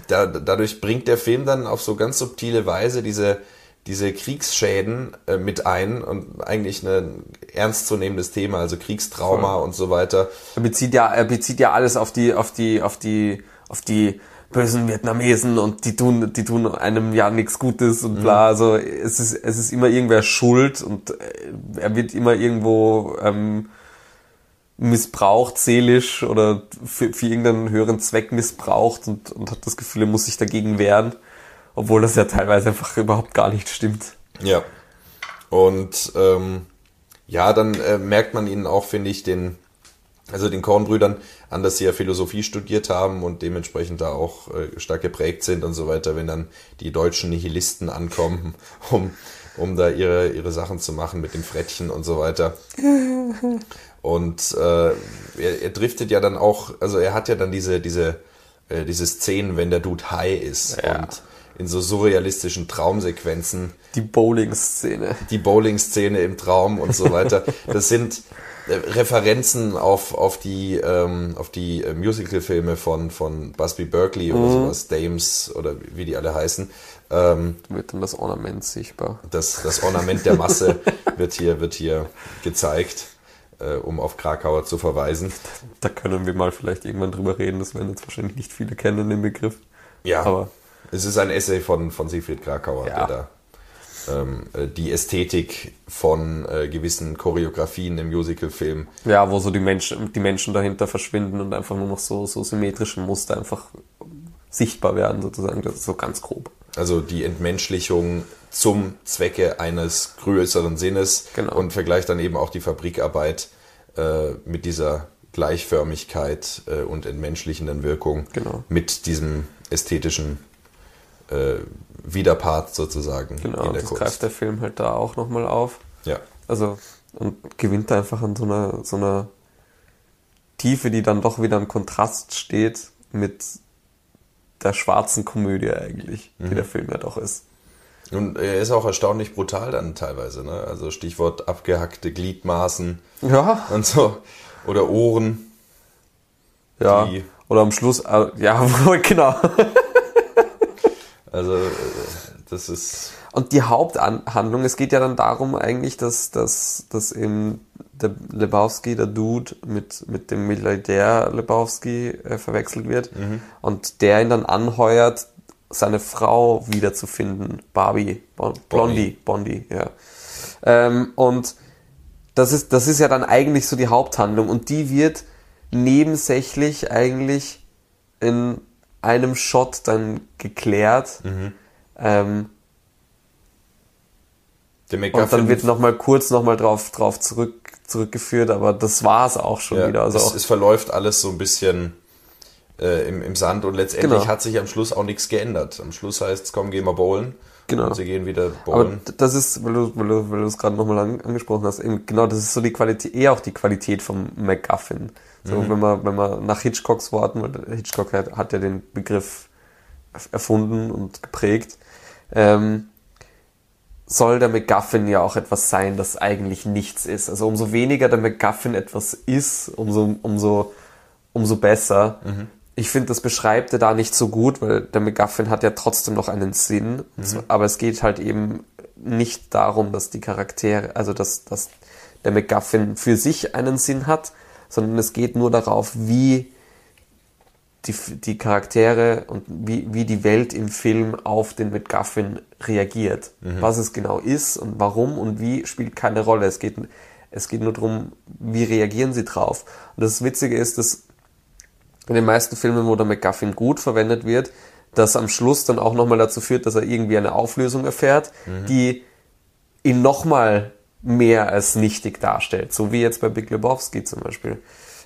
da, dadurch bringt der Film dann auf so ganz subtile Weise diese, diese Kriegsschäden äh, mit ein und eigentlich ein ernstzunehmendes Thema, also Kriegstrauma und so weiter. Er bezieht ja, er bezieht ja alles auf die, auf die, auf die, auf die bösen Vietnamesen und die tun, die tun einem ja nichts Gutes und bla. Also es ist, es ist immer irgendwer schuld und äh, er wird immer irgendwo ähm, missbraucht, seelisch oder für, für irgendeinen höheren Zweck missbraucht und, und hat das Gefühl, er muss sich dagegen wehren, obwohl das ja teilweise einfach überhaupt gar nicht stimmt. Ja. Und ähm, ja, dann äh, merkt man ihnen auch, finde ich, den, also den Kornbrüdern an, dass sie ja Philosophie studiert haben und dementsprechend da auch äh, stark geprägt sind und so weiter, wenn dann die deutschen Nihilisten ankommen, um, um da ihre, ihre Sachen zu machen mit dem Frettchen und so weiter. Und äh, er, er driftet ja dann auch, also er hat ja dann diese, diese, äh, diese Szenen, wenn der Dude high ist Ja. und in so surrealistischen Traumsequenzen Die Bowling-Szene. die Bowling-Szene im Traum und so weiter. Das sind äh, Referenzen auf, auf die, ähm, auf die äh, Musical-Filme von, von Busby Berkeley oder sowas, Dames oder wie die alle heißen. Ähm, Wird dann das Ornament sichtbar. das, das Ornament der Masse wird hier, wird hier gezeigt, äh, um auf Krakauer zu verweisen. Da können wir mal vielleicht irgendwann drüber reden. Das werden jetzt wahrscheinlich nicht viele kennen, den Begriff. Ja, Aber es ist ein Essay von, von Siegfried Krakauer, Ja. der da ähm, äh, die Ästhetik von äh, gewissen Choreografien im Musicalfilm ja, wo so die Menschen, die Menschen dahinter verschwinden und einfach nur noch so, so symmetrische Muster einfach sichtbar werden, sozusagen. Das ist so ganz grob. Also die Entmenschlichung zum Zwecke eines größeren Sinnes Genau. und vergleicht dann eben auch die Fabrikarbeit äh, mit dieser Gleichförmigkeit äh, und entmenschlichenden Wirkung Genau. mit diesem ästhetischen äh, Widerpart sozusagen Genau, in der das Kunst. greift der Film halt da auch nochmal auf. Ja, Also, und gewinnt da einfach an so einer, so einer Tiefe, die dann doch wieder im Kontrast steht mit der schwarzen Komödie eigentlich, Mhm. die der Film ja doch ist. Und er ist auch erstaunlich brutal dann teilweise. Ne? Also Stichwort abgehackte Gliedmaßen Ja, und so oder Ohren. ja. Die- Oder am Schluss, äh, ja, genau. Also äh, das ist Und die Haupthandlung, es geht ja dann darum eigentlich, dass, dass, dass eben der Lebowski, der Dude, mit, mit dem Milliardär Lebowski äh, verwechselt wird und der ihn dann anheuert, seine Frau wiederzufinden, Barbie, bon, Blondie, Bondi, ja. Ähm, und das ist, das ist ja dann eigentlich so die Haupthandlung und die wird nebensächlich eigentlich in einem Shot dann geklärt. Ähm, Der und dann wird nochmal kurz nochmal drauf, drauf zurück, zurückgeführt, aber das war's auch schon ja, wieder. Also es, es verläuft alles so ein bisschen äh, im, im Sand und letztendlich Genau. hat sich am Schluss auch nichts geändert. Am Schluss heißt es, komm, gehen wir bowlen. Genau. Und sie gehen wieder aber bowlen. das ist, weil du, weil du, weil du es gerade nochmal an, angesprochen hast, eben, genau, das ist so die Qualität, eher auch die Qualität vom MacGuffin. So, Mhm. wenn man, wenn man nach Hitchcocks Worten, weil Hitchcock hat, hat ja den Begriff erf- erfunden und geprägt, ähm, soll der MacGuffin ja auch etwas sein, das eigentlich nichts ist. Also umso weniger der MacGuffin etwas ist, umso, umso, umso besser. Ich finde, das beschreibt er da nicht so gut, weil der MacGuffin hat ja trotzdem noch einen Sinn. Und so- Aber es geht halt eben nicht darum, dass die Charaktere, also dass, dass der MacGuffin für sich einen Sinn hat, sondern es geht nur darauf, wie die, die Charaktere und wie, wie die Welt im Film auf den MacGuffin reagiert. Was es genau ist und warum und wie spielt keine Rolle. Es geht, es geht nur darum, wie reagieren sie drauf. Und das Witzige ist, dass in den meisten Filmen, wo der MacGuffin gut verwendet wird, das am Schluss dann auch nochmal dazu führt, dass er irgendwie eine Auflösung erfährt, die ihn nochmal mehr als nichtig darstellt. So wie jetzt bei Big Lebowski zum Beispiel.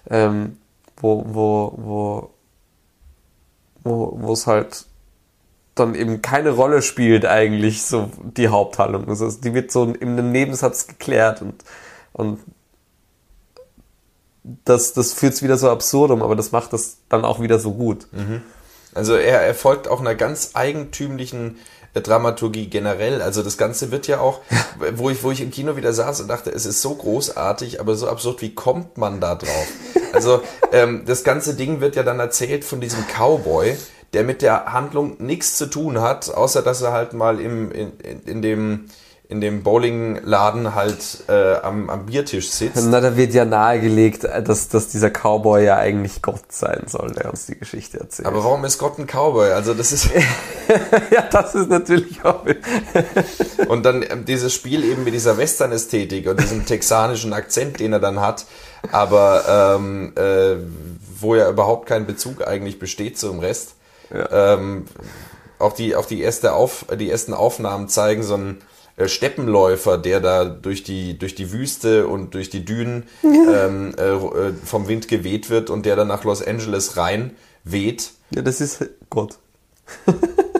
Ähm, wo, wo, wo, wo, wo es halt dann eben keine Rolle spielt eigentlich so die Haupthandlung. Also die wird so in einem Nebensatz geklärt und, und das, das führt es wieder so absurdum, aber das macht das dann auch wieder so gut. Also er, er folgt auch einer ganz eigentümlichen äh, Dramaturgie generell. Also das Ganze wird ja auch, wo ich, wo ich im Kino wieder saß und dachte, es ist so großartig, aber so absurd, wie kommt man da drauf? Also ähm, das ganze Ding wird ja dann erzählt von diesem Cowboy, der mit der Handlung nichts zu tun hat, außer dass er halt mal im, in, in, in dem in dem Bowlingladen halt äh, am, am Biertisch sitzt. Na, da wird ja nahegelegt, dass, dass dieser Cowboy ja eigentlich Gott sein soll, der uns die Geschichte erzählt. Aber warum ist Gott ein Cowboy? Also das ist ja, das ist natürlich auch. Und dann ähm, dieses Spiel eben mit dieser Western-Ästhetik und diesem texanischen Akzent, den er dann hat, aber ähm, äh, wo ja überhaupt kein Bezug eigentlich besteht zum Rest. Ähm, auch die, auch die, erste Auf, die ersten Aufnahmen zeigen so einen äh, Steppenläufer, der da durch die, durch die Wüste und durch die Dünen ähm, äh, äh, vom Wind geweht wird und der dann nach Los Angeles rein weht. Ja, das ist Gott.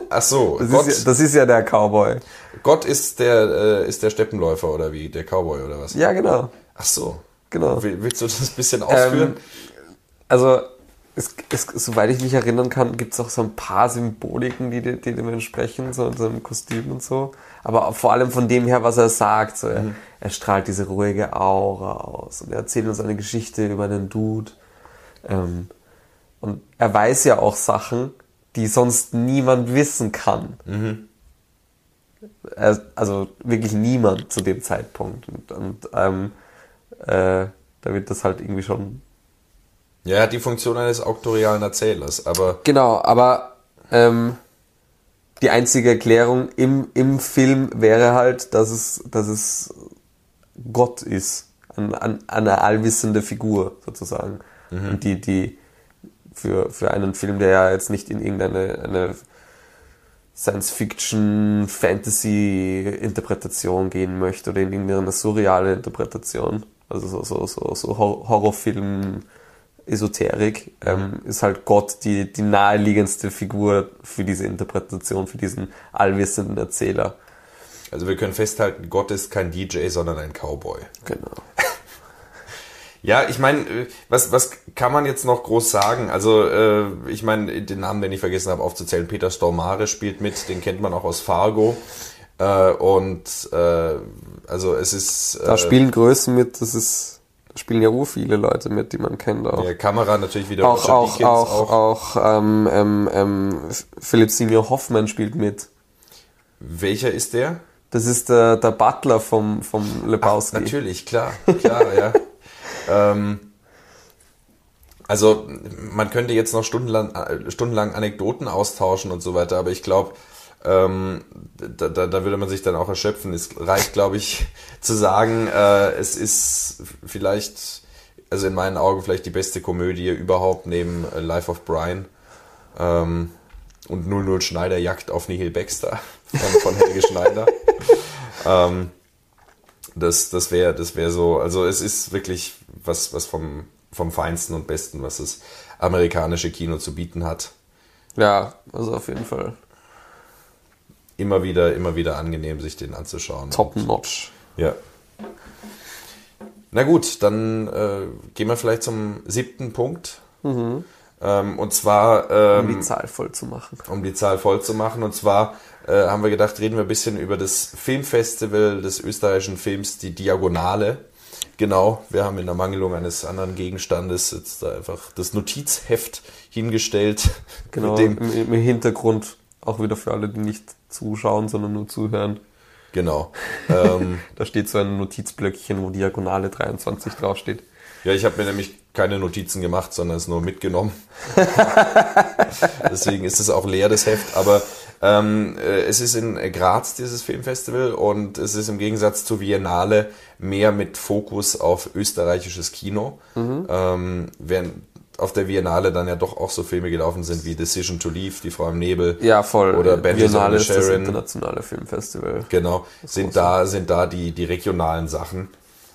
Ach so, Das, Gott, Ist, ja, das ist ja der Cowboy. Gott ist der, äh, ist der Steppenläufer oder wie? Der Cowboy oder was? Ja, genau. Ach so. Genau. Will- Willst du das ein bisschen ausführen? Ähm, also, es, es, soweit ich mich erinnern kann, gibt es auch so ein paar Symboliken, die, die dem entsprechen, so in seinem Kostüm und so. Aber vor allem von dem her, was er sagt. So, er, er strahlt diese ruhige Aura aus und er erzählt uns eine Geschichte über einen Dude. Ähm, und er weiß ja auch Sachen, die sonst niemand wissen kann. Er, also wirklich niemand zu dem Zeitpunkt. Und, und ähm, äh, da wird das halt irgendwie schon ja, er hat die Funktion eines auktorialen Erzählers, aber Genau, aber ähm, die einzige Erklärung im, im Film wäre halt, dass es, dass es Gott ist. Ein, ein, eine allwissende Figur sozusagen. Und die, die für, für einen Film, der ja jetzt nicht in irgendeine eine Science-Fiction, Fantasy-Interpretation gehen möchte oder in irgendeine surreale Interpretation, also so, so, so, so Hor- Horrorfilm, Esoterik, ähm, ist halt Gott die, die naheliegendste Figur für diese Interpretation, für diesen allwissenden Erzähler. also wir können festhalten, Gott ist kein DJ, sondern ein Cowboy. Genau. Ja, ich meine, äh, was, was kann man jetzt noch groß sagen? Also, äh, ich meine, den Namen, den ich vergessen habe aufzuzählen, Peter Stormare spielt mit, den kennt man auch aus Fargo. Äh, und äh, also es ist Da äh, spielen Größen mit, das ist, da spielen ja ur viele Leute mit, die man kennt auch. der Kamera natürlich wieder auch, auch, Deakins, auch, auch, ähm, ähm, ähm, Philipp Senior Hoffmann spielt mit. Welcher ist der? Das ist der, der Butler vom, vom Lebowski. Ach, natürlich, klar, klar, ja. Ähm, also man könnte jetzt noch stundenlang, äh, stundenlang Anekdoten austauschen und so weiter, aber ich glaube, ähm, da, da, da würde man sich dann auch erschöpfen. Es reicht, glaube ich, zu sagen, äh, es ist vielleicht, also in meinen Augen vielleicht die beste Komödie überhaupt neben äh, Life of Brian ähm, und 00 Schneider Jagd auf Nihil Baxter von, von Helge Schneider. ähm, das das wäre das wäre so, also es ist wirklich was, was vom, vom Feinsten und Besten, was das amerikanische Kino zu bieten hat. Ja, also auf jeden Fall. Immer wieder, immer wieder angenehm, sich den anzuschauen. Top notch. Ja. Na gut, dann äh, gehen wir vielleicht zum siebten Punkt. Mhm. Ähm, und zwar. Ähm, um die Zahl voll zu machen. Um die Zahl voll zu machen. Und zwar äh, haben wir gedacht, reden wir ein bisschen über das Filmfestival des österreichischen Films, die Diagonale. Genau, wir haben in der Mangelung eines anderen Gegenstandes jetzt da einfach das Notizheft hingestellt. Genau, im, im, Hintergrund auch wieder für alle, die nicht zuschauen, sondern nur zuhören. Genau. Ähm, da steht so ein Notizblöckchen, wo Diagonale 23 draufsteht. Ja, ich habe mir nämlich keine Notizen gemacht, sondern es nur mitgenommen. Deswegen ist es auch leer, das Heft. Aber ähm, äh, es ist in Graz, dieses Filmfestival, und es ist im Gegensatz zur Biennale mehr mit Fokus auf österreichisches Kino. Mhm. Ähm, während auf der Biennale dann ja doch auch so Filme gelaufen sind wie Decision to Leave, Die Frau im Nebel. Ja, voll. Oder Benjamin Biennale ist das internationale Filmfestival. Genau. Sind da, sind da die, die regionalen Sachen,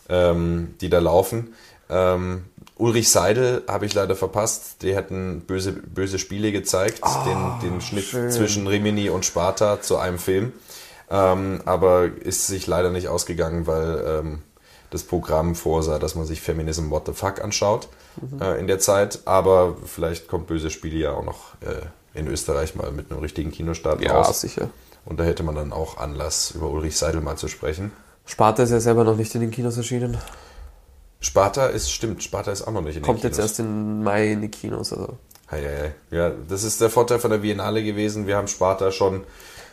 ähm, die da laufen. Ähm, Ulrich Seidel habe ich leider verpasst. Die hätten böse, böse Spiele gezeigt, oh, den, den Schnitt schön. zwischen Rimini und Sparta zu einem Film. Ähm, aber ist sich leider nicht ausgegangen, weil ähm, das Programm vorsah, dass man sich Feminism What the Fuck anschaut mhm. äh, in der Zeit. Aber vielleicht kommt böse Spiele ja auch noch äh, in Österreich mal mit einem richtigen Kinostart ja, raus. Ja, sicher. Und da hätte man dann auch Anlass, über Ulrich Seidel mal zu sprechen. Sparta ist ja selber noch nicht in den Kinos erschienen. Sparta ist, stimmt, Sparta ist auch noch nicht in Kommt den Kinos. Kommt jetzt erst im Mai in die Kinos, also. Hei, hei, hei. Ja, das ist der Vorteil von der Biennale gewesen. Wir haben Sparta schon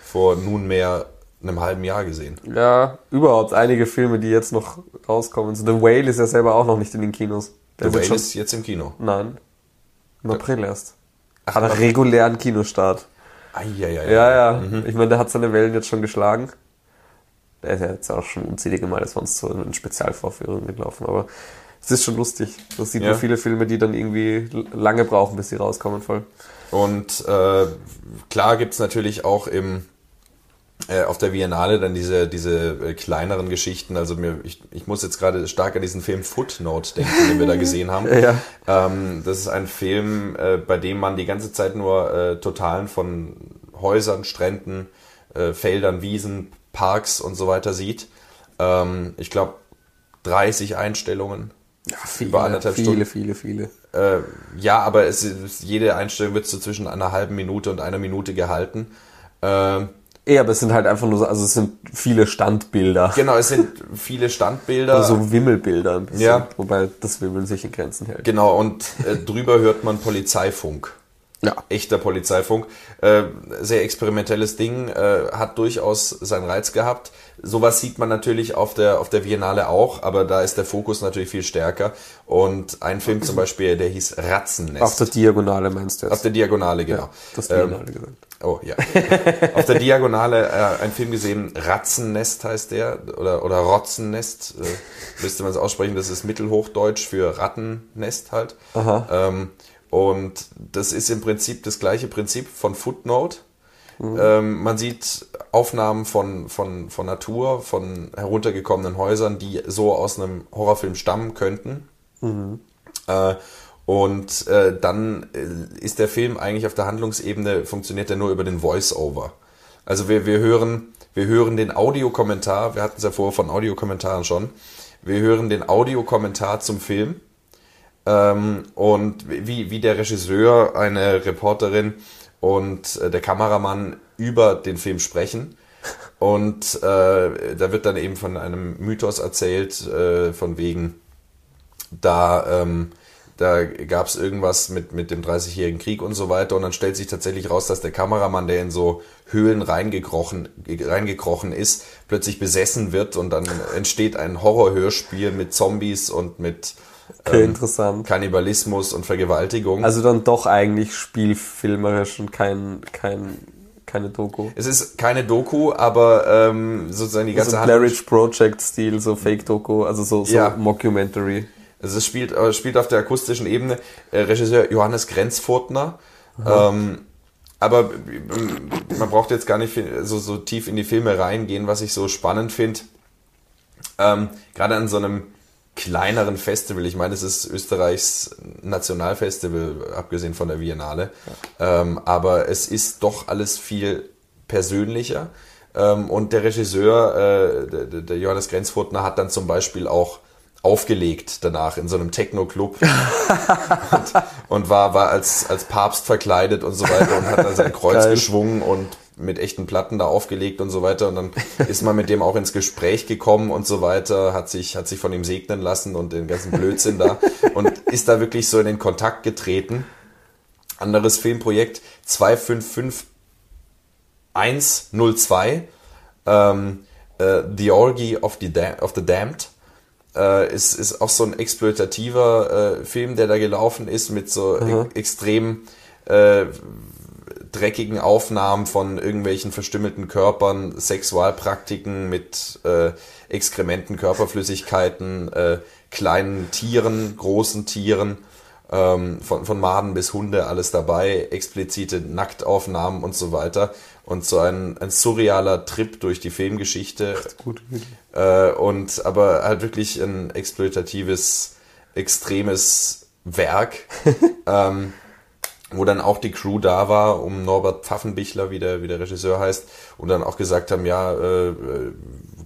vor nunmehr einem halben Jahr gesehen. Ja, überhaupt einige Filme, die jetzt noch rauskommen. So, The Whale ist ja selber auch noch nicht in den Kinos. Der The Whale schon... ist jetzt im Kino. Nein. Im April erst. Ach, Hat einen regulären Kinostart. Eieiei. Ja, ja. Mhm. Ich meine, der hat seine Wellen jetzt schon geschlagen. Der ist ja jetzt auch schon unzählige Male sonst so in Spezialvorführungen gelaufen, aber es ist schon lustig. Das sieht ja. man viele Filme, die dann irgendwie lange brauchen, bis sie rauskommen voll. Und äh, klar gibt's natürlich auch im auf der Biennale dann diese, diese äh, kleineren Geschichten. Also mir, ich, ich muss jetzt gerade stark an diesen Film Footnote denken, den wir da gesehen haben. ja. Ähm, das ist ein Film, äh, bei dem man die ganze Zeit nur äh, Totalen von Häusern, Stränden, äh, Feldern, Wiesen, Parks und so weiter sieht. Ähm, ich glaube, 30 Einstellungen. Ja, viele, über anderthalb viele, Stunden. viele, viele. Äh, ja, aber es ist, jede Einstellung wird so zwischen einer halben Minute und einer Minute gehalten. Äh, ja, aber es sind halt einfach nur so, also es sind viele Standbilder. Genau, es sind viele Standbilder. Also so Wimmelbilder ein bisschen, ja. wobei das Wimmeln sich in Grenzen hält. Genau, und äh, drüber hört man Polizeifunk. Ja. Echter Polizeifunk. Äh, sehr experimentelles Ding, äh, hat durchaus seinen Reiz gehabt. Sowas sieht man natürlich auf der, auf der Biennale auch, aber da ist der Fokus natürlich viel stärker. Und ein Film zum Beispiel, der hieß Ratzennest. Auf der Diagonale meinst du jetzt? Auf der Diagonale, genau. Ja, das Diagonale ähm, gesagt. Oh ja. auf der Diagonale äh, ein Film gesehen, Ratzennest heißt der, oder, oder Rotzennest, äh, müsste man es aussprechen, das ist Mittelhochdeutsch für Rattennest halt. Aha. Ähm, und das ist im Prinzip das gleiche Prinzip von Footnote. Mhm. Ähm, man sieht Aufnahmen von, von, von Natur, von heruntergekommenen Häusern, die so aus einem Horrorfilm stammen könnten. Mhm. Äh, und äh, dann äh, ist der Film eigentlich auf der Handlungsebene, funktioniert er nur über den Voice-Over. Also wir, wir, hören, wir hören den Audiokommentar, wir hatten es ja vorher von Audiokommentaren schon, wir hören den Audiokommentar zum Film ähm, und wie, wie der Regisseur, eine Reporterin und äh, der Kameramann über den Film sprechen. Und äh, da wird dann eben von einem Mythos erzählt, äh, von wegen, da, ähm, da gab es irgendwas mit, mit dem 30-jährigen Krieg und so weiter. Und dann stellt sich tatsächlich raus, dass der Kameramann, der in so Höhlen reingekrochen, reingekrochen ist, plötzlich besessen wird und dann entsteht ein Horrorhörspiel mit Zombies und mit Okay, interessant. Kannibalismus und Vergewaltigung. Also dann doch eigentlich spielfilmerisch und kein, kein, keine Doku. es ist keine Doku, aber ähm, sozusagen die ganze So Handlung- Blair Witch Project-Stil, so Fake-Doku, also so, so Ja. Mockumentary. Also es spielt, äh, spielt auf der akustischen Ebene äh, Regisseur Johannes Grenzfurtner. Ähm, aber ähm, man braucht jetzt gar nicht viel- so, so tief in die Filme reingehen, was ich so spannend finde. Ähm, Gerade an so einem kleineren Festival, ich meine, es ist Österreichs Nationalfestival, abgesehen von der Biennale, ähm, aber es ist doch alles viel persönlicher. Ähm, und der Regisseur, äh, der, der- der Johannes Grenzfurtner, hat dann zum Beispiel auch aufgelegt danach in so einem Techno-Club und, und war, war als, als Papst verkleidet und so weiter und hat dann sein Kreuz Geil. geschwungen und mit echten Platten da aufgelegt und so weiter und dann ist man mit dem auch ins Gespräch gekommen und so weiter, hat sich, hat sich von ihm segnen lassen und den ganzen Blödsinn da und ist da wirklich so in den Kontakt getreten. Anderes Filmprojekt 255102 ähm, äh, The Orgy of the, Dam of the Damned äh, ist, ist auch so ein exploitativer äh, Film, der da gelaufen ist mit so e extrem äh, dreckigen Aufnahmen von irgendwelchen verstümmelten Körpern, Sexualpraktiken mit äh, Exkrementen, Körperflüssigkeiten, äh, kleinen Tieren, großen Tieren, ähm, von, von Maden bis Hunde, alles dabei, explizite Nacktaufnahmen und so weiter. Und so ein, ein surrealer Trip durch die Filmgeschichte. Gut, gut. Äh, und aber halt wirklich ein exploitatives, extremes Werk, ähm, wo dann auch die Crew da war, um Norbert Pfaffenbichler, wie der, wie der Regisseur heißt, und dann auch gesagt haben, ja, äh,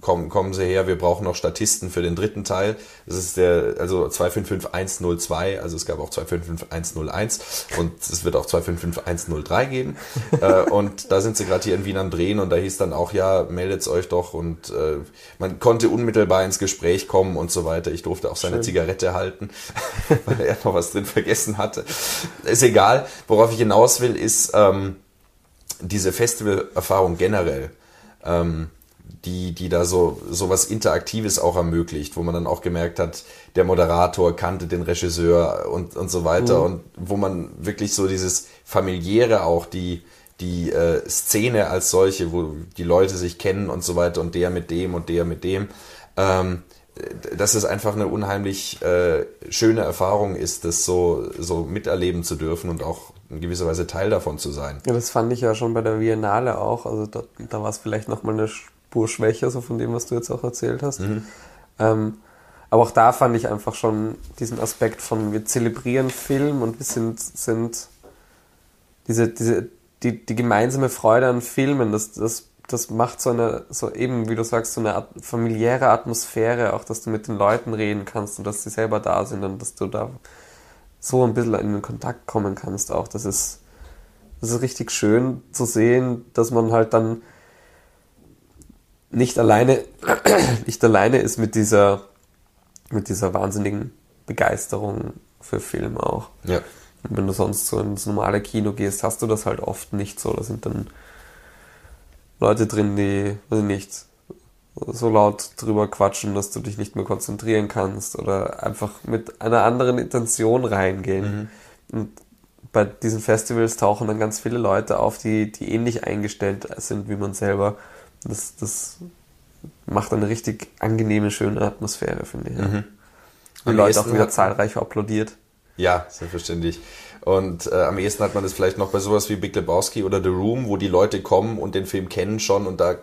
kommen, kommen Sie her, wir brauchen noch Statisten für den dritten Teil. Das ist der, also 255102, also es gab auch 255101 und es wird auch 255103 geben. äh, und da sind sie gerade hier in Wien am Drehen und da hieß dann auch, ja, meldet's euch doch und äh, man konnte unmittelbar ins Gespräch kommen und so weiter. Ich durfte auch seine Zigarette halten, weil er noch was drin vergessen hatte. Ist egal. Worauf ich hinaus will, ist ähm, diese Festivalerfahrung generell. Ähm, die, die da so, so was Interaktives auch ermöglicht, wo man dann auch gemerkt hat, der Moderator kannte den Regisseur und, und so weiter und wo man wirklich so dieses familiäre auch, die, die äh, Szene als solche, wo die Leute sich kennen und so weiter und der mit dem und der mit dem, ähm, dass es einfach eine unheimlich äh, schöne Erfahrung ist, das so, so miterleben zu dürfen und auch in gewisser Weise Teil davon zu sein. Ja, das fand ich ja schon bei der Biennale auch. Also da, da war es vielleicht nochmal eine Spur schwächer, so von dem, was du jetzt auch erzählt hast. Ähm, aber auch da fand ich einfach schon diesen Aspekt von wir zelebrieren Film und wir sind, sind diese, diese, die, die gemeinsame Freude an Filmen, das, das, das macht so eine, so eben, wie du sagst, so eine familiäre Atmosphäre, auch dass du mit den Leuten reden kannst und dass sie selber da sind und dass du da so ein bisschen in den Kontakt kommen kannst auch. Das ist, das ist richtig schön zu sehen, dass man halt dann nicht alleine, nicht alleine ist mit dieser, mit dieser wahnsinnigen Begeisterung für Film auch. Ja. Und wenn du sonst so ins normale Kino gehst, hast du das halt oft nicht so. Da sind dann Leute drin, die, weiß ich nicht, so laut drüber quatschen, dass du dich nicht mehr konzentrieren kannst oder einfach mit einer anderen Intention reingehen. Und bei diesen Festivals tauchen dann ganz viele Leute auf, die, die ähnlich eingestellt sind wie man selber. Das, das macht eine richtig angenehme, schöne Atmosphäre, finde ich. Ja. Die Am Leute auch wieder zahlreich applaudiert. Ja, selbstverständlich. Und äh, am ehesten hat man das vielleicht noch bei sowas wie Big Lebowski oder The Room, wo die Leute kommen und den Film kennen schon und da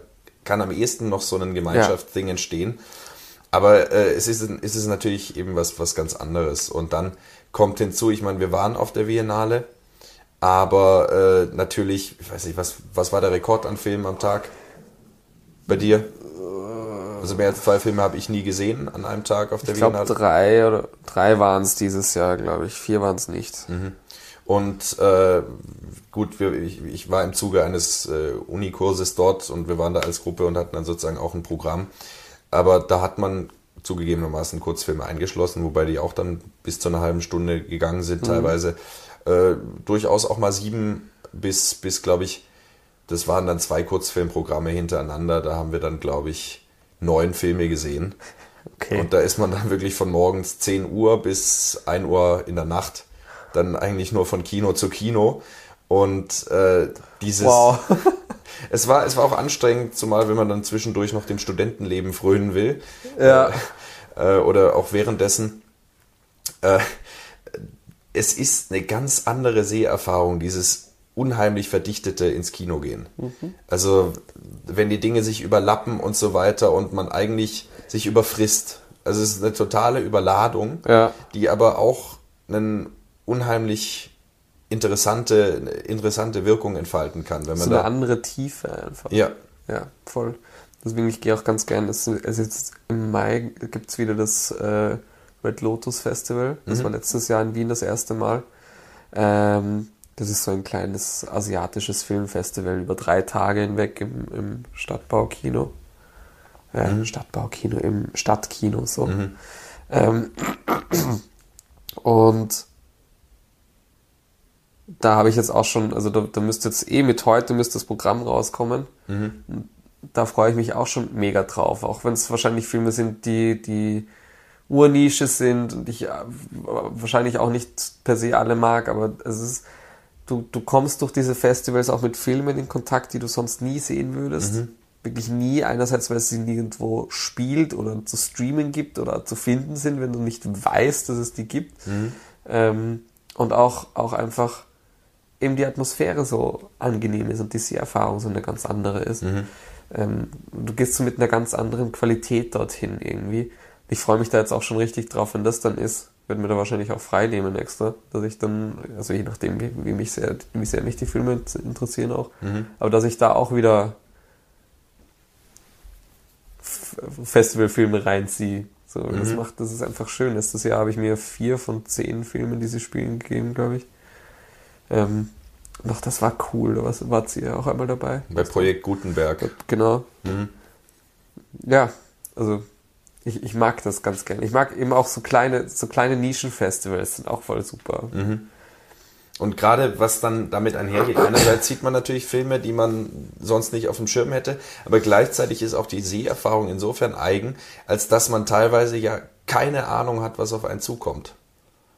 kann am ehesten noch so ein Gemeinschaftsding entstehen. Aber äh, es, ist, es ist natürlich eben was, was ganz anderes. Und dann kommt hinzu, ich meine, wir waren auf der Biennale, aber äh, natürlich, ich weiß nicht, was, was war der Rekord an Filmen am Tag bei dir? Also mehr als zwei Filme habe ich nie gesehen an einem Tag auf der Ich glaube, Biennale. drei oder drei waren es dieses Jahr, glaube ich. Vier waren es nicht. Und äh, gut, wir, ich, ich war im Zuge eines äh, Unikurses dort und wir waren da als Gruppe und hatten dann sozusagen auch ein Programm. Aber da hat man zugegebenermaßen Kurzfilme eingeschlossen, wobei die auch dann bis zu einer halben Stunde gegangen sind teilweise. Äh, durchaus auch mal sieben bis, bis glaube ich, das waren dann zwei Kurzfilmprogramme hintereinander. Da haben wir dann, glaube ich, neun Filme gesehen. Okay. Und da ist man dann wirklich von morgens 10 Uhr bis 1 Uhr in der Nacht dann eigentlich nur von Kino zu Kino. Und äh, dieses. wow. Es war, es war auch anstrengend, zumal wenn man dann zwischendurch noch dem Studentenleben frönen will. Ja. Äh, oder auch währenddessen. Äh, es ist eine ganz andere Seherfahrung, dieses unheimlich verdichtete ins Kino gehen. Also wenn die Dinge sich überlappen und so weiter und man eigentlich sich überfrisst. Also es ist eine totale Überladung, Ja. die aber auch eine unheimlich interessante, interessante Wirkung entfalten kann, wenn so man eine da. andere Tiefe einfach. Ja, Ja, voll. Deswegen, ich gehe auch ganz gern. Es ist jetzt im Mai gibt es wieder das äh, Red Lotus Festival. Das war letztes Jahr in Wien das erste Mal. Ähm, das ist so ein kleines asiatisches Filmfestival über drei Tage hinweg im, im Stadtbaukino. Äh, Stadtbaukino, im Stadtkino, so. Ähm, und da habe ich jetzt auch schon, also da, da müsste jetzt eh mit heute müsste das Programm rauskommen. Da freue ich mich auch schon mega drauf, auch wenn es wahrscheinlich Filme sind, die die Urnische sind und ich äh, wahrscheinlich auch nicht per se alle mag, aber es ist du, du kommst durch diese Festivals auch mit Filmen in Kontakt, die du sonst nie sehen würdest. Wirklich nie. Einerseits, weil es sie nirgendwo spielt oder zu streamen gibt oder zu finden sind, wenn du nicht weißt, dass es die gibt. Ähm, und auch, auch einfach eben die Atmosphäre so angenehm ist und die Seherfahrung so eine ganz andere ist. Ähm, du gehst so mit einer ganz anderen Qualität dorthin irgendwie. Ich freue mich da jetzt auch schon richtig drauf, wenn das dann ist. Werde mir da wahrscheinlich auch frei nehmen extra, dass ich dann, also je nachdem, wie, wie mich sehr, wie sehr mich die Filme interessieren auch, aber dass ich da auch wieder Festivalfilme reinziehe. So, das macht, das ist einfach schön. Letztes Jahr habe ich mir vier von zehn Filmen, die sie spielen, gegeben, glaube ich. Ähm, doch, das war cool. Da war, war sie ja auch einmal dabei. bei Projekt Gutenberg. Genau. Ja, also ich, ich mag das ganz gerne. Ich mag eben auch so kleine, so kleine Nischenfestivals, sind auch voll super. Und gerade was dann damit einhergeht, einerseits sieht man natürlich Filme, die man sonst nicht auf dem Schirm hätte, aber gleichzeitig ist auch die Seherfahrung insofern eigen, als dass man teilweise ja keine Ahnung hat, was auf einen zukommt.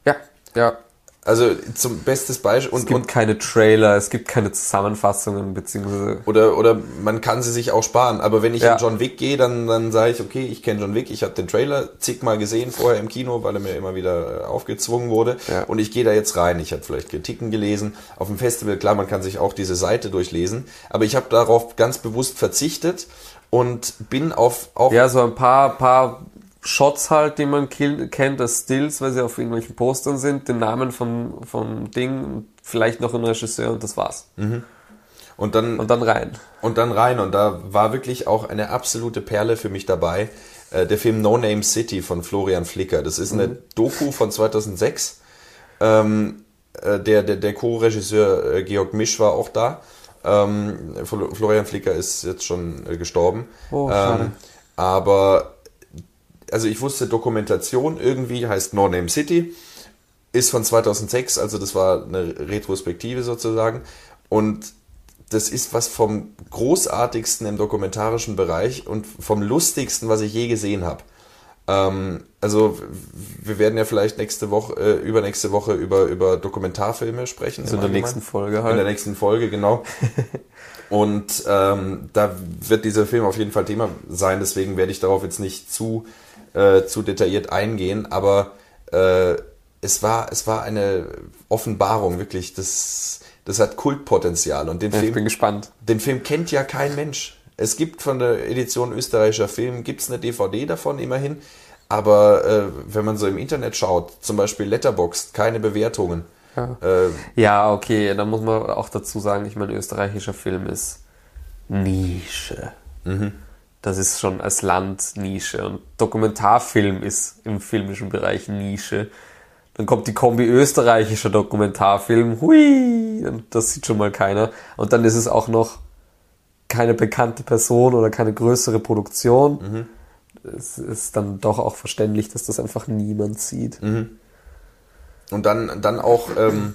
Ja, ja. Also zum bestes Beispiel Es und, gibt und keine Trailer, es gibt keine Zusammenfassungen, beziehungsweise oder oder man kann sie sich auch sparen. Aber wenn ich Ja. in John Wick gehe, dann dann sage ich, okay, ich kenne John Wick, ich habe den Trailer zigmal gesehen vorher im Kino, weil er mir immer wieder äh, aufgezwungen wurde. Ja. Und ich gehe da jetzt rein. Ich habe vielleicht Kritiken gelesen. Auf dem Festival, klar, man kann sich auch diese Seite durchlesen. Aber ich habe darauf ganz bewusst verzichtet und bin auf auch ja, so ein paar, paar Shots halt, die man kennt als Stills, weil sie auf irgendwelchen Postern sind, den Namen vom, vom Ding, vielleicht noch ein Regisseur und das war's. und dann Und dann rein. und dann rein. Und da war wirklich auch eine absolute Perle für mich dabei. Äh, der Film No Name City von Florian Flicker. Das ist eine Doku von 2006. Ähm, äh, der der, der Co-Regisseur äh, Georg Misch war auch da. Ähm, Fl- Florian Flicker ist jetzt schon äh, gestorben. Oh, ähm, aber also ich wusste Dokumentation irgendwie heißt No Name City ist von 2006, also das war eine Retrospektive sozusagen. Und das ist was vom großartigsten im dokumentarischen Bereich und vom lustigsten, was ich je gesehen habe. Ähm, also wir werden ja vielleicht nächste Woche, äh, übernächste Woche über, über Dokumentarfilme sprechen. Also in der nächsten Folge In der halt. nächsten Folge, genau. Und ähm, da wird dieser Film auf jeden Fall Thema sein, deswegen werde ich darauf jetzt nicht zu, äh, zu detailliert eingehen, aber äh, es, war, es war eine Offenbarung, wirklich. Das, das hat Kultpotenzial und den, Ja, ich bin Film, gespannt. den Film kennt ja kein Mensch. Es gibt von der Edition österreichischer Film, gibt's eine DVD davon immerhin, aber äh, wenn man so im Internet schaut, zum Beispiel Letterboxd, keine Bewertungen. Ja. Äh, Ja, okay, da muss man auch dazu sagen, ich meine, österreichischer Film ist Nische. Das ist schon als Land Nische. Und Dokumentarfilm ist im filmischen Bereich Nische. Dann kommt die Kombi österreichischer Dokumentarfilm. Hui! Und das sieht schon mal keiner. Und dann ist es auch noch keine bekannte Person oder keine größere Produktion. es ist dann doch auch verständlich, dass das einfach niemand sieht. Und dann, dann auch ähm,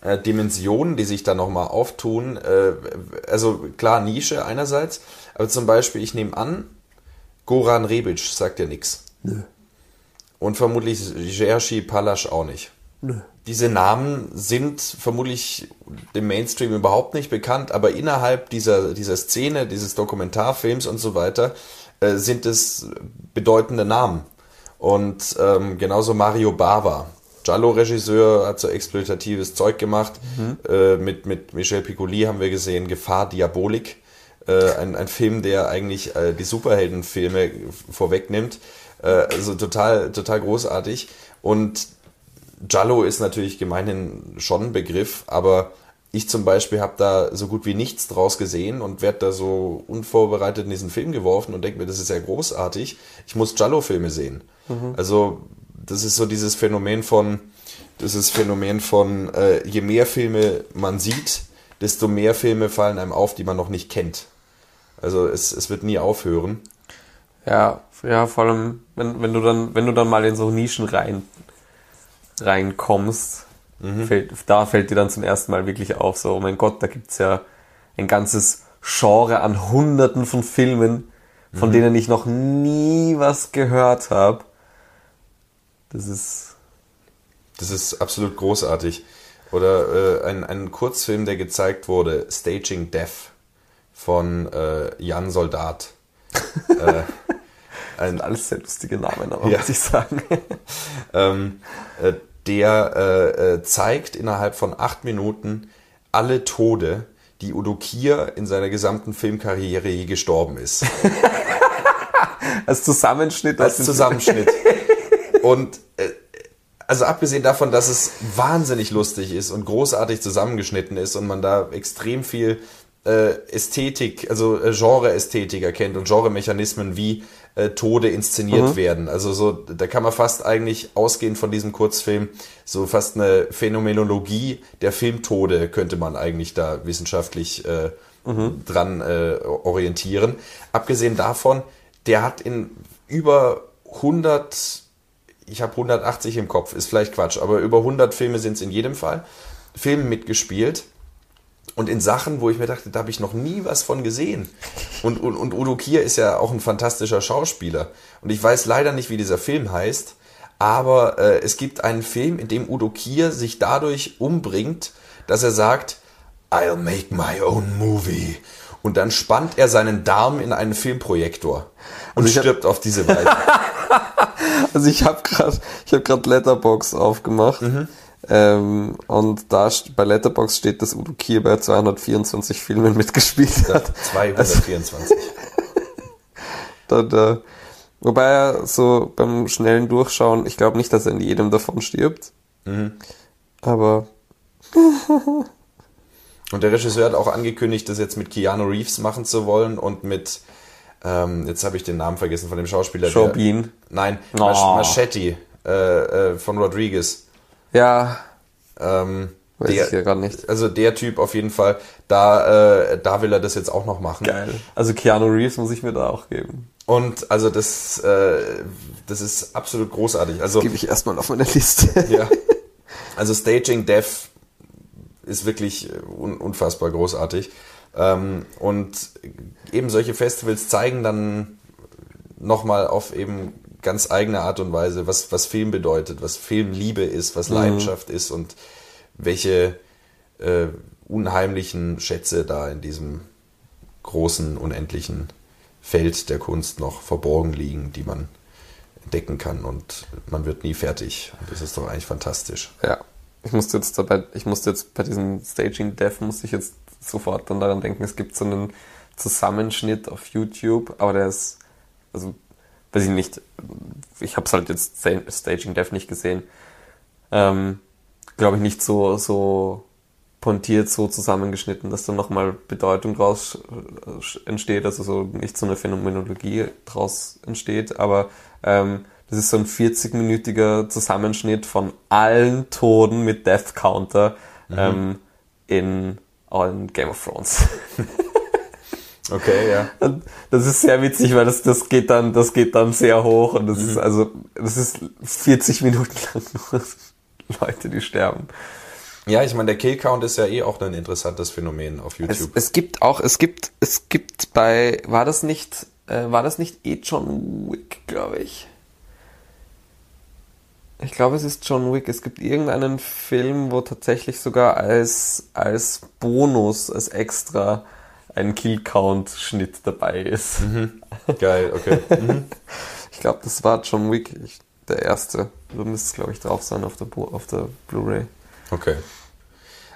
äh, Dimensionen, die sich da nochmal auftun. Äh, also klar, Nische einerseits, aber zum Beispiel, ich nehme an, Goran Rebic sagt ja nichts. Nö. Und vermutlich Jerzy Palasch auch nicht. Nö. Diese Namen sind vermutlich dem Mainstream überhaupt nicht bekannt, aber innerhalb dieser, dieser Szene, dieses Dokumentarfilms und so weiter, äh, sind es bedeutende Namen. Und ähm, genauso Mario Bava. Giallo-Regisseur hat so exploitatives Zeug gemacht. Äh, mit, mit Michel Piccoli haben wir gesehen, Gefahr Diabolik. Äh, ein, ein Film, der eigentlich äh, die Superheldenfilme vorwegnimmt. Äh, also total, total großartig. Und Giallo ist natürlich gemeinhin schon ein Begriff, aber ich zum Beispiel habe da so gut wie nichts draus gesehen und werde da so unvorbereitet in diesen Film geworfen und denke mir, das ist ja großartig. Ich muss Giallo-Filme sehen. Also das ist so dieses Phänomen von, das ist Phänomen von, äh, je mehr Filme man sieht, desto mehr Filme fallen einem auf, die man noch nicht kennt. Also es, es wird nie aufhören. Ja, ja, vor allem, wenn, wenn du dann, wenn du dann mal in so Nischen rein, reinkommst, fällt, da fällt dir dann zum ersten Mal wirklich auf, so, oh mein Gott, da gibt's ja ein ganzes Genre an hunderten von Filmen, von denen ich noch nie was gehört habe. Das ist, Das ist absolut großartig. Oder äh, ein, ein Kurzfilm, der gezeigt wurde, Staging Death von äh, Jan Soldat. äh, ein, alles sehr lustige Namen, aber Ja. muss ich sagen. ähm, äh, der äh, äh, zeigt innerhalb von acht Minuten alle Tode, die Udo Kier in seiner gesamten Filmkarriere je gestorben ist. Als Zusammenschnitt. Als Zusammenschnitt. Und äh, also abgesehen davon, dass es wahnsinnig lustig ist und großartig zusammengeschnitten ist und man da extrem viel Ästhetik, also äh, Genre-Ästhetik erkennt und Genre-Mechanismen, wie äh, Tode inszeniert werden. Also so, da kann man fast eigentlich ausgehend von diesem Kurzfilm so fast eine Phänomenologie der Filmtode könnte man eigentlich da wissenschaftlich äh, dran äh, orientieren. Abgesehen davon, der hat in über 100 ich habe 180 im Kopf, ist vielleicht Quatsch, aber über 100 Filme sind es in jedem Fall. Filmen mitgespielt und in Sachen, wo ich mir dachte, da habe ich noch nie was von gesehen. Und, und, und Udo Kier ist ja auch ein fantastischer Schauspieler. Und ich weiß leider nicht, wie dieser Film heißt, aber äh, es gibt einen Film, in dem Udo Kier sich dadurch umbringt, dass er sagt, I'll make my own movie. Und dann spannt er seinen Darm in einen Filmprojektor und hab- stirbt auf diese Weise. Also ich habe gerade, ich habe gerade Letterbox aufgemacht. Ähm, und da bei Letterbox steht, dass Udo Kier bei 224 Filmen mitgespielt hat. 224. Da, da, wobei er so beim schnellen Durchschauen, ich glaube nicht, dass er in jedem davon stirbt. Aber Und der Regisseur hat auch angekündigt, das jetzt mit Keanu Reeves machen zu wollen und mit, ähm, jetzt habe ich den Namen vergessen von dem Schauspieler. Der- Bean. Nein, Oh. Mach Machete äh, äh, von Rodriguez. Ja, Ähm, weiß der, ich ja gerade nicht. Also der Typ auf jeden Fall, da, äh, da will er das jetzt auch noch machen. Geil. Also Keanu Reeves muss ich mir da auch geben. Und also das, äh, das ist absolut großartig. Also Gebe ich erstmal auf meine Liste. Ja. Also Staging Death ist wirklich äh, un unfassbar großartig. Ähm, und eben solche Festivals zeigen dann nochmal auf eben ganz eigene Art und Weise, was, was Film bedeutet, was Filmliebe ist, was Leidenschaft ist und welche äh, unheimlichen Schätze da in diesem großen, unendlichen Feld der Kunst noch verborgen liegen, die man entdecken kann und man wird nie fertig. Und das ist doch eigentlich fantastisch. Ja. Ich musste jetzt dabei, ich musste jetzt bei diesem Staging Dev musste ich jetzt sofort dann daran denken, es gibt so einen Zusammenschnitt auf YouTube, aber der ist, also, weiß ich nicht, ich habe es halt jetzt Sta- Staging Dev nicht gesehen. Ähm, Glaube ich nicht so, so pontiert, so zusammengeschnitten, dass da nochmal Bedeutung draus äh, entsteht, also so nicht so eine Phänomenologie draus entsteht, aber ähm, das ist so ein 40-minütiger Zusammenschnitt von allen Toten mit Death Counter ähm, in, in Game of Thrones. Okay, ja. Und das ist sehr witzig, weil das, das geht dann, das geht dann sehr hoch und das ist also, das ist 40 Minuten lang nur Leute, die sterben. Ja, ich meine, der Killcount ist ja eh auch ein interessantes Phänomen auf Es, YouTube. es gibt auch, es gibt, es gibt bei, war das nicht, äh, war das nicht eh John Wick, glaube ich? Ich glaube, es ist John Wick. Es gibt irgendeinen Film, wo tatsächlich sogar als, als Bonus, als extra ein Kill-Count-Schnitt dabei ist. Geil, okay. Mhm. Ich glaube, das war John Wick, ich, der erste. Da müsste es, glaube ich, drauf sein auf der, auf der Blu-ray. Okay.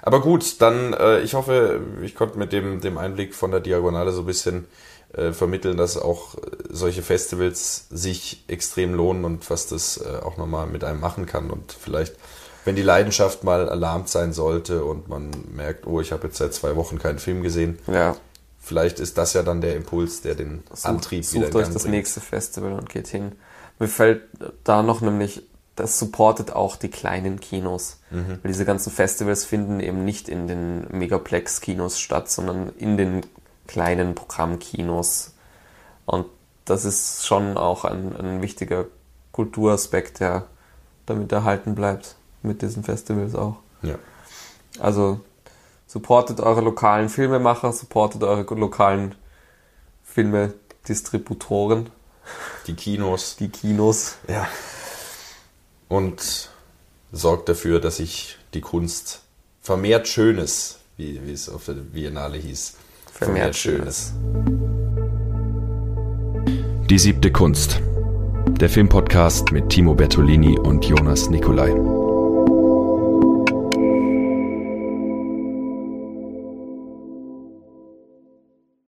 Aber gut, dann, äh, ich hoffe, ich konnte mit dem, dem Einblick von der Diagonale so ein bisschen äh, vermitteln, dass auch äh, solche Festivals sich extrem lohnen und was das äh, auch nochmal mit einem machen kann. Und vielleicht, wenn die Leidenschaft mal alarmt sein sollte und man merkt, oh, ich habe jetzt seit zwei Wochen keinen Film gesehen, Ja, vielleicht ist das ja dann der Impuls, der den Antrieb sucht, wieder sucht euch das bringt. nächste Festival und geht hin. Mir fällt da noch nämlich, das supportet auch die kleinen Kinos. Mhm. Weil diese ganzen Festivals finden eben nicht in den Megaplex-Kinos statt, sondern in den kleinen Programmkinos. Und das ist schon auch ein, ein wichtiger Kulturaspekt, der damit erhalten bleibt. Mit diesen Festivals auch. Ja. Also supportet eure lokalen Filmemacher, supportet eure lokalen Filmedistributoren, Die Kinos. die Kinos. Ja. Und sorgt dafür, dass sich die Kunst vermehrt Schönes, wie, wie es auf der Biennale hieß, Vermehrt Schönes. Die siebte Kunst. Der Filmpodcast mit Timo Bertolini und Jonas Nicolai.